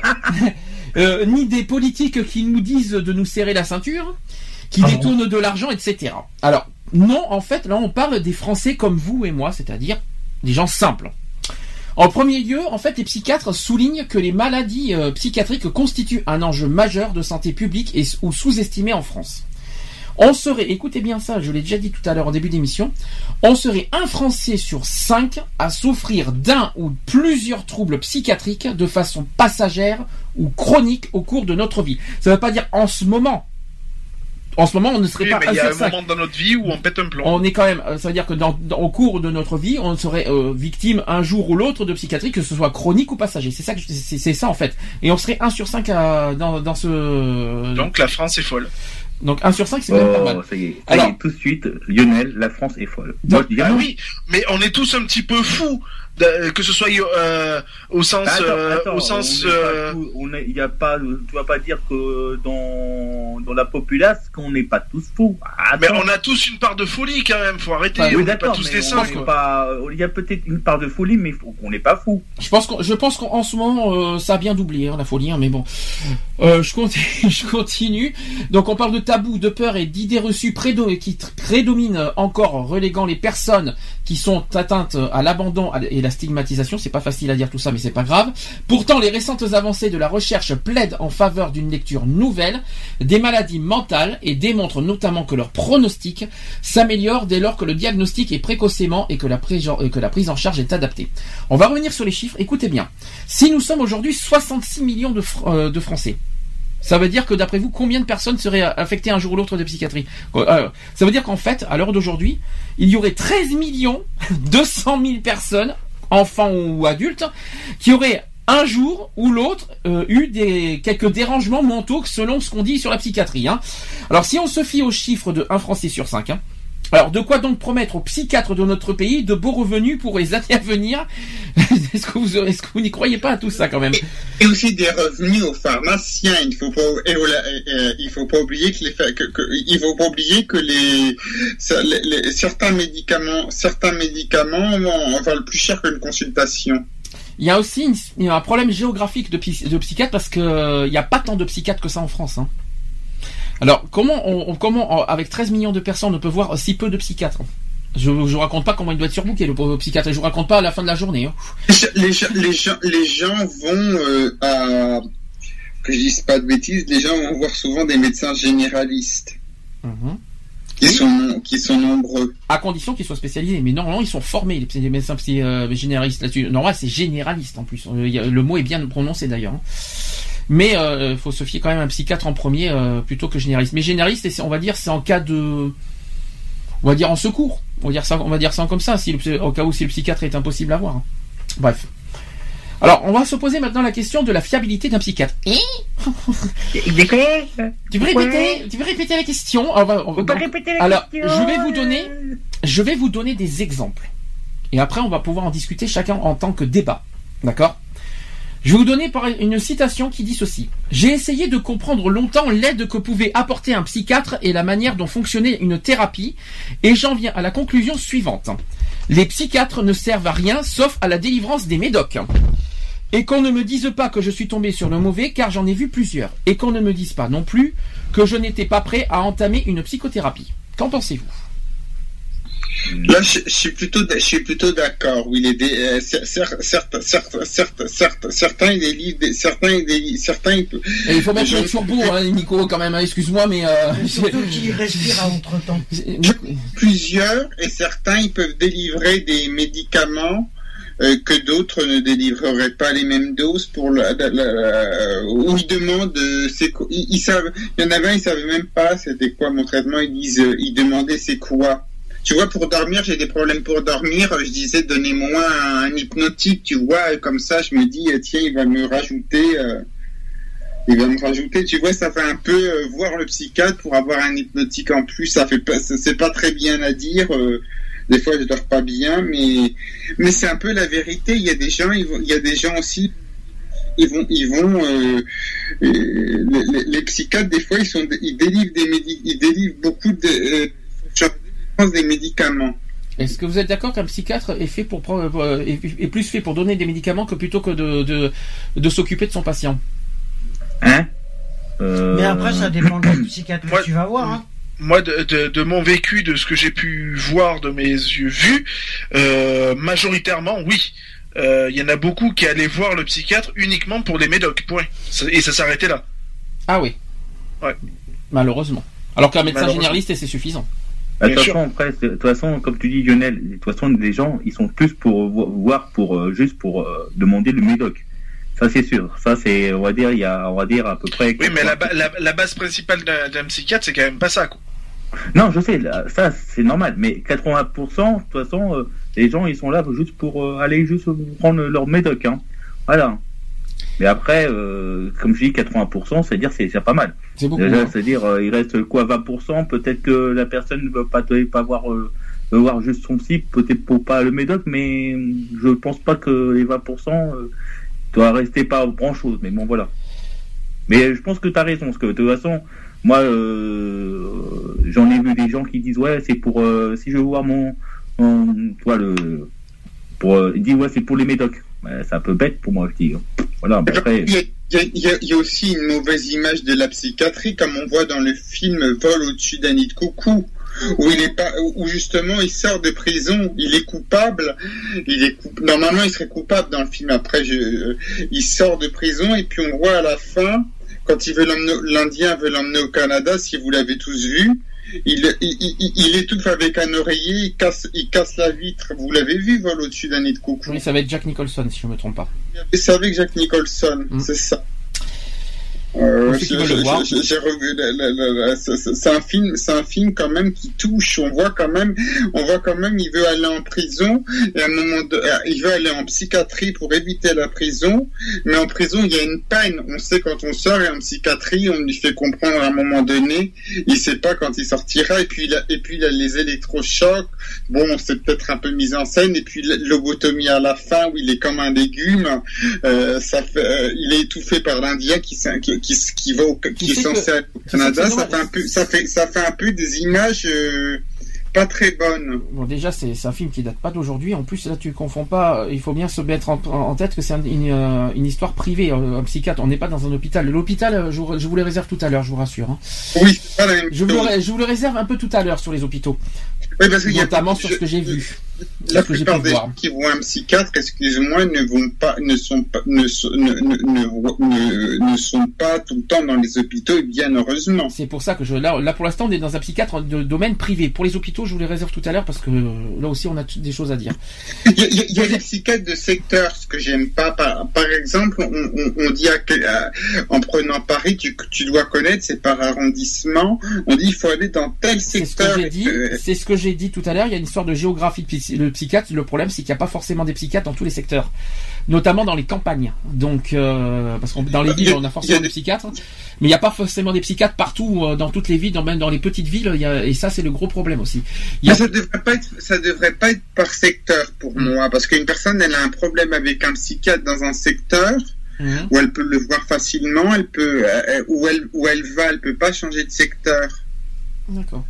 euh, ni des politiques qui nous disent de nous serrer la ceinture, qui Ah bon détournent de l'argent, etc. Alors non, en fait, là on parle des Français comme vous et moi, c'est-à-dire des gens simples. En premier lieu, en fait, les psychiatres soulignent que les maladies euh, psychiatriques constituent un enjeu majeur de santé publique et ou sous-estimé en France. On serait, écoutez bien ça, je l'ai déjà dit tout à l'heure en début d'émission, on serait un Français sur cinq à souffrir d'un ou plusieurs troubles psychiatriques de façon passagère ou chronique au cours de notre vie. Ça ne veut pas dire en ce moment. En ce moment, on ne serait Oui, pas mais il y a un moment dans notre vie où on pète un plomb. On est quand même, euh, ça veut dire que dans, dans- au cours de notre vie, on serait euh, victime un jour ou l'autre de psychiatrie, que ce soit chronique ou passager. C'est ça, c'est ça en fait. Et on serait un sur cinq à- dans, dans ce. Donc la France est folle. Donc un sur cinq, c'est même pas mal. Oh, ça y est, ça y est, tout de suite, Lionel, la France est folle. Moi, je dis Ah oui, mais on est tous un petit peu fous, que ce soit euh, au sens, Attends, euh, attends, au sens. on euh, on il y a pas, tu vas pas dire que dans, dans la populace qu'on n'est pas tous fous. mais on a tous une part de folie quand même. Faut arrêter. Ah, on oui, n'est pas tous mais des on saints. il y a peut-être une part de folie, mais faut- on n'est pas fou. Je pense qu'on, je pense qu'en en ce moment, euh, ça a bien doublé, hein, la folie, hein, mais bon. Euh, je, continue, je continue. Donc on parle de tabou, de peur et d'idées reçues prédo- qui prédominent encore, reléguant les personnes qui sont atteintes à l'abandon et la stigmatisation. C'est pas facile à dire tout ça, mais c'est pas grave. Pourtant, les récentes avancées de la recherche plaident en faveur d'une lecture nouvelle des maladies mentales et démontrent notamment que leur pronostic s'améliore dès lors que le diagnostic est précocement et que la, prise- en charge est adaptée. On va revenir sur les chiffres. Écoutez bien. Si nous sommes aujourd'hui 66 millions euh, de Français, ça veut dire que d'après vous, combien de personnes seraient euh, affectées un jour ou l'autre de psychiatrie? Euh, Ça veut dire qu'en fait, à l'heure d'aujourd'hui, il y aurait 13 millions 200 000 personnes, enfants ou adultes, qui auraient un jour ou l'autre euh, eu des quelques dérangements mentaux selon ce qu'on dit sur la psychiatrie. hein. Alors si on se fie aux chiffres de 1 Français sur 5, hein, alors de quoi donc promettre aux psychiatres de notre pays de beaux revenus pour les années à venir Est-ce que vous est-ce que vous n'y croyez pas à tout ça quand même Et aussi des revenus aux pharmaciens. Il faut pas, et au- euh, il faut pas oublier que les, que, que- il faut pas oublier que les, ça- les- les- certains médicaments, certains médicaments valent plus cher qu'une consultation. Il y a aussi une- il y a un problème géographique de, de psychiatres parce que euh, il n'y a pas tant de psychiatres que ça en France. hein. Alors comment on, comment on- avec 13 millions de personnes on peut voir si peu de psychiatres? Je, je vous raconte pas comment il doit être surbooké le pauvre psychiatre. Je vous raconte pas à la fin de la journée. hein. Les, gens- les gens, les gens vont euh, à, que je dise pas de bêtises, les gens vont voir souvent des médecins généralistes Mhm. qui sont, qui sont nombreux. À condition qu'ils soient spécialisés. Mais normalement ils sont formés les, médecins psy- euh, généralistes là-dessus. Normalement c'est généraliste en plus. Euh, le mot est bien prononcé d'ailleurs. Hein. Mais il faut se fier quand même à un psychiatre en premier euh, plutôt que généraliste. Mais généraliste, on va dire, c'est en cas de, on va dire en secours. On va dire ça, on va dire ça comme ça, si le au cas où si le psychiatre est impossible à voir. hein. Bref. Alors, on va se poser maintenant la question de la fiabilité d'un psychiatre. Et? Tu veux répéter, tu veux répéter la question? On va- on va- donc- Alors, je vais vous donner, je vais vous donner des exemples. Et après, on va pouvoir en discuter chacun en tant que débat. D'accord? Je vais vous donner une citation qui dit ceci. J'ai essayé de comprendre longtemps l'aide que pouvait apporter un psychiatre et la manière dont fonctionnait une thérapie, et j'en viens à la conclusion suivante. Les psychiatres ne servent à rien sauf à la délivrance des médocs. Et qu'on ne me dise pas que je suis tombé sur le mauvais car j'en ai vu plusieurs. Et qu'on ne me dise pas non plus que je n'étais pas prêt à entamer une psychothérapie. Qu'en pensez-vous? Là, je, je suis plutôt, je suis plutôt d'accord. Oui, les dé- euh, cer- cer- certes, certes, certes, certes, certains ils délivrent, des- certains ils délivrent, certains ils peuvent- Et il faut mettre Je- le turbo, hein, Nico, quand même. hein, Excuse-moi, mais... Euh, Surtout qu'il respire à entre-temps. plusieurs et certains ils peuvent délivrer des médicaments euh, que d'autres ne délivreraient pas les mêmes doses pour la, la- la- où ils demandent euh, c'est quoi- ils, ils savent il y en avait un ils savaient même pas c'était quoi mon traitement ils disent ils demandaient c'est quoi tu vois pour dormir j'ai des problèmes pour dormir je disais donnez-moi un, hypnotique tu vois comme ça je me dis euh, tiens il va me rajouter euh, il va me rajouter, tu vois, ça fait un peu euh, voir le psychiatre pour avoir un hypnotique en plus. Ça fait pas, c'est pas très bien à dire. des fois, je dors pas bien, mais mais c'est un peu la vérité. Il y a des gens, il y a des gens aussi. Ils vont, ils vont. les, psychiatres, des fois, ils sont, ils délivrent des ils délivrent beaucoup de des médicaments. Est-ce que vous êtes d'accord qu'un psychiatre est fait pour prendre, euh, est, plus fait pour donner des médicaments que plutôt que de, de, de s'occuper de son patient? Hein? Euh, Mais après, ça dépend du psychiatre que tu vas voir. Hein. Moi, de, de, de mon vécu, de ce que j'ai pu voir de mes yeux vus, euh, majoritairement, oui. Euh, Il y en a beaucoup qui allaient voir le psychiatre uniquement pour les médocs, point. Et ça s'arrêtait là. Ah oui. Ouais. Malheureusement. Alors qu'un médecin généraliste, c'est suffisant. De toute façon, après, de toute façon, comme tu dis, Lionel, de toute façon, les gens, ils sont plus pour vo- voir pour euh, juste pour euh, demander le médoc. Ça, c'est sûr. Ça, c'est, on va dire, il y a, on va dire à peu près. Oui, mais la, ba- la, la base principale d'un d'un psychiatre, c'est quand même pas ça, quoi. Non, je sais, là, ça, c'est normal. Mais 80%, de toute façon, euh, les gens, ils sont là juste pour euh, aller juste prendre leur médoc. Hein. Voilà. Mais après, euh, comme je dis, 80%, c'est-à-dire, c'est déjà pas mal. C'est beaucoup. Déjà, hein. c'est-à-dire, euh, il reste quoi, 20%, peut-être que la personne ne veut pas, te- pas voir, euh, veut voir juste son psy, peut-être pour pas le médoc, mais euh, je pense pas que les 20% euh, doit rester pas grand chose, mais bon, voilà. Mais je pense que tu as raison, parce que de toute façon, moi, euh, j'en ai vu des gens qui disent, ouais, c'est pour, euh, si je veux voir mon, mon toi, le, pour, euh, ils disent, ouais, c'est pour les médocs. C'est un peu bête pour moi, dis. Voilà, après. Il y, a, aussi une mauvaise image de la psychiatrie, comme on voit dans le film Vol au-dessus d'un nid de coucou, où il est pas, où justement il sort de prison, il est coupable, il est coup- normalement il serait coupable dans le film. Après, je, il sort de prison et puis on voit à la fin, quand il veut l'Indien veut l'emmener au Canada, si vous l'avez tous vu. Il, il, il, il étouffe avec un oreiller, il casse, il casse la vitre. Vous l'avez vu, vol au-dessus d'un nid de coucou. Oui, ça va être Jack Nicholson, si je me trompe pas. C'est avec Jack Nicholson, Mm. c'est ça. Euh, c'est- un film, c'est un film quand même qui touche. On voit quand même, on voit quand même, il veut aller en prison et à un moment, de, euh, il veut aller en psychiatrie pour éviter la prison. Mais en prison, il y a une peine. On sait quand on sort et en psychiatrie, on lui fait comprendre à un moment donné, il sait pas quand il sortira. Et puis il a, et puis il a les électrochocs. Bon, c'est peut-être un peu mis en scène. Et puis lobotomie à la fin où il est comme un légume. Euh, ça fait, euh, il est étouffé par l'Indien qui, qui, qui, qui va au, qui est sais censé que- aller au Canada. Ça fait un peu, ça fait, ça fait un peu des images euh, pas très bonnes. Bon, déjà, c'est un film qui date pas d'aujourd'hui. En plus, là, tu confonds pas. Il faut bien se mettre en, en tête que c'est un- une, euh, une histoire privée, euh, un psychiatre. On n'est pas dans un hôpital. L'hôpital, euh, je, vous- je vous les réserve tout à l'heure, je vous rassure. hein. Oui, c'est pas la même Je vous, chose. le, je vous le réserve un peu tout à l'heure sur les hôpitaux. Oui, parce qu'il y a Notamment sur je- ce que j'ai vu. La ce que plupart pu des voir. gens qui vont à un psychiatre, excusez-moi, ne vont pas, ne sont pas, ne, sont- ne, ne, ne- ne- ne sont pas tout le temps dans les hôpitaux, et bien heureusement. C'est pour ça que je là, là pour l'instant on est dans un psychiatre de domaine privé. Pour les hôpitaux, je vous les réserve tout à l'heure parce que euh, là aussi on a des choses à dire. Il y a, il y des psychiatres de secteur, ce que j'aime pas. Par, par exemple, on, on, on dit à, à- en prenant Paris, tu, tu dois connaître, c'est par arrondissement. On dit il faut aller dans tel C'est ce que secteur. j'ai dit. Euh, C'est ce que j'ai dit tout à l'heure. Il y a une histoire de géographie de le psychiatre. Le problème, c'est qu'il n'y a pas forcément des psychiatres dans tous les secteurs, notamment dans les campagnes. Donc, euh, parce que dans les y villes, on a forcément des- psychiatres, mais il n'y a pas forcément des psychiatres partout, euh, dans toutes les villes, dans, même dans les petites villes. il y a- et ça, c'est le gros problème aussi. Il y a- Mais ça devrait pas être, ça devrait pas être par secteur pour Mm. moi, parce qu'une personne, elle a un problème avec un psychiatre dans un secteur, Mhm. où elle peut le voir facilement, elle peut, euh, où elle, où elle va, elle peut pas changer de secteur. D'accord.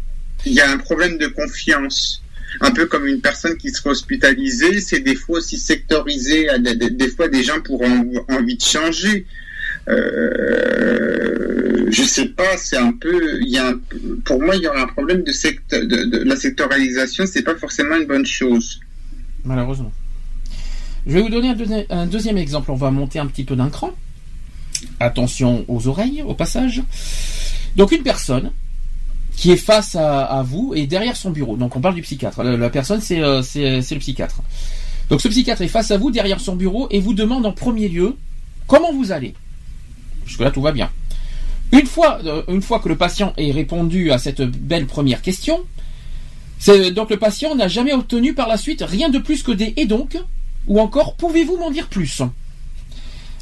Il y a un problème de confiance. Un peu comme une personne qui sera hospitalisée, c'est des fois aussi sectorisé. Des, fois, des gens pourront envie de changer. Euh, je sais pas, c'est un peu, il y a pour moi, il y aura un problème de, de, de la sectorialisation. C'est pas forcément une bonne chose. Malheureusement. Je vais vous donner un deuxième exemple. On va monter un petit peu d'un cran. Attention aux oreilles, au passage. Donc une personne qui est face à, vous et derrière son bureau. Donc on parle du psychiatre. La, personne, c'est euh, c'est- le psychiatre. Donc ce psychiatre est face à vous, derrière son bureau, et vous demande en premier lieu comment vous allez? Jusque-là, tout va bien. Une fois, euh, une fois que le patient ait répondu à cette belle première question, donc le patient n'a jamais obtenu par la suite rien de plus que des et donc, ou encore pouvez-vous m'en dire plus?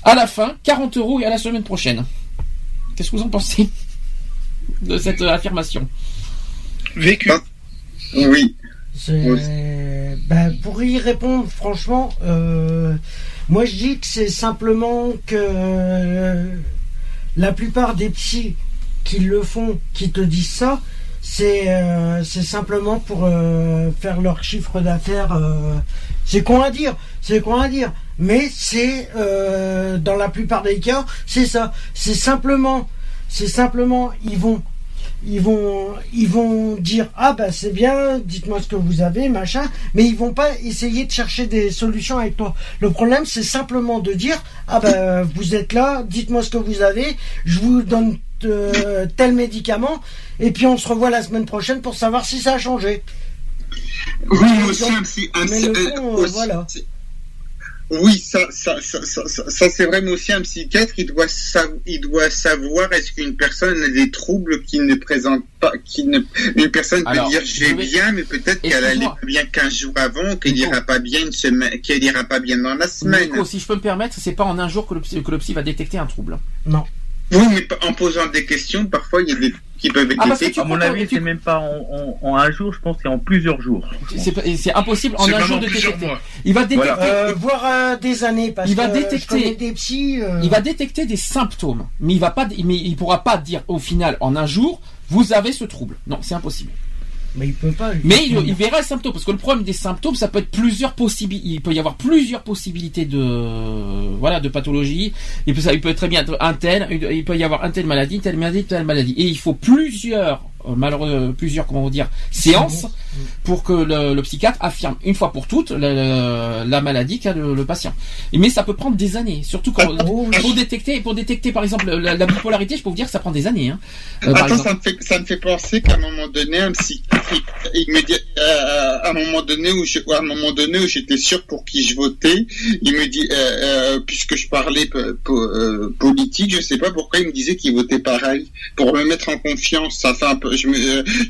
À la fin, 40 euros et à la semaine prochaine. Qu'est-ce que vous en pensez? De cette affirmation Vécu. Oui. C'est- ben, pour y répondre, franchement, euh, moi je dis que c'est simplement que euh, la plupart des psys qui le font, qui te disent ça, c'est euh, c'est simplement pour euh, faire leur chiffre d'affaires. euh, c'est con à dire, c'est con à dire, mais c'est euh, dans la plupart des cas, c'est ça. C'est simplement, c'est simplement, ils vont ils vont ils vont dire ah bah c'est bien dites-moi ce que vous avez machin mais ils vont pas essayer de chercher des solutions avec toi. Le problème c'est simplement de dire ah bah vous êtes là dites-moi ce que vous avez je vous donne euh, tel médicament et puis on se revoit la semaine prochaine pour savoir si ça a changé. Oui, mais aussi le euh, fond, aussi- voilà Oui, ça, ça, ça, ça, ça- ça, c'est vrai, mais aussi un psychiatre, il doit, sav- il doit savoir est-ce qu'une personne a des troubles qui ne présentent pas, qui ne, une personne peut Alors, dire je j'ai vais- bien, mais peut-être qu'elle allait pas bien 15 jours avant, qu'elle ira pas bien une semaine, qu'elle ira pas bien dans la semaine. Nico, si je peux me permettre, c'est pas en un jour que le, psy, que le psy va détecter un trouble. non Oui, mais pas- en posant des questions, parfois il y a des qui peuvent être Ah, À mon avis, tu- c'est même pas en, en- en un jour, je pense c'est en plusieurs jours. C'est impossible en un jour de détecter. mois. Il va détecter, Voilà. Euh, voire euh, des années parce Il va que détecter- des psys euh, il va détecter des symptômes, mais il va pas, mais il pourra pas dire au final en un jour vous avez ce trouble. Non, c'est impossible. Mais il peut pas. Mais il, verra les symptômes parce que le problème des symptômes, ça peut être plusieurs possibilités. Il peut y avoir plusieurs possibilités de voilà de pathologie. Il peut ça, il peut très bien être un tel, il peut y avoir un tel maladie, telle maladie, telle maladie, et il faut plusieurs malheureux plusieurs comment dire séances pour que le, le psychiatre affirme une fois pour toutes la, la- la maladie qu'a le, le patient. Et Mais ça peut prendre des années, surtout quand Oh, oui. pour détecter pour détecter par exemple la, la bipolarité, je peux vous dire que ça prend des années. Hein. Euh, Attends, ça me fait, ça me fait penser qu'à un moment donné, un psychiatre, il, me dit, euh, à un moment donné où je, à un moment donné où j'étais sûr pour qui je votais, il me dit, euh, euh, puisque je parlais po- po- euh, politique, je sais pas pourquoi il me disait qu'il votait pareil, pour me mettre en confiance. Ça fait un peu, je me,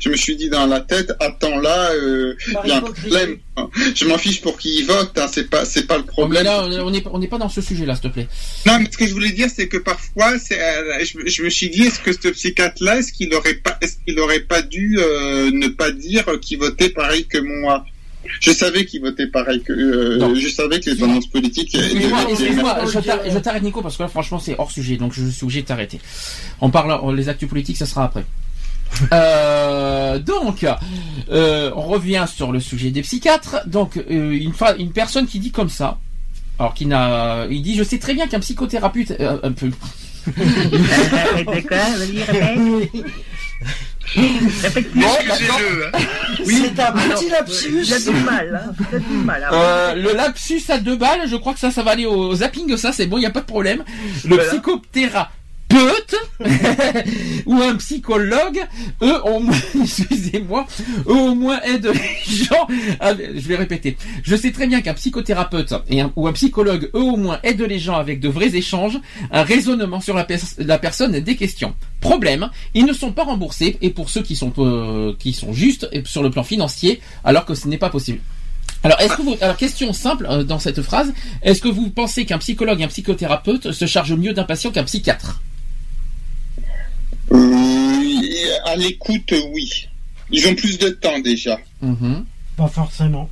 je me suis dit dans la tête, attends là, euh, Par il y a un problème. Je m'en fiche pour qui il vote, hein, c'est pas, c'est pas le Oh, mais problème. là, on n'est on n'est pas dans ce sujet-là, s'il te plaît. Non, mais ce que je voulais dire, c'est que parfois, c'est, euh, je, je me suis dit, est-ce que ce psychiatre-là, est-ce qu'il aurait pas, est-ce qu'il aurait pas dû euh, ne pas dire qu'il votait pareil que moi? Je savais qu'il votait pareil que, euh, Non. je savais que les tendances politiques. Excuse-moi, étaient- excuse-moi, étaient- je t'arrête- je t'arrête Nico parce que là franchement c'est hors sujet donc je suis obligé de t'arrêter. On parle on- les actus politiques ça sera après. Euh, donc, euh, on revient sur le sujet des psychiatres. Donc, euh, une, une personne qui dit comme ça, alors qui n'a, il dit, je sais très bien qu'un psychothérapeute, euh, un peu, Excusez-le. hein. c'est un petit lapsus du mal, hein. Du mal. hein. Euh, le lapsus à deux balles, je crois que ça, ça va aller au zapping, ça c'est bon, il n'y a pas de problème. Le Voilà. psychothérapeute ou un psychologue, eux au moins, excusez-moi, eux au moins aident les gens. je vais répéter. Je sais très bien qu'un psychothérapeute et ou un psychologue, eux au moins aident les gens avec de vrais échanges, un raisonnement sur la, pers- la personne des questions. Problème, ils ne sont pas remboursés et pour ceux qui sont euh, qui sont justes sur le plan financier, alors que ce n'est pas possible. Alors, est-ce que vous, alors question simple euh, dans cette phrase, est-ce que vous pensez qu'un psychologue et un psychothérapeute se chargent mieux d'un patient qu'un psychiatre? À l'écoute, oui. Ils ont plus de temps déjà. Mhm. pas forcément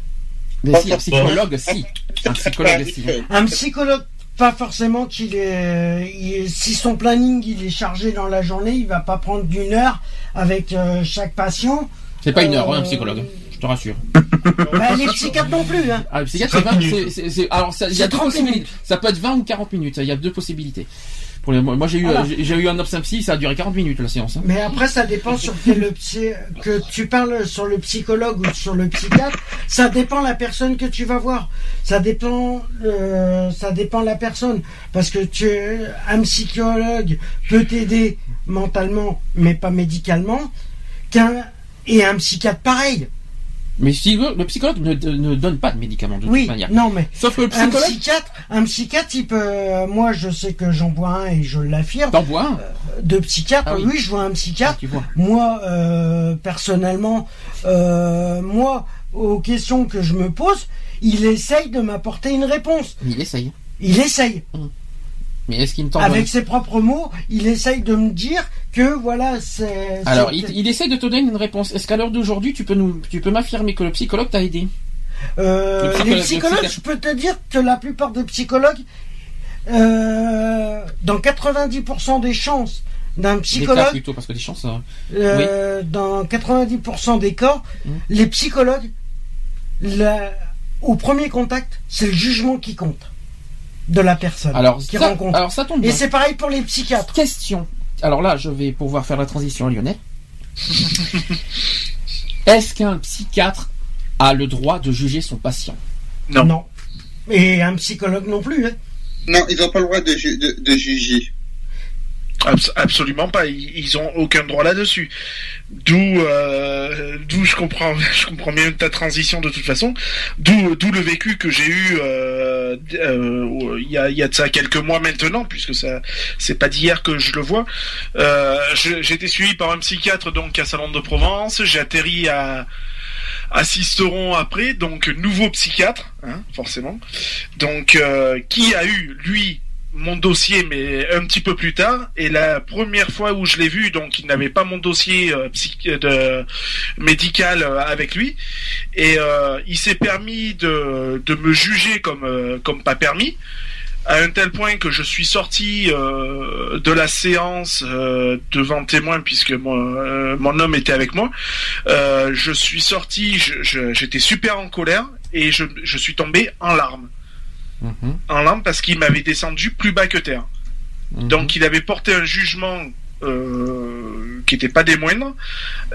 Mais si, un psychologue, si. Un psychologue, si. un psychologue pas forcément qu'il est, il- si son planning il est chargé dans la journée, il va pas prendre d'une heure avec euh, chaque patient. C'est pas une heure, hein, un Euh, psychologue. Je te rassure. Bah, les psychiatres non plus. Hein. Ah, le psychiatre, c'est 20 c'est- c'est- c'est- alors, ça- il y a C'est deux 30 possibilités. minutes. Ça peut être 20 ou 40 minutes. Il y a deux possibilités. Pour les, moi, j'ai eu, Voilà. euh, j'ai eu un obstinpsy, ça a duré 40 minutes, la séance. hein. Mais après, ça dépend sur quel psy... que tu parles sur le psychologue ou sur le psychiatre. Ça dépend la personne que tu vas voir. Ça dépend, euh, ça dépend la personne. Parce que tu, un psychologue peut t'aider mentalement, mais pas médicalement. Qu'un et un psychiatre pareil. Mais si le, psychologue ne, ne donne pas de médicaments de Oui, toute manière. non mais Sauf que le un psychiatre, un psychiatre, il peut. euh, Moi, je sais que j'en bois un et je l'affirme. T'en bois un De psychiatre, Ah oui. oui. je vois un psychiatre. Ah. Moi, euh, personnellement, euh, moi, aux questions que je me pose, il essaye de m'apporter une réponse. Il essaye. Il essaye. Mais est-ce qu'il ne t'en Avec ses propres mots, il essaye de me dire que voilà, c'est. Alors, il, il essaye de te donner une réponse. Est-ce qu'à l'heure d'aujourd'hui, tu peux nous, tu peux m'affirmer que le psychologue t'a aidé? Euh, Le psychologue- les le psychologues, je peux te dire que la plupart des psychologues, euh, dans 90% des chances d'un psychologue, plutôt, parce que des chances. euh, euh, dans 90% des cas, Mmh. les psychologues, la- au premier contact, c'est le jugement qui compte de la personne Alors, qui ça, rencontre. alors ça tombe Et bien. c'est pareil pour les psychiatres. Question. Alors là, je vais pouvoir faire la transition, Lionel. Est-ce qu'un psychiatre a le droit de juger son patient? Non. Et un psychologue non plus. hein. Non, ils n'ont pas le droit de, ju- de, de juger. Abs- absolument pas. Ils, ont aucun droit là-dessus. D'où, euh, d'où je comprends, je comprends bien ta transition de toute façon. D'où, d'où le vécu que j'ai eu euh, euh, il y a, y a de ça quelques mois maintenant, puisque ça, c'est pas d'hier que je le vois. Euh, j'ai été suivi par un psychiatre donc à Salon de Provence. J'ai atterri à Sisteron après, donc nouveau psychiatre, hein, forcément. Donc euh, qui a eu lui mon dossier mais un petit peu plus tard. Et la première fois où je l'ai vu donc il n'avait pas mon dossier euh, médical euh, avec lui. Et euh, il s'est permis de, de me juger comme euh, comme pas permis à un tel point que je suis sorti euh, de la séance euh, devant témoin puisque mon, euh, mon homme était avec moi. Euh, je suis sorti j'étais super en colère et je, je suis tombé en larmes En larmes parce qu'il m'avait descendu plus bas que terre. Mhm. Donc il avait porté un jugement euh, qui n'était pas des moindres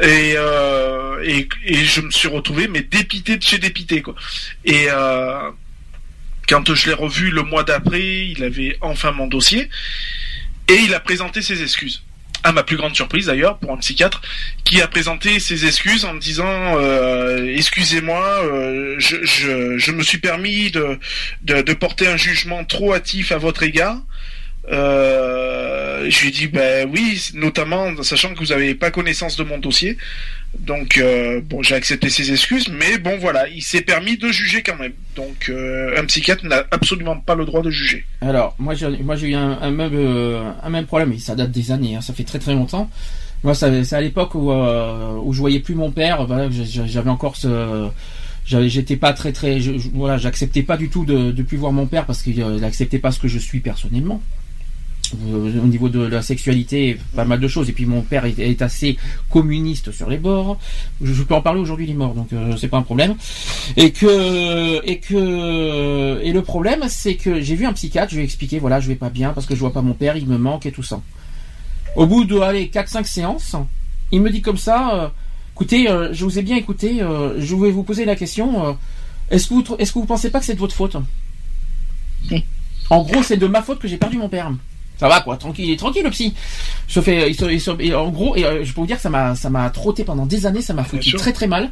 et, euh, et et je me suis retrouvé mais dépité de chez dépité quoi. Et euh, quand je l'ai revu le mois d'après, il avait enfin mon dossier et il a présenté ses excuses. À ma plus grande surprise d'ailleurs pour un psychiatre qui a présenté ses excuses en me disant euh, excusez-moi euh, je, je, je me suis permis de, de, de porter un jugement trop hâtif à votre égard. Euh, je lui ai dit ben oui notamment sachant que vous n'avez pas connaissance de mon dossier donc euh, bon j'ai accepté ses excuses mais bon voilà il s'est permis de juger quand même donc euh, un psychiatre n'a absolument pas le droit de juger Alors, moi j'ai, moi j'ai eu un, même, euh, un même problème, ça date des années, hein, ça fait très très longtemps. Moi, c'est à l'époque où, où je voyais plus mon père, voilà, j'avais encore ce. J'étais pas très très. je- voilà, j'acceptais pas du tout de, de plus voir mon père parce qu'il n'acceptait pas ce que je suis personnellement. Euh, Au niveau de la sexualité, pas mal de choses. Et puis mon père est, est assez communiste sur les bords. Je, je peux en parler aujourd'hui, il est mort, donc euh, c'est pas un problème. Et que et que et le problème, c'est que j'ai vu un psychiatre. Je lui ai expliqué, voilà, je vais pas bien parce que je vois pas mon père, il me manque et tout ça. Au bout de allez 4-5 séances, il me dit comme ça. euh, écoutez, euh, je vous ai bien écouté. je vais vous poser la question. est-ce que vous est-ce que vous pensez pas que c'est de votre faute? En gros, c'est de ma faute que j'ai perdu mon père. Ça va quoi, tranquille, tranquille le psy. Je fais, il se- il se- et en gros, et, euh, je peux vous dire que ça m'a, ça m'a trotté pendant des années, ça m'a foutu très très mal,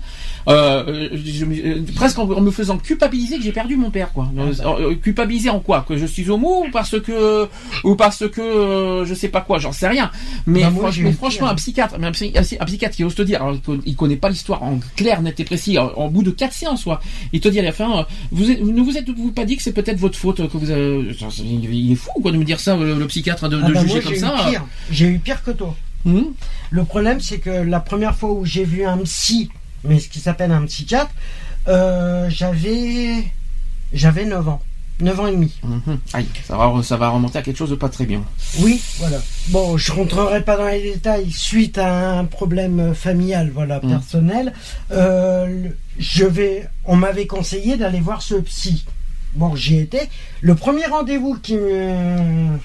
euh, je me- euh, presque en, en me faisant culpabiliser que j'ai perdu mon père quoi. Euh, euh, culpabiliser en quoi? Que je suis homo ou parce que ou parce que euh, je sais pas quoi, j'en sais rien. Mais, Bah, moi, mais franchement, un psychiatre, mais un, psy- psy- psychiatre qui ose te dire, alors, il con- il connaît pas l'histoire en clair, net et précis, en, en bout de quatre séances, quoi. Il te dit à la fin, vous, êtes- ne vous êtes-vous pas dit que c'est peut-être votre faute que vous avez... Il est fou, quoi, de me dire ça, le, le psychiatre, de, Ah de bah, juger moi, comme j'ai ça. eu pire. J'ai eu pire que toi. Hum Le problème, c'est que la première fois où j'ai vu un psy, mais ce qui s'appelle un psychiatre, euh, j'avais j'avais 9 ans. 9 ans et demi. Mhm. Aïe, ça va, ça va remonter à quelque chose de pas très bien. Oui, voilà. Bon, je rentrerai pas dans les détails suite à un problème familial, voilà, personnel. Euh, je vais, on m'avait conseillé d'aller voir ce psy. Bon, j'y étais. Le premier rendez-vous qui me,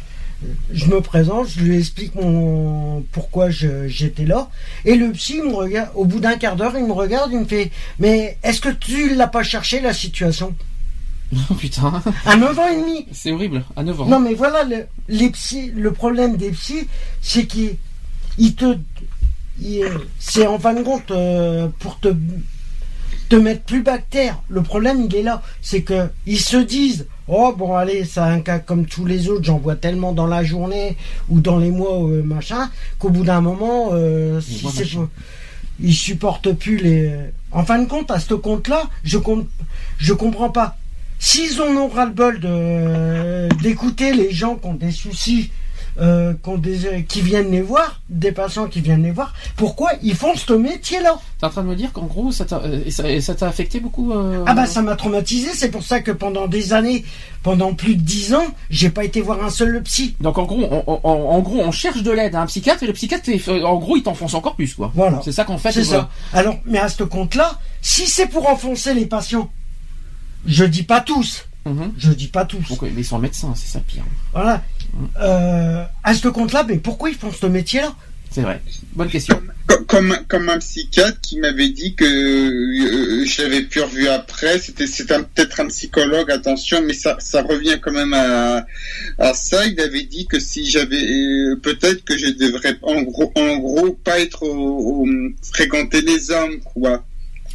je me présente, je lui explique mon pourquoi j'étais là, et le psy me regarde. Au bout d'un quart d'heure, il me regarde, il me fait, mais est-ce que tu l'as pas cherché la situation? Oh putain, À 9 ans et demi. c'est horrible, à 9 ans. Non, mais voilà, le, les psys, le problème des psys, c'est qu'ils ils te. C'est en fin de compte euh, pour te, te mettre plus terre. Le problème, il est là. C'est que ils se disent Oh, bon, allez, c'est un cas comme tous les autres, j'en vois tellement dans la journée ou dans les mois, euh, machin, qu'au bout d'un moment, euh, si c'est ils supportent plus les. En fin de compte, à ce compte-là, je, com- je comprends pas. S'ils en ont ras-le-bol de- d'écouter les gens qui ont des soucis, euh, qui, ont des- qui viennent les voir, des patients qui viennent les voir, pourquoi ils font ce métier-là T'es en train de me dire qu'en gros, ça t'a euh, et ça et ça t'a affecté beaucoup euh, Ah bah ça m'a traumatisé, c'est pour ça que pendant des années, pendant plus de dix ans, j'ai pas été voir un seul psy. Donc en gros, on, on- en gros, on cherche de l'aide à un psychiatre et le psychiatre, en gros, il t'enfonce encore plus, quoi. Voilà. C'est ça qu'en fait. C'est euh, ça. Alors, mais à ce compte-là, si c'est pour enfoncer les patients, je dis pas tous, mhm. je dis pas tous. Donc, mais ils sont médecins, c'est ça le pire. Voilà. Euh, à ce compte-là, mais pourquoi ils font ce métier-là C'est vrai. Bonne question. Comme, comme, comme un psychiatre qui m'avait dit que euh, je l'avais plus revu après, c'était c'est peut-être un psychologue, attention, mais ça, ça revient quand même à, à ça. Il avait dit que si j'avais euh, peut-être que je devrais en gros en gros pas être au, au- fréquenter les hommes quoi.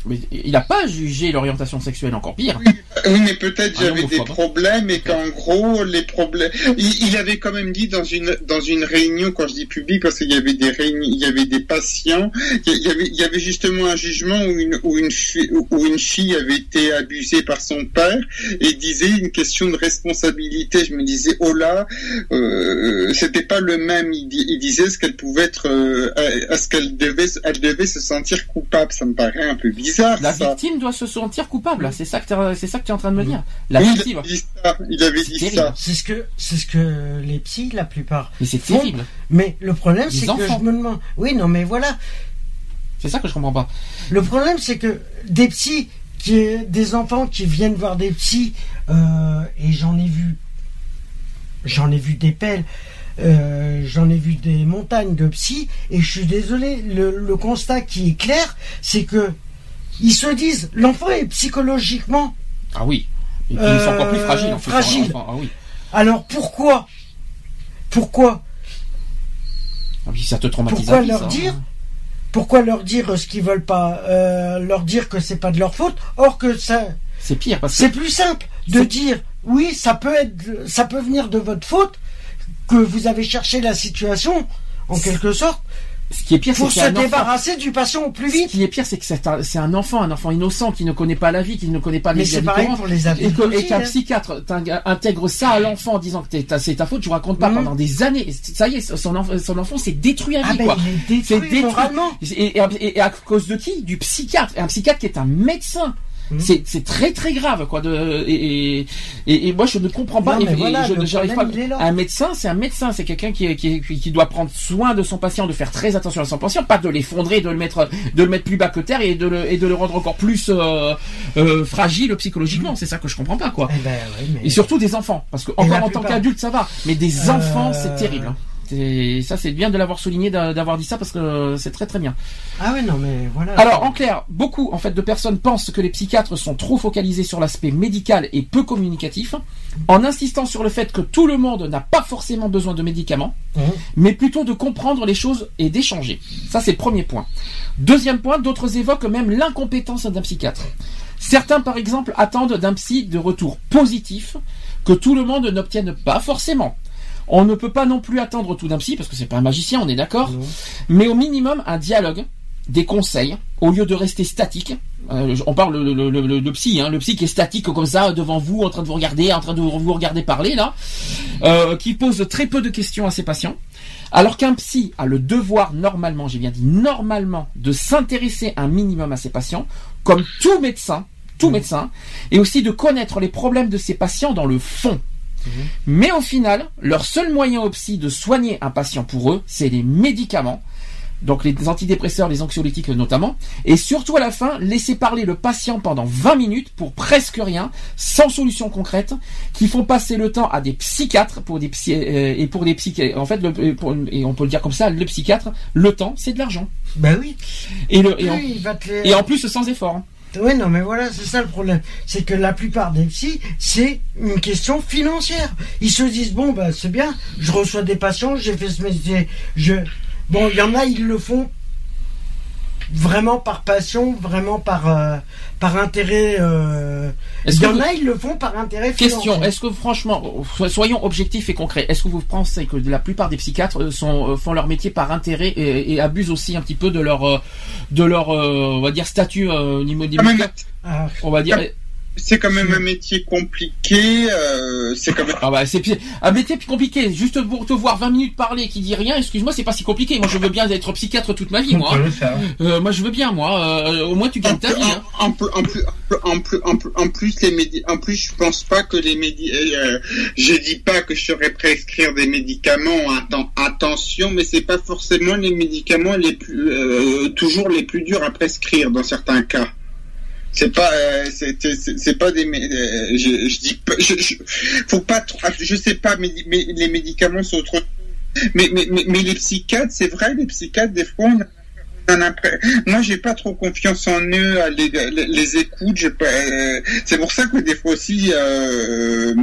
Mais il n'a pas jugé l'orientation sexuelle, encore pire. Oui, mais peut-être j'avais des problèmes et qu'en gros les problèmes. Il, il avait quand même dit dans une dans une réunion quand je dis public parce qu'il y avait des réunions, il y avait des patients, il y avait il y avait justement un jugement où une où une fille, où une fille avait été abusée par son père et disait une question de responsabilité. Je me disais oh là, euh, c'était pas le même. Il, di- il disait ce qu'elle pouvait être, euh, est-ce qu'elle devait elle devait se sentir coupable. Ça me paraît un peu bizarre. La ça. victime doit se sentir coupable. C'est ça que c'est ça que tu es en train de me dire. La Oui, victime. il avait dit ça. C'est ce que c'est ce que les psys, la plupart. Mais c'est terrible. Mais le problème, c'est que je me demande. Oui, non, mais voilà. C'est ça que je comprends pas. Le problème, c'est que des psys, qui, des enfants qui viennent voir des psys, euh, et j'en ai vu, j'en ai vu des pelles, euh, j'en ai vu des montagnes de psys, et je suis désolé, le, le constat qui est clair, c'est que ils se disent, l'enfant est psychologiquement, Ah oui. Ils sont encore plus Euh, fragiles. En plus, fragile. Ah oui. alors pourquoi, pourquoi, Ah oui, ça te traumatise. pourquoi leur ça. hein. dire pourquoi leur dire ce qu'ils veulent pas, euh, leur dire que c'est pas de leur faute, or que ça, C'est pire parce que. C'est plus simple de dire oui, ça peut être, ça peut venir de votre faute que vous avez cherché la situation en quelque sorte Ce qui est pire, c'est pour que se c'est un enfant. débarrasser du patient au plus Ce vite. qui est pire, c'est que c'est un, c'est un enfant, un enfant innocent qui ne connaît pas la vie, qui ne connaît pas Mais les c'est les pareil pour les et adultes et qu'un hein. psychiatre intègre ça à l'enfant en disant que c'est ta faute, tu racontes pas Mhm. pendant des années. Ça y est, son, enfant- son enfant s'est détruit à vie, Ah ben quoi. il est C'est détruit moralement. Et, et- et à cause de qui? Du psychiatre. Un psychiatre qui est un médecin. Mhm. C'est, c'est très très grave quoi de et, et, moi je ne comprends pas Non, et, mais et voilà, je le j'arrive pas un médecin c'est un médecin c'est quelqu'un qui, qui, doit prendre soin de son patient de faire très attention à son patient pas de l'effondrer de le mettre de le mettre plus bas que terre et de le et de le rendre encore plus euh, euh, fragile psychologiquement. C'est ça que je comprends pas quoi. Eh ben, oui, mais- et surtout des enfants parce que encore en tant qu'adulte ça va. Mais des Euh, enfants c'est terrible hein. C'est- ça c'est bien de l'avoir souligné d'a- d'avoir dit ça parce que c'est très très bien Ah oui, non mais voilà. alors, en clair, beaucoup en fait de personnes pensent que les psychiatres sont trop focalisés sur l'aspect médical et peu communicatif, en insistant sur le fait que tout le monde n'a pas forcément besoin de médicaments, Mhm. mais plutôt de comprendre les choses et d'échanger. Ça, c'est le premier point. Deuxième point, d'autres évoquent même l'incompétence d'un psychiatre. Certains, par exemple, attendent d'un psy de retour positif que tout le monde n'obtienne pas forcément. On ne peut pas non plus attendre tout d'un psy parce que c'est pas un magicien, on est d'accord. Mais au minimum un dialogue, des conseils, au lieu de rester statique. Euh, on parle le, le, le, le- le psy, hein, le psy qui est statique comme ça devant vous, en train de vous regarder, en train de vous regarder parler là, euh, qui pose très peu de questions à ses patients. Alors qu'un psy a le devoir normalement, j'ai bien dit normalement, de s'intéresser un minimum à ses patients, comme tout médecin, tout médecin, et aussi de connaître les problèmes de ses patients dans le fond. Mais au final, leur seul moyen au psy de soigner un patient pour eux, c'est les médicaments. Donc les antidépresseurs, les anxiolytiques notamment. Et surtout à la fin, laisser parler le patient pendant 20 minutes pour presque rien, sans solution concrète, qui font passer le temps à des psychiatres pour des psy euh, et pour des psychiatres. En fait, le- euh, pour- et on peut le dire comme ça, le psychiatre, le temps, c'est de l'argent. Ben oui. Et, le, et, en, Oui, il va te les- et en plus sans effort. Oui, non, mais voilà, c'est ça le problème. C'est que la plupart des c'est une question financière. Ils se disent, bon, bah, c'est bien, je reçois des patients, j'ai fait ce métier. Je... Bon, il y en a, ils le font vraiment par passion, vraiment par, euh, par intérêt. euh, Est-ce Il y en vous- a, ils le font par intérêt Question, est-ce que franchement, so- soyons objectifs et concrets, est-ce que vous pensez que la plupart des psychiatres euh, sont, euh, font leur métier par intérêt et, et abusent aussi un petit peu de leur, euh, de leur, euh, on va dire statut euh, au niveau des médicaments Ah, On va dire. C'est quand même un métier compliqué. euh, c'est quand même. Ah bah c'est pi- un métier plus compliqué. Juste pour te voir 20 minutes parler qui dit rien, excuse-moi, c'est pas si compliqué. Moi je veux bien être psychiatre toute ma vie, moi. hein. Euh, moi je veux bien, moi. Euh, au moins tu gagnes ta vie. hein. En plus, en plus, en plus, en plus, en plus, les médi en plus, je pense pas que les médi euh, je dis pas que je saurais prescrire des médicaments. Atten- attention, mais c'est pas forcément les médicaments les plus, euh, toujours les plus durs à prescrire dans certains cas. C'est pas, euh, c'est, pas des, euh, je, je dis je, je- faut pas, trop- ah, je sais pas, mais, mais les médicaments sont trop, mais, mais, mais, mais les psychiatres, c'est vrai, les psychiatres, des fois, on Moi, j'ai pas trop confiance en eux, les, les, les écoutes. euh, C'est pour ça que des fois aussi, euh,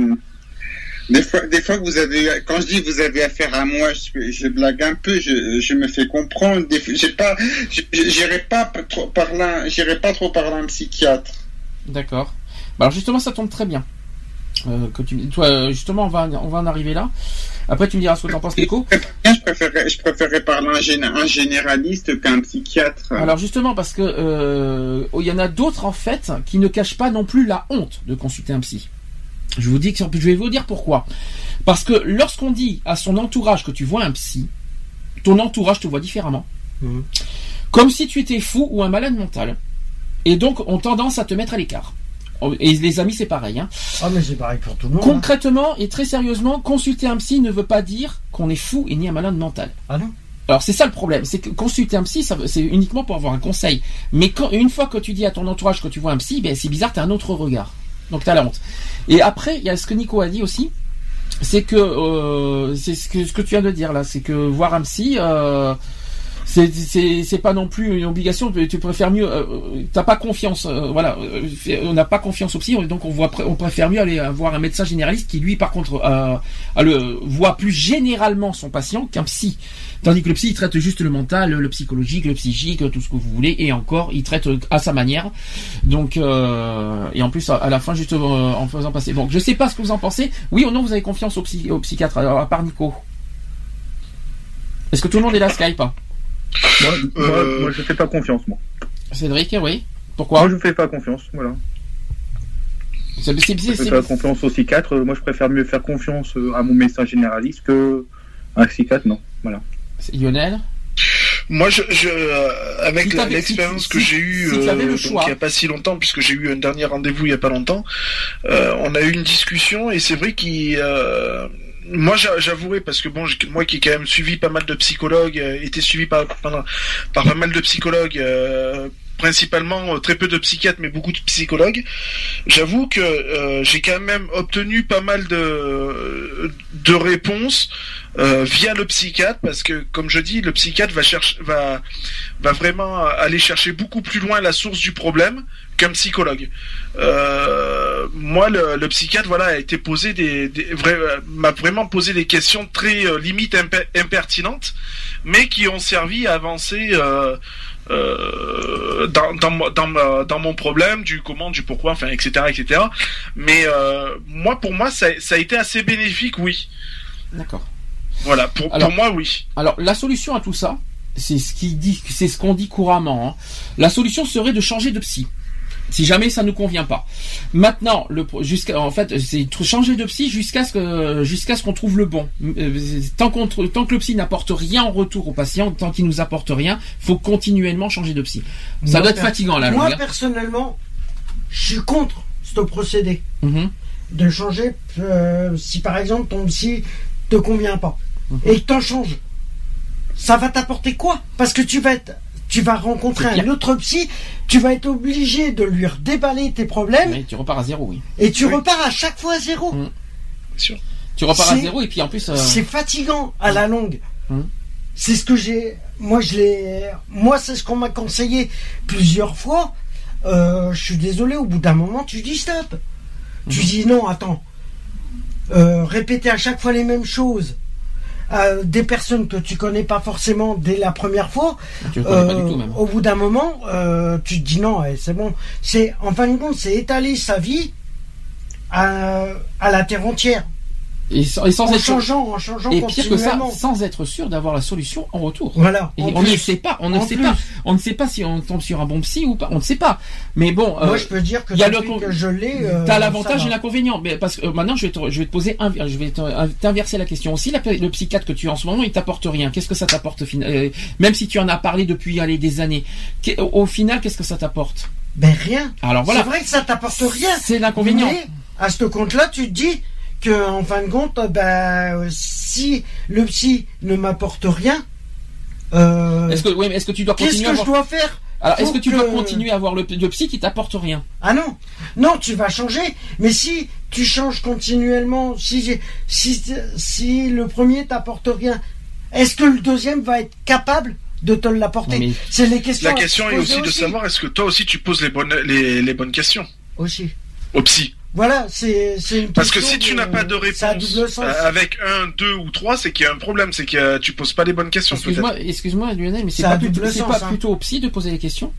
des fois, des fois vous avez, quand je dis vous avez affaire à moi, je, je blague un peu, je, je me fais comprendre. J'ai pas, j'irai pas trop par là, j'irai pas trop par là un psychiatre. D'accord. Bah alors justement ça tombe très bien. Euh, que tu, toi, justement on va, on va en arriver là. Après tu me diras ce que t'en penses, Nico. Je préférerais, je préférerais parler à un, un généraliste qu'un psychiatre. Alors justement parce que euh, il y en a d'autres en fait qui ne cachent pas non plus la honte de consulter un psy. Je vous dis que je vais vous dire pourquoi. Parce que lorsqu'on dit à son entourage que tu vois un psy, ton entourage te voit différemment. Mhm. Comme si tu étais fou ou un malade mental. Et donc ont tendance à te mettre à l'écart. Et les amis c'est pareil. Hein. Ah, mais c'est pareil pour tout le monde. hein. Concrètement et très sérieusement, consulter un psy ne veut pas dire qu'on est fou et ni un malade mental. Ah non Alors c'est ça le problème, c'est que consulter un psy, c'est uniquement pour avoir un conseil. Mais quand, une fois que tu dis à ton entourage que tu vois un psy, ben c'est bizarre, t'as un autre regard. Donc t'as la honte. Et après, il y a ce que Nico a dit aussi, c'est que euh, c'est ce que ce que tu viens de dire là, c'est que voir un psy. Euh, c'est c'est pas non plus une obligation tu préfères mieux euh, t'as pas confiance euh, voilà euh, on n'a pas confiance au psy donc on voit on préfère mieux aller voir un médecin généraliste qui lui par contre euh, le voit plus généralement son patient qu'un psy. Tandis que le psy il traite juste le mental le psychologique le psychique tout ce que vous voulez et encore il traite à sa manière. Donc euh, et en plus à, la fin juste euh, en faisant passer. Bon je sais pas ce que vous en pensez. Oui ou non vous avez confiance au psy au psychiatre à part Nico? Est-ce que tout le monde est là Skype? Moi, moi, Euh, moi, je fais pas confiance, moi. Cédric, oui. Pourquoi Moi, je fais pas confiance, voilà. C'est- c'est- Je c'est- fais pas confiance au psychiatre. Moi, je préfère mieux faire confiance euh, à mon médecin généraliste que à un psychiatre, non. Voilà. Lionel Moi, je, je, euh, avec Si la- t'avais- l'expérience si- que si- j'ai eue donc, il n'y a pas si longtemps, puisque j'ai eu un dernier rendez-vous il n'y a pas longtemps, euh, on a eu une discussion et c'est vrai qu'il... moi, j'a- j'avouerai, parce que bon, moi qui ai quand même suivi pas mal de psychologues, euh, été suivi par, par, par pas mal de psychologues, euh, principalement euh, très peu de psychiatres, mais beaucoup de psychologues, j'avoue que euh, j'ai quand même obtenu pas mal de, de réponses euh, via le psychiatre, parce que, comme je dis, le psychiatre va chercher, va, va vraiment aller chercher beaucoup plus loin la source du problème qu'un psychologue. Euh, moi, le, le psychiatre, voilà, a été posé des, des vrais- euh, m'a vraiment posé des questions très euh, limite imper- impertinentes, mais qui ont servi à avancer. Euh, euh, dans, dans, dans, dans mon problème, du comment, du pourquoi, enfin, etc., etc. Mais moi, pour moi, ça, ça a été assez bénéfique, oui. D'accord. Voilà, pour, Alors- pour moi, oui. Alors, la solution à tout ça, c'est ce qui dit, c'est ce qu'on dit couramment. hein. La solution serait de changer de psy. Si jamais ça ne convient pas. Maintenant, le jusqu'à en fait, c'est changer de psy jusqu'à ce que jusqu'à ce qu'on trouve le bon. Euh, Tant qu'on tr- tant que le psy n'apporte rien en retour au patient, tant qu'il nous apporte rien, faut continuellement changer de psy. Ça Moi, doit être fatigant là. Moi, longue, hein. personnellement, je suis contre ce procédé. Mhm. De changer, euh, si par exemple ton psy te convient pas, Mhm. et que t'en changes, ça va t'apporter quoi? Parce que tu vas être, tu vas rencontrer un autre psy, tu vas être obligé de lui redéballer tes problèmes, Mais tu repars à zéro, oui. et tu Oui. repars à chaque fois à zéro. Mhm. sûr. Tu repars à C'est- zéro et puis en plus. euh, C'est fatigant à la longue. Mhm. C'est ce que j'ai. Moi, je l'ai. Moi, c'est ce qu'on m'a conseillé plusieurs fois. Euh, je suis désolé. Au bout d'un moment, tu dis stop. Tu Mhm. dis non. Attends. Euh, répéter à chaque fois les mêmes choses. À des personnes que tu connais pas forcément dès la première fois, Tu pas euh, du tout même. au bout d'un moment, euh, tu te dis non, eh, c'est bon. C'est en fin de compte, c'est étaler sa vie à, à la terre entière. Et sans, et sans en être changeant, en changeant et pire que ça, sans être sûr d'avoir la solution en retour. Voilà. Et en on ne sait pas, on ne En sait plus. pas, on ne sait pas si on tombe sur un bon psy ou pas, on ne sait pas. Mais bon, Moi, euh, je peux dire que y a depuis le con- que je l'ai. euh, T'as ça l'avantage va. et l'inconvénient, mais parce que euh, maintenant je vais te, je vais te poser un, je vais t'inverser la question aussi. La- le psychiatre que tu as en ce moment, il t'apporte rien. Qu'est-ce que ça t'apporte au final euh, Même si tu en as parlé depuis allez, des années, au, final, qu'est-ce que ça t'apporte? Ben rien. Alors voilà, C'est vrai que ça t'apporte rien. c'est l'inconvénient. Mais à ce compte-là, tu te dis que en fin de compte, ben euh, si le psy ne m'apporte rien, euh, Est-ce que, oui, mais est-ce que tu dois qu'est-ce que je dois faire Alors, est-ce que tu dois continuer à avoir le, le psy qui t'apporte rien Ah non, non, tu vas changer. Mais si tu changes continuellement, si j'ai- si si le premier t'apporte rien, est-ce que le deuxième va être capable de te l'apporter C'est les questions. La question est aussi de savoir est-ce que toi aussi tu poses les bonnes, les, les bonnes questions aussi. au psy. Voilà, c'est c'est une Parce que question si tu n'as pas de réponse euh, avec un, deux ou trois, c'est qu'il y a un problème, c'est que tu poses pas les bonnes questions. Excuse-moi, excuse-moi Lionel, mais c'est pas, plutôt, sens, pas hein. plutôt au psy de poser les questions?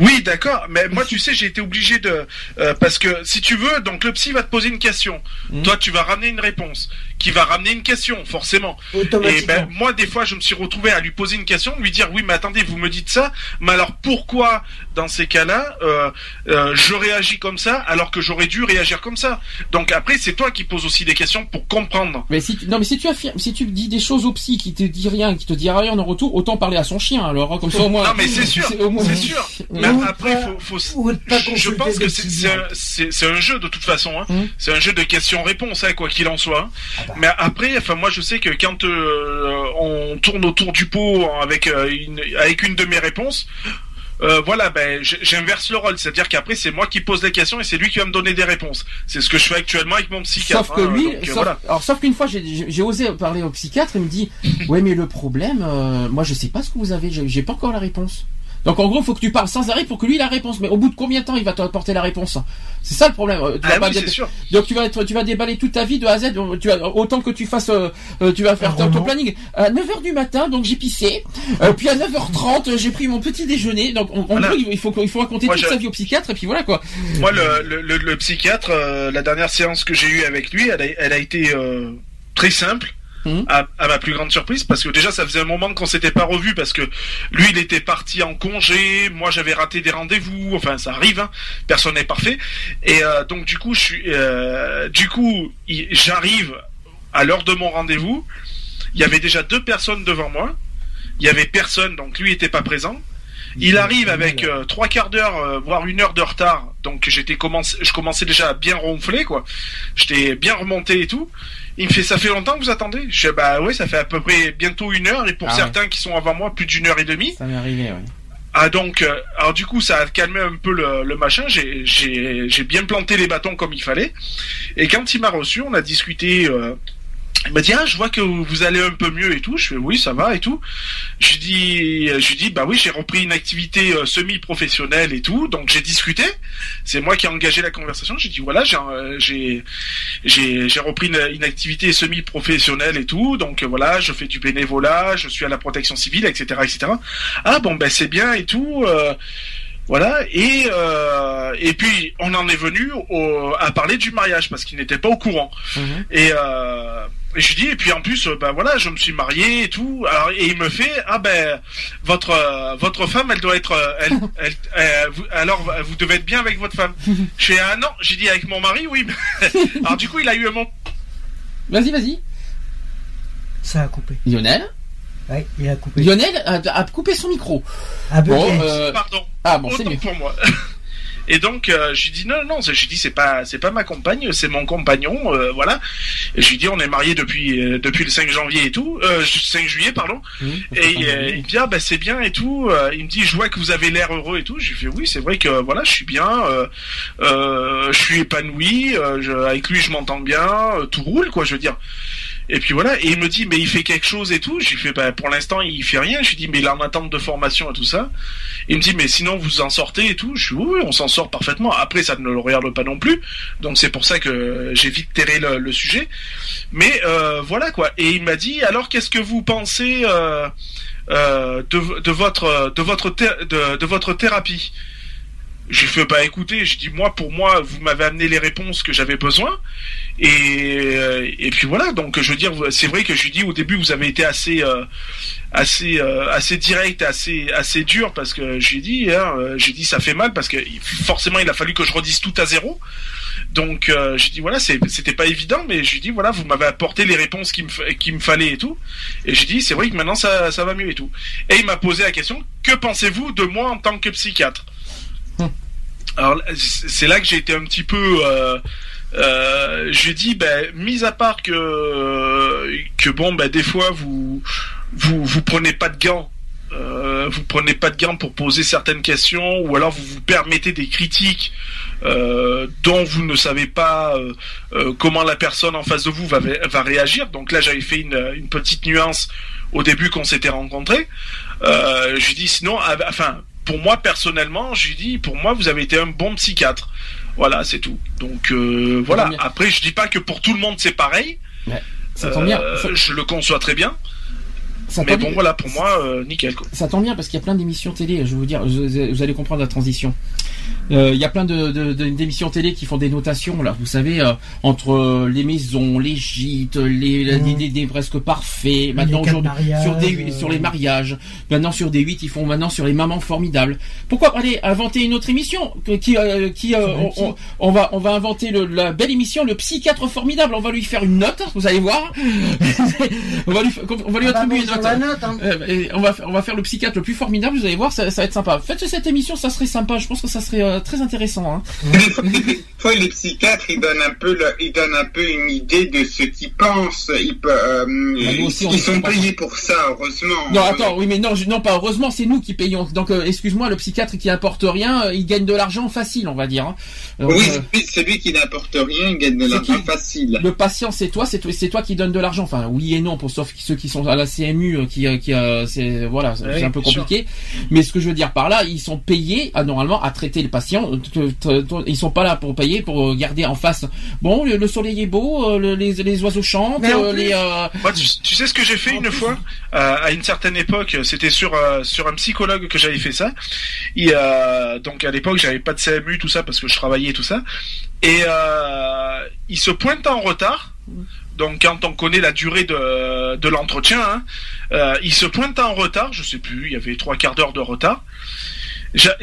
Oui, d'accord, mais moi tu sais, j'ai été obligé de euh, parce que si tu veux, donc le psy va te poser une question, Mhm. toi tu vas ramener une réponse, qui va ramener une question, forcément. Et ben moi des fois je me suis retrouvé à lui poser une question, lui dire oui mais attendez vous me dites ça, mais alors pourquoi dans ces cas-là euh, euh, je réagis comme ça alors que j'aurais dû réagir comme ça? Donc après c'est toi qui poses aussi des questions pour comprendre. Mais si tu, non, mais si tu affirmes, si tu dis des choses au psy qui te dit rien, qui te dit rien en retour, autant parler à son chien. Alors hein, comme ça au moins. Non mais c'est sûr, moins- c'est sûr. Mais Ou après pas- faut, faut je pense que c'est un, un jeu de toute façon. Hein. Mhm. C'est un jeu de questions-réponses, hein, quoi qu'il en soit. hein. Ah. Mais après, enfin moi je sais que quand euh, on tourne autour du pot avec euh, une, avec une de mes réponses. euh, voilà, ben j'inverse le rôle, c'est-à-dire qu'après c'est moi qui pose les questions et c'est lui qui va me donner des réponses. C'est ce que je fais actuellement avec mon psychiatre. Sauf que hein, lui, donc, sauf, voilà. alors sauf qu'une fois j'ai- osé parler au psychiatre, il me dit ouais mais le problème, moi je sais pas ce que vous avez, j'ai pas encore la réponse. Donc en gros, il faut que tu parles sans arrêt pour que lui ait la réponse. Mais au bout de combien de temps il va t'apporter la réponse C'est ça le problème. Euh, Tu vas Ah pas oui, dé- c'est sûr. Donc tu vas être, tu vas déballer toute ta vie de A à Z. Tu vas, autant que tu fasses, euh, euh, tu vas faire ton, planning. À 9h du matin, donc j'ai pissé. Euh, puis à 9h30, euh, j'ai pris mon petit déjeuner. Donc en, en Voilà. gros, il faut, il faut raconter Moi, toute je- sa vie au psychiatre. Et puis voilà quoi. Moi, le, le, le, le psychiatre, euh, la dernière séance que j'ai eue avec lui, elle a, elle a été euh, très simple. Mhm. À, à ma plus grande surprise, parce que déjà ça faisait un moment qu'on s'était pas revu, parce que lui il était parti en congé, moi j'avais raté des rendez-vous, enfin ça arrive, hein, personne n'est parfait, et euh, donc du coup je suis, euh, du coup j'arrive à l'heure de mon rendez-vous, il y avait déjà deux personnes devant moi, il y avait personne, donc lui était pas présent. Il arrive avec euh, trois quarts d'heure, euh, voire une heure de retard. Donc j'étais commencé, je commençais déjà à bien ronfler quoi. J'étais bien remonté et tout. Il me fait ça fait longtemps que vous attendez? Je dis bah oui ça fait à peu près bientôt une heure et pour Ah ouais. certains qui sont avant moi plus d'une heure et demie. Ça m'est arrivé. Ouais. Ah donc euh, alors du coup ça a calmé un peu le, le machin. J'ai j'ai j'ai bien planté les bâtons comme il fallait. Et quand il m'a reçu, on a discuté. euh, il m'a dit ah je vois que vous allez un peu mieux et tout. Je fais oui ça va et tout. Je lui dis je lui dis bah oui j'ai repris une activité euh, semi-professionnelle et tout. Donc j'ai discuté. C'est moi qui ai engagé la conversation. J'ai dit voilà j'ai euh, j'ai j'ai repris une, une activité semi-professionnelle et tout. Donc euh, voilà je fais du bénévolat, je suis à la protection civile etc etc. Ah bon ben c'est bien et tout. euh, voilà et euh, et puis on en est venu au- à parler du mariage parce qu'il n'était pas au courant. Mhm. Et, euh, et je lui dis et puis en plus euh, ben voilà je me suis marié et tout alors et il me fait ah ben votre euh, votre femme elle doit être euh, elle, elle, vous- alors vous devez être bien avec votre femme je fais ah non j'ai dit avec mon mari oui alors du coup il a eu un moment Vas-y, vas-y. Ça a coupé. Lionel. Ouais, il a coupé. Lionel a, a coupé son micro. Ah, Bon, Bucket. euh, pardon ah bon, c'est mieux. pour moi Et donc, euh, j'ai dit non, non, j'ai dit c'est pas, c'est pas ma compagne, c'est mon compagnon, euh, voilà. Et j'ai dit on est mariés depuis euh, depuis le 5 janvier et tout, euh, 5 juillet pardon. et euh, il me dit ah bah c'est bien et tout. Euh, il me dit je vois que vous avez l'air heureux et tout. J'ai fait oui c'est vrai que voilà je suis bien, euh, euh, je suis épanoui, euh, je- avec lui je m'entends bien, euh, tout roule quoi je veux dire. Et puis voilà, et il me dit mais il fait quelque chose et tout. J'ai fait bah pour l'instant il fait rien. Je lui dis mais il est en attente de formation et tout ça. Il me dit mais sinon vous en sortez et tout. Je dis oui, oui, on s'en sort parfaitement. Après ça ne le regarde pas non plus. Donc c'est pour ça que j'ai vite terré le, sujet. Mais euh, voilà quoi. Et il m'a dit alors qu'est-ce que vous pensez euh, euh, de, votre de votre de, de votre thérapie? J'ai fait bah écoutez, je dis moi pour moi vous m'avez amené les réponses que j'avais besoin. Et euh, et puis voilà. Donc je veux dire c'est vrai que je lui dis au début vous avez été assez euh, assez euh, assez direct assez assez dur parce que j'ai dit hein, euh, j'ai dit ça fait mal parce que forcément il a fallu que je redise tout à zéro. Donc euh, j'ai dit voilà c'était pas évident mais j'ai dit voilà vous m'avez apporté les réponses qu'il me qu'il me fallait et tout. Et j'ai dit c'est vrai que maintenant ça ça va mieux et tout. Et il m'a posé la question que pensez-vous de moi en tant que psychiatre? Alors c'est là que j'ai été un petit peu euh, euh, j'ai dit ben mis à part que que bon ben des fois vous vous vous prenez pas de gants euh, vous prenez pas de gants pour poser certaines questions ou alors vous vous permettez des critiques euh, dont vous ne savez pas euh, euh, comment la personne en face de vous va, va réagir. Donc là, j'avais fait une, une petite nuance au début qu'on s'était rencontrés. Euh, je dis sinon, ah, bah, enfin, pour moi personnellement, je lui dis pour moi, vous avez été un bon psychiatre. Voilà, c'est tout. Donc euh, voilà. Après, je dis pas que pour tout le monde c'est pareil. ça tombe bien. Euh, Ça- Je le conçois très bien. Ça Mais tombe bon, bien. voilà, pour moi, euh, nickel. Quoi. Ça tombe bien parce qu'il y a plein d'émissions télé. Je vais vous dire, vous, vous allez comprendre la transition. Euh, Il y a plein de, de- de- d'émissions télé qui font des notations là. Vous savez, euh, entre euh, les maisons, les gîtes, les, les, des- des presque parfaits. Maintenant aujourd'hui sur des euh, sur les mariages. Maintenant sur des 8 ils font maintenant sur les mamans formidables. Pourquoi pas aller inventer une autre émission que- qui euh, qui euh, on, on- on va on va inventer le- la belle émission le psychiatre formidable. On va lui faire une note. Vous allez voir. on va lui on va lui Ah bah note. note, hein. Et on va faire, on va faire le psychiatre le plus formidable. Vous allez voir, ça, ça va être sympa. Faites cette émission, ça serait sympa. Je pense que ça serait euh, très intéressant. Hein. Des fois, les psychiatres, ils donnent un peu, le- ils donnent un peu une idée de ce qu'ils pensent. Ils, euh, aussi, ils est sont pas- payés pour ça, heureusement. Non, attends, oui, mais non, je- non, pas heureusement, c'est nous qui payons. Donc, euh, excuse-moi, le psychiatre qui apporte rien, il gagne de l'argent facile, on va dire. hein. Donc, oui, euh, c'est lui- c'est lui qui n'apporte rien, il gagne de l'argent facile. le patient, c'est toi, c'est toi, c'est toi qui donne de l'argent. Enfin, oui et non, pour sauf ceux qui sont à la CMU, euh, qui, euh, qui, euh, c'est voilà, c'est Oui, c'est un peu sûr. compliqué. Mais ce que je veux dire par là, ils sont payés, à, normalement, à traiter le patient. T- t- t- Ils sont pas là pour payer, pour garder en face. Bon, le, le soleil est beau, le- les, les oiseaux chantent, plus- les. euh, Moi, tu, tu sais ce que j'ai fait une fois euh, à une certaine époque, c'était sur euh, sur un psychologue que j'avais fait ça. Et, euh, donc à l'époque, j'avais pas de CMU tout ça parce que je travaillais et tout ça. Et euh, il se pointe en retard. Donc quand on connaît la durée de, de l'entretien, hein, euh, il se pointe en retard. Je sais plus, il y avait trois quarts d'heure de retard.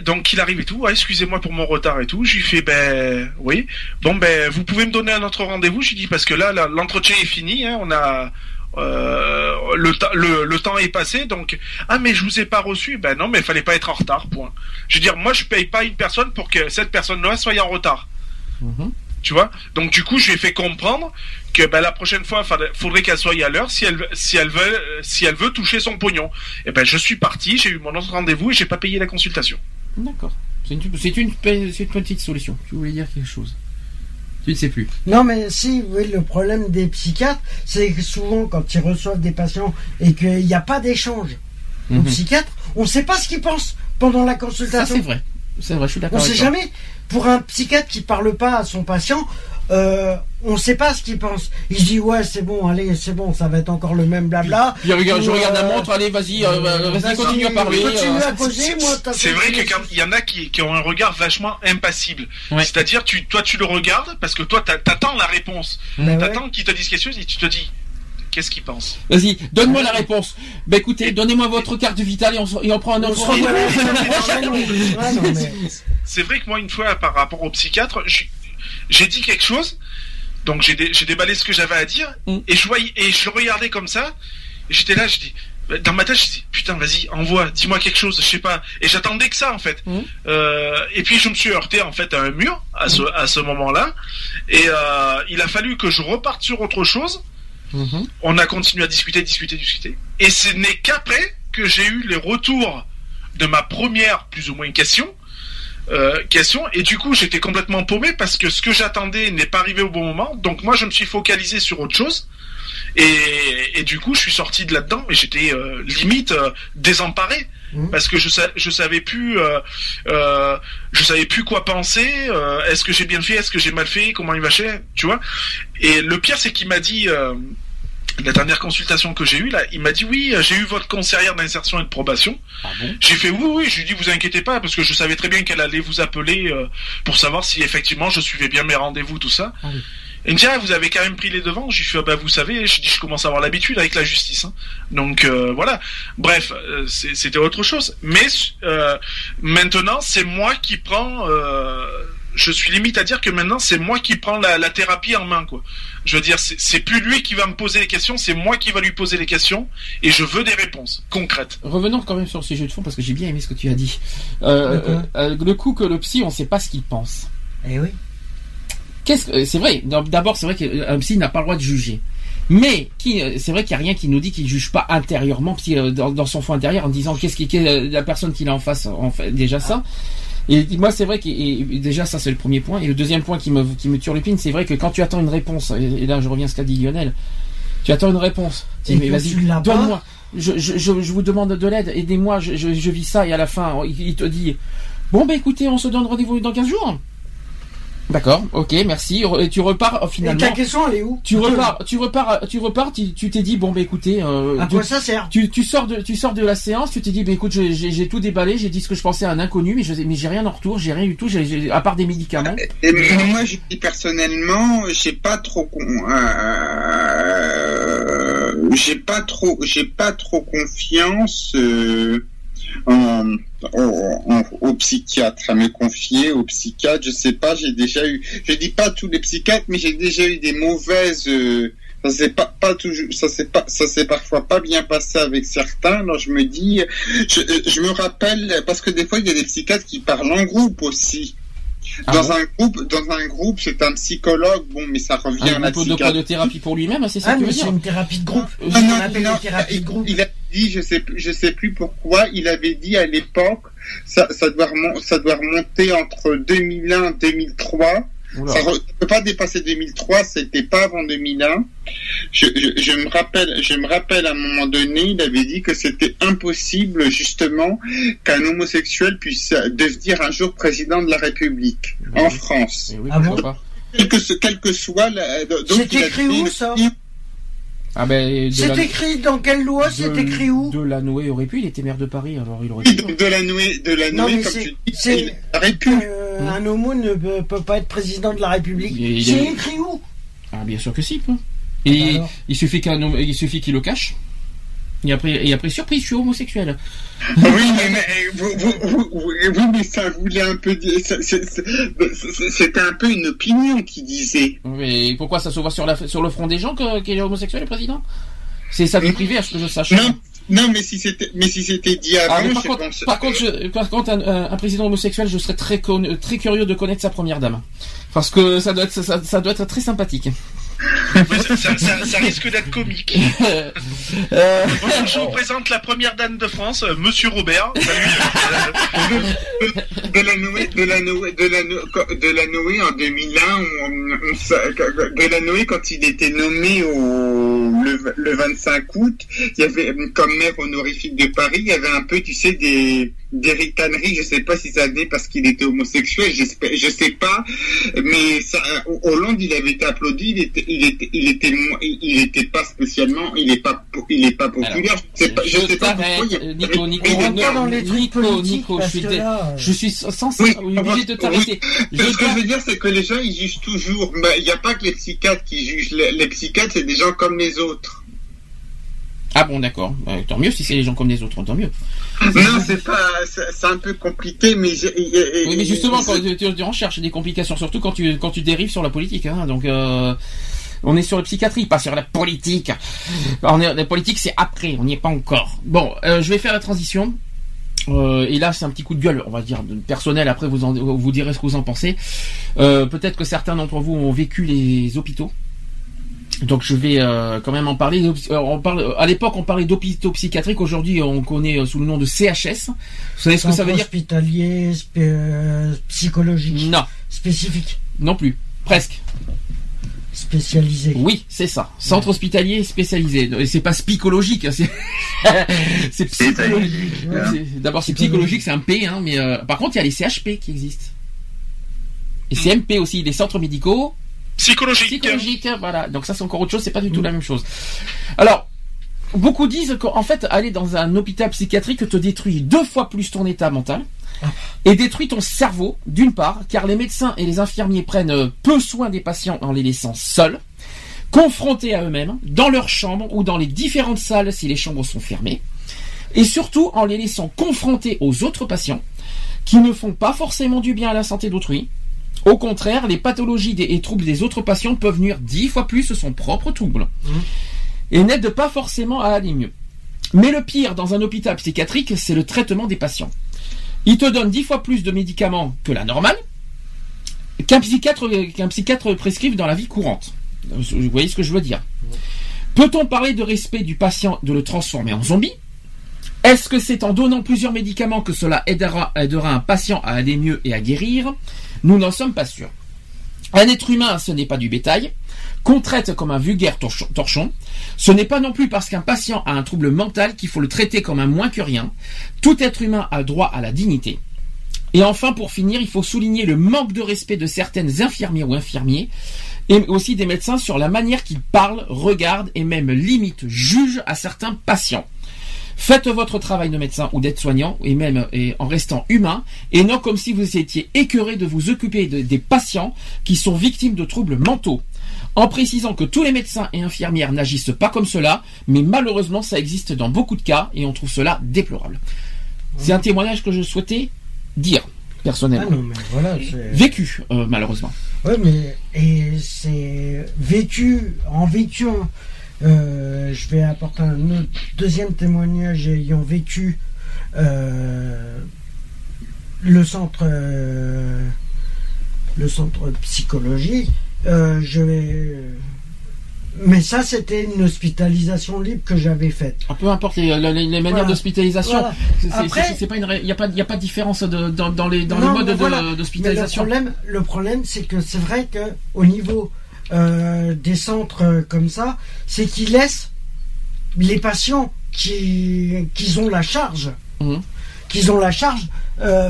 Donc il arrive et tout, Ah, excusez-moi pour mon retard et tout. Je lui fais ben oui. Bon ben vous pouvez me donner un autre rendez-vous. Je lui dis parce que là l'entretien est fini. Hein, on a euh, le, le, le temps est passé. Donc ah mais je vous ai pas reçu. Ben non mais il fallait pas être en retard. Point. Je veux dire moi je paye pas une personne pour que cette personne-là soit en retard. Tu vois? Donc du coup je lui ai fait comprendre que ben, la prochaine fois faudrait, faudrait qu'elle soit à l'heure si elle veut- si elle veut si elle veut toucher son pognon. Et ben je suis parti, j'ai eu mon autre rendez-vous et j'ai pas payé la consultation. D'accord. C'est une, petite solution. Tu voulais dire quelque chose Tu ne sais plus. Non, mais si, oui, le problème des psychiatres, c'est que souvent, quand ils reçoivent des patients et qu'il n'y a pas d'échange au Mhm. psychiatre, on ne sait pas ce qu'ils pensent pendant la Ça, consultation. c'est vrai. C'est vrai, je suis On d'accord. ne avec sait toi. jamais. Pour un psychiatre qui parle pas à son patient, euh, on ne sait pas ce qu'il pense. Il se dit ouais c'est bon, allez c'est bon, ça va être encore le même blabla. Puis, regarde, je regarde la euh, montre, allez, vas-y, euh, vas-y, vas-y, continue à parler. Continue euh. à causer, moi. t'as C'est vrai que quand il y en a qui, qui ont un regard vachement impassible. Ouais. C'est-à-dire, tu, toi, tu le regardes parce que toi, t'a- t'attends la réponse. Ben ouais. T'attends qu'il te dise quelque chose et tu te dis, qu'est-ce qu'il pense? Vas-y, donne-moi la réponse. Bah écoutez, donnez-moi votre carte vitale et on, et on prend un autre rendez-vous. Ouais, mais- C'est vrai que moi, une fois, par rapport au psychiatre, j'ai- j'ai dit quelque chose, donc j'ai dé- j'ai déballé ce que j'avais à dire, Mm. et je voyais, et je le regardais comme ça, et j'étais là, je dis, dans ma tête, je dis putain, vas-y, envoie, dis-moi quelque chose, je sais pas. Et j'attendais que ça en fait. Mmh. Euh, et puis je me suis heurté en fait à un mur à ce à ce moment-là. Et euh, il a fallu que je reparte sur autre chose. Mhm. On a continué à discuter, discuter, discuter. Et ce n'est qu'après que j'ai eu les retours de ma première plus ou moins question. Euh, question. Et du coup j'étais complètement paumé parce que ce que j'attendais n'est pas arrivé au bon moment. Donc moi je me suis focalisé sur autre chose. Et, et du coup je suis sorti de là-dedans mais j'étais euh, limite euh, désemparé. Mhm. parce que je sa- je savais plus euh, euh, je savais plus quoi penser. Euh, est-ce que j'ai bien fait? Est-ce que j'ai mal fait? Comment il va tu vois? Et le pire c'est qu'il m'a dit euh, la dernière consultation que j'ai eue là, il m'a dit oui, j'ai eu votre conseillère d'insertion et de probation. Ah bon? J'ai fait oui, oui. Je lui ai dit vous inquiétez pas parce que je savais très bien qu'elle allait vous appeler euh, pour savoir si effectivement je suivais bien mes rendez-vous tout ça. Ah oui. Et il me dit ah, vous avez quand même pris les devants. J'ai fait ah, bah vous savez, je dis je commence à avoir l'habitude avec la justice. hein. Donc euh, voilà. Bref, euh, c'était autre chose. Mais euh, maintenant c'est moi qui prends. euh, je suis limite à dire que maintenant c'est moi qui prends la, la thérapie en main quoi. Je veux dire c'est plus lui qui va me poser les questions, c'est moi qui va lui poser les questions et je veux des réponses concrètes. Revenons quand même sur le sujet de fond parce que j'ai bien aimé ce que tu as dit. Euh, D'accord. euh, le coup que le psy, on sait pas ce qu'il pense. Eh oui. Qu'est-ce que c'est vrai D'abord, c'est vrai qu'un psy n'a pas le droit de juger. Mais qui, euh, c'est vrai qu'il n'y a rien qui nous dit qu'il juge pas intérieurement, psy, euh, dans, dans son fond intérieur, en disant qu'est-ce qui, euh, la personne qu'il a en face, en fait déjà ça. Et moi, c'est vrai que déjà ça c'est le premier point. Et le deuxième point qui me qui me turlupine, c'est vrai que quand tu attends une réponse, et, et là je reviens à ce qu'a dit Lionel, tu attends une réponse. Dis, mais vas-y, donne-moi. Je, je, je, vous demande de l'aide, aidez-moi, je, je, vis ça et à la fin il, il te dit bon ben écoutez, on se donne rendez-vous dans 15 jours. D'accord, ok, merci. Et tu repars euh, Et finalement. ta question, elle est où Tu repars, tu repars, tu repars, tu t'es dit bon bah écoutez, euh, À tu, quoi ça sert tu, tu sors de, tu sors de la séance, tu t'es dit bah écoute j'ai j'ai- j'ai tout déballé, j'ai dit ce que je pensais à un inconnu, mais je mais j'ai rien en retour, j'ai rien du tout, j'ai- j'ai- à part des médicaments. Et moi, moi, je dis personnellement, j'ai pas trop, con- euh, j'ai pas trop, j'ai pas trop confiance euh, en, en- aux psychiatres, à me confier aux psychiatres. Je sais pas, j'ai déjà eu, je dis pas tous les psychiatres, mais j'ai déjà eu des mauvaises. euh, ça s'est pas, pas toujours, ça s'est pas, ça s'est parfois pas bien passé avec certains. Alors je me dis, je, je me rappelle parce que des fois il y a des psychiatres qui parlent en groupe aussi. Ah Dans bon un groupe, dans un groupe, c'est un psychologue, bon, mais ça revient à Un la groupe de quoi psychiatrie. de thérapie pour lui-même, c'est ça Ah, que tu mais veux c'est dire une thérapie de groupe. Ah, On non, appelle non, une thérapie de groupe. il a dit, je sais, plus- je sais plus pourquoi, il avait dit à l'époque, ça, ça doit remon- ça doit remonter entre 2001 et 2003. Oula. Ça ne peut pas dépasser 2003, c'était pas avant 2001. Je, je, je me rappelle, je me rappelle à un moment donné, il avait dit que c'était impossible justement qu'un homosexuel puisse devenir un jour président de la République en France. Eh oui, Ah pourquoi bon pas. Quel que, ce- quel que soit la, donc C'est écrit où, ça Ah ben de C'est la- écrit dans quelle loi C'est écrit où De la Noé aurait pu, il était maire de Paris, alors il aurait pu. de, de la nouée, de la Non, nouée, mais comme c'est- tu dis, c'est- il aurait pu. Euh, Un homo ne peut, peut pas être président de la République. C'est est- écrit où? Ah bien sûr que si. peut. Et alors il suffit qu'un homme- il suffit qu'il le cache. Et après, et après surprise, je suis homosexuel. Oui, mais, mais, vous, vous, vous, vous- oui, mais ça voulait un peu dire, c'était un peu une opinion qui disait. Mais pourquoi ça se voit sur, la, sur le front des gens qu'il est homosexuel, le président? C'est sa vie privée, à ce que je sache. Non, non, mais si c'était, mais si c'était dit Ah, avant, mais par, je contre, pense- par contre, je- par contre, un, un- un président homosexuel, je serais très, con- très curieux de connaître sa première dame. Parce que ça doit être, ça, ça doit être très sympathique. Ça, ça- ça- ça risque d'être comique. Euh, Bonjour, je vous présente la première dame de France, euh, Monsieur Robert. Salut. de la Noé, de la Noé, de la Noé, de la Noé en 2001, on, on sa- de la Noé quand il était nommé au le, le 25 août, il y avait comme maire honorifique de Paris, il y avait un peu, tu sais, des des ricaneries. Je sais pas si ça venait parce qu'il était homosexuel, j'espère, je sais pas, mais ça, Hollande, il avait été applaudi, il était, il était, il était, il était pas spécialement, il est pas, il est pas populaire. je sais pas, je sais pas pourquoi. a- Nico, Nico, Nico, Nico, je suis, euh, je suis sans, Oui, obligé de t'arrêter. Ce que je veux dire, c'est que les gens, ils jugent toujours. Mais Il n'y a pas que les psychiatres qui jugent. Les, les psychiatres, c'est des gens comme les autres. Ah bon, d'accord. Euh, tant mieux si c'est les gens comme les autres, tant mieux. Non, c'est pas. C'est un peu compliqué, mais. et- Oui, mais justement, quand tu, tu en cherches des complications, surtout quand tu quand tu dérives sur la politique, hein, donc. Euh, On est sur la psychiatrie, pas sur la politique. On est, la politique, c'est après, on n'y est pas encore. Bon, euh, je vais faire la transition. Euh, et là, c'est un petit coup de gueule, on va dire, personnel. Après, vous en, vous direz ce que vous en pensez. Euh, Peut-être que certains d'entre vous ont vécu les hôpitaux. Donc, je vais euh, quand même en parler. Euh, On parle, à l'époque, on parlait d'hôpitaux psychiatriques. Aujourd'hui, on connaît euh, sous le nom de CHS. Vous savez ce que ça veut dire? Hospitalier, euh, psychologique. Non. Spécifique. Non plus. Presque. Spécialisé. Oui, c'est ça. Centre hospitalier spécialisé. Et c'est pas psychologique, hein, c'est psychologique. Ouais. C'est- D'abord, c'est psychologique, c'est un P, hein, mais euh, par contre, il y a les CHP qui existent. Et CMP aussi, les centres médicaux Psychologique. psychologiques. Voilà. Donc ça, c'est encore autre chose. C'est pas du tout la même chose. Alors. Beaucoup disent qu'en fait, aller dans un hôpital psychiatrique te détruit deux fois plus ton état mental et détruit ton cerveau, d'une part, car les médecins et les infirmiers prennent peu soin des patients en les laissant seuls, confrontés à eux-mêmes, dans leur chambre ou dans les différentes salles si les chambres sont fermées, et surtout en les laissant confrontés aux autres patients, qui ne font pas forcément du bien à la santé d'autrui. Au contraire, les pathologies des- et troubles des autres patients peuvent nuire dix fois plus son propre trouble, et n'aident pas forcément à aller mieux. Mais le pire dans un hôpital psychiatrique, c'est le traitement des patients. Il te donne dix fois plus de médicaments que la normale, qu'un psychiatre, qu'un psychiatre prescrive dans la vie courante. Vous voyez ce que je veux dire Peut-on parler de respect du patient de le transformer en zombie? Est-ce que c'est en donnant plusieurs médicaments que cela aidera, aidera un patient à aller mieux et à guérir? Nous n'en sommes pas sûrs. Un être humain, ce n'est pas du bétail, qu'on traite comme un vulgaire torchon. Ce n'est pas non plus parce qu'un patient a un trouble mental qu'il faut le traiter comme un moins que rien. Tout être humain a droit à la dignité. Et enfin, pour finir, il faut souligner le manque de respect de certaines infirmières ou infirmiers et aussi des médecins sur la manière qu'ils parlent, regardent et même limite jugent à certains patients. Faites votre travail de médecin ou d'aide-soignant, et même et en restant humain, et non comme si vous étiez écœuré de vous occuper de- des patients qui sont victimes de troubles mentaux. En précisant que tous les médecins et infirmières n'agissent pas comme cela, mais malheureusement ça existe dans beaucoup de cas, et on trouve cela déplorable. C'est un témoignage que je souhaitais dire, personnellement. Ah non, mais voilà, Vécu, euh, malheureusement. Ouais, mais et c'est vécu en vécu. Euh, je vais apporter un autre, deuxième témoignage ayant vécu euh, le centre euh, le centre psychologique. Euh, je vais mais ça, c'était une hospitalisation libre que j'avais faite. Ah, Peu importe les, les- les manières Voilà. d'hospitalisation, Voilà. Après- il n'y a pas, il a pas de différence de- dans, dans les, dans les Non, modes voilà. d'hospitalisation. Le problème, le problème, c'est que c'est vrai que au niveau euh, des centres euh, comme ça, c'est qu'ils laissent les patients qui, qui ont la charge, Mhm. qu'ils ont la charge, euh,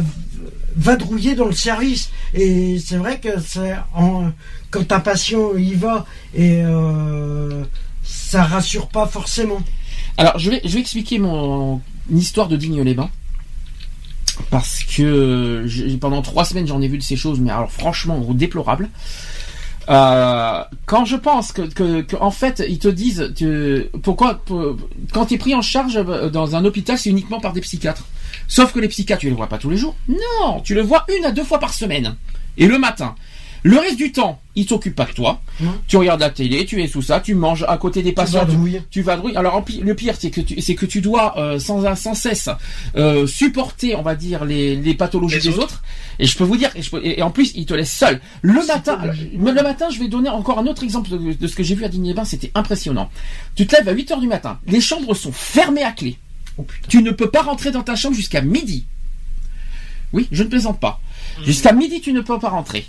vadrouiller dans le service. Et c'est vrai que c'est en, quand un patient y va et euh, ça rassure pas forcément. Alors, je vais, je vais expliquer mon histoire de Digne-les-Bains. Parce que pendant trois semaines, j'en ai vu de ces choses, mais alors franchement, déplorables. Euh, quand je pense que, que, en fait, ils te disent, tu- pourquoi, pour- quand tu es pris en charge euh, dans un hôpital, c'est uniquement par des psychiatres. Sauf que les psychiatres, tu les vois pas tous les jours. Non, tu le vois une à deux fois par semaine. Et le matin. Le reste du temps, ils s'occupent pas de toi. Tu regardes la télé, tu es sous ça, tu manges à côté des patients. Tu vadrouilles. Alors en pi- le pire, c'est que tu, c'est que tu dois euh, sans sans cesse euh, supporter, on va dire, les, les pathologies Les des autres. autres. Et je peux vous dire, et, je peux- et- en plus, ils te laissent seul. Le matin, alors, le matin, je vais donner encore un autre exemple de, de ce que j'ai vu à Digne-les-Bains. C'était impressionnant. Tu te lèves à 8 heures du matin. Les chambres sont fermées à clé. Oh. Tu ne peux pas rentrer dans ta chambre jusqu'à midi. Oui, je ne plaisante pas. Jusqu'à midi, tu ne peux pas rentrer.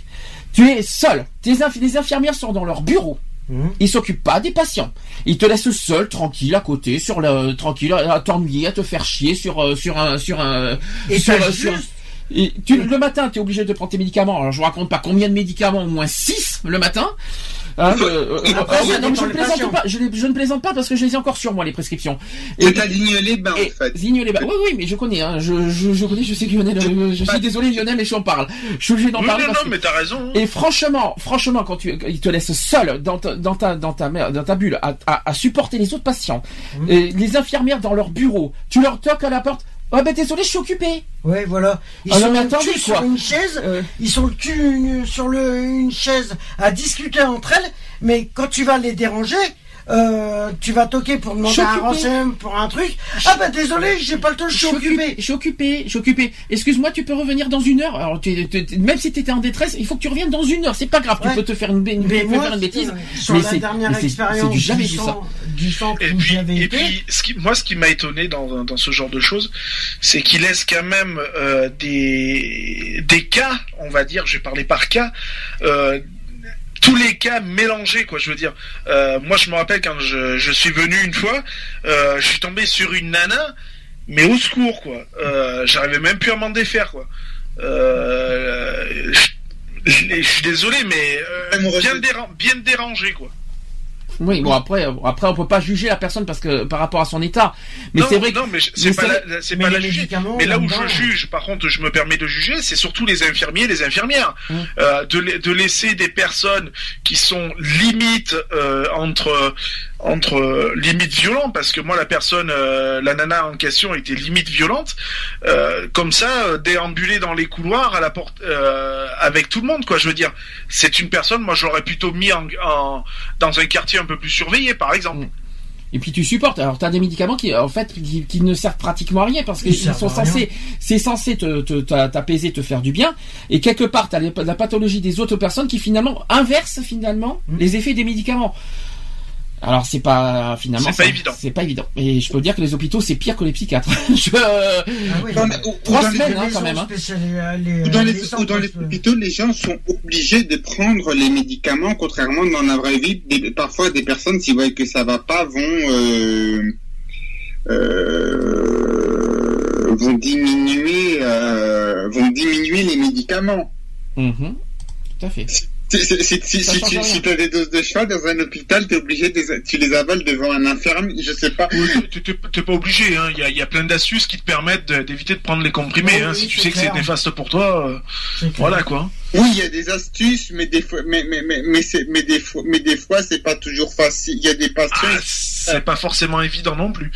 Tu es seul. Tes inf- les infirmières sont dans leur bureau. Mhm. Ils s'occupent pas des patients. Ils te laissent seul, tranquille, à côté, sur le, tranquille, à t'ennuyer, à te faire chier sur, euh, sur un, sur un, Et sur, juste- et tu, le matin, tu es obligé de prendre tes médicaments. Alors, je vous raconte pas combien de médicaments, au moins 6 le matin. Hein, euh, euh, Après, euh, non, je ne plaisante pas. Je, les- je ne plaisante pas parce que je les ai encore sur moi les prescriptions. C'est à Digne-les-Bains, et en fait. Les Bains. Oui, oui, mais je connais. Hein, je, je, je connais. Je sais que Lionel. euh, Je suis désolé Lionel, mais je en parle. Je suis obligé d'en parler. non, parce non, que- mais t'as raison. et franchement, franchement, quand tu, ils te laissent seul dans ta, dans ta, dans ta, mer- dans ta bulle à, à, à supporter les autres patients, Mmh. et les infirmières dans leur bureau, tu leur toques à la porte. Oh ben désolé, je suis occupé. Ouais, voilà. Ils Ah non, sont mais le attendez, cul quoi. sur une chaise. Euh. Ils sont le cul sur le, une chaise à discuter entre elles. mais quand tu vas les déranger, euh, tu vas toquer pour demander un renseignement pour un truc. Ah bah désolé, j'ai pas le temps, je suis occupé. Je suis occupé, je suis occupé. Excuse-moi, tu peux revenir dans une heure. Alors, tu- tu- tu- même si tu étais en détresse, il faut que tu reviennes dans une heure. C'est pas grave, tu Ouais. peux te faire une, une- Mais tu moi, faire une bêtise. euh, sur mais la c'est- dernière expérience c'est du jamais du vu ça. centre- du centre Et puis, j'avais et puis ce qui, moi, ce qui m'a étonné dans, dans ce genre de choses, c'est qu'il laisse quand même euh, des, des cas, on va dire, je vais parler par cas, euh, tous les cas mélangés, quoi. Je veux dire, Euh, moi, je me rappelle quand je, je suis venu une fois, euh, je suis tombé sur une nana, mais au secours, quoi. Euh, J'arrivais même plus à m'en défaire, quoi. Je, suis désolé, mais euh, bien, bien dérangé, quoi. Oui, bon après, après on peut pas juger la personne parce que par rapport à son état. Mais non, c'est vrai que non, mais c'est pas, la, c'est pas la juger. Mais là où je juge, par contre, je me permets de juger, c'est surtout les infirmiers et les infirmières. Mmh. Euh, de, de laisser des personnes qui sont limite euh, entre entre euh, limite violents, parce que moi la personne, euh, la nana en question était limite violente, euh, comme ça, euh, déambuler dans les couloirs à la porte euh, avec tout le monde, quoi. Je veux dire, c'est une personne, moi j'aurais plutôt mis en, en- dans un quartier un peu plus surveillé, par exemple. Et puis tu supportes. Alors tu as des médicaments qui, en fait, qui, qui ne servent pratiquement à rien parce Ils qu'ils sont censés, c'est censé te, te- t'a- t'apaiser, te faire du bien. Et quelque part, tu as la pathologie des autres personnes qui finalement inversent finalement Mm. les effets des médicaments. Alors c'est pas finalement C'est pas évident. C'est pas évident. Et je peux dire que les hôpitaux c'est pire que les psychiatres. Je- Ah oui, Dans mais- les- ou- Trois dans les- semaines les hein, quand même. hein. spécialisées, les- Ou dans les, les centres ou dans les spé- hôpitaux, les gens sont obligés de prendre les médicaments, contrairement dans la vraie vie. Des- parfois, des personnes, s'ils voient que ça va pas, vont euh, euh, vont diminuer euh, vont diminuer les médicaments. Mhm. Tout à fait. Si, si, si, si, Ça si change tu si as des doses de cheval dans un hôpital, t'es obligé de tu les avales devant un infirmier, je sais pas. Oui, t'es- pas obligé, hein. Il y a, il y a plein d'astuces qui te permettent d'éviter de prendre les comprimés, Oui, hein. oui, Si tu sais que c'est néfaste pour toi, euh, voilà quoi. Oui, il y a des astuces, mais des fois, mais mais mais mais, des fois, mais des fois, c'est pas toujours facile. Il y a des patients. Ah, c'est pas forcément évident non plus.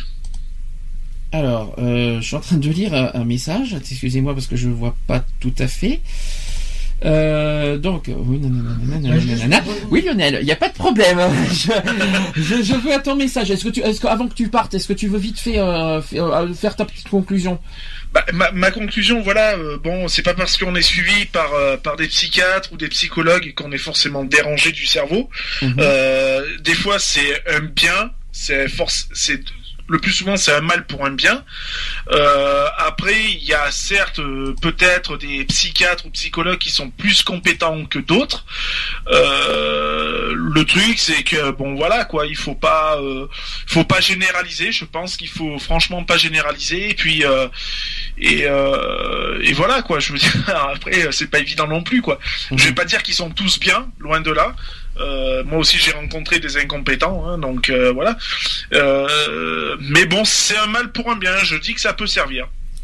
Alors, euh, je suis en train de lire un, un message. Excusez-moi parce que je vois pas tout à fait. Euh, donc, oui, nanana, nanana, juste nanana. oui, Lionel, il n'y a pas de problème. je, je, je veux à ton message. Est-ce que tu, est-ce que avant que tu partes, est-ce que tu veux vite fait euh, euh, faire ta petite conclusion? Bah, ma, ma conclusion, voilà, euh, bon, c'est pas parce qu'on est suivi par euh, par des psychiatres ou des psychologues qu'on est forcément dérangé du cerveau. Euh, des fois, c'est un bien, c'est force, c'est le plus souvent c'est un mal pour un bien. Euh, après, il y a certes euh, peut-être des psychiatres ou psychologues qui sont plus compétents que d'autres. Euh, le truc, c'est que bon, voilà quoi, il faut pas, euh, faut pas généraliser. Je pense qu'il faut franchement pas généraliser. Et puis euh, et, euh, et voilà quoi. Je veux dire, après, c'est pas évident non plus quoi. Je vais pas dire qu'ils sont tous bien, loin de là. Euh, moi aussi, j'ai rencontré des incompétents, hein, donc euh, voilà. Euh, mais bon, c'est un mal pour un bien. Je dis que ça peut servir.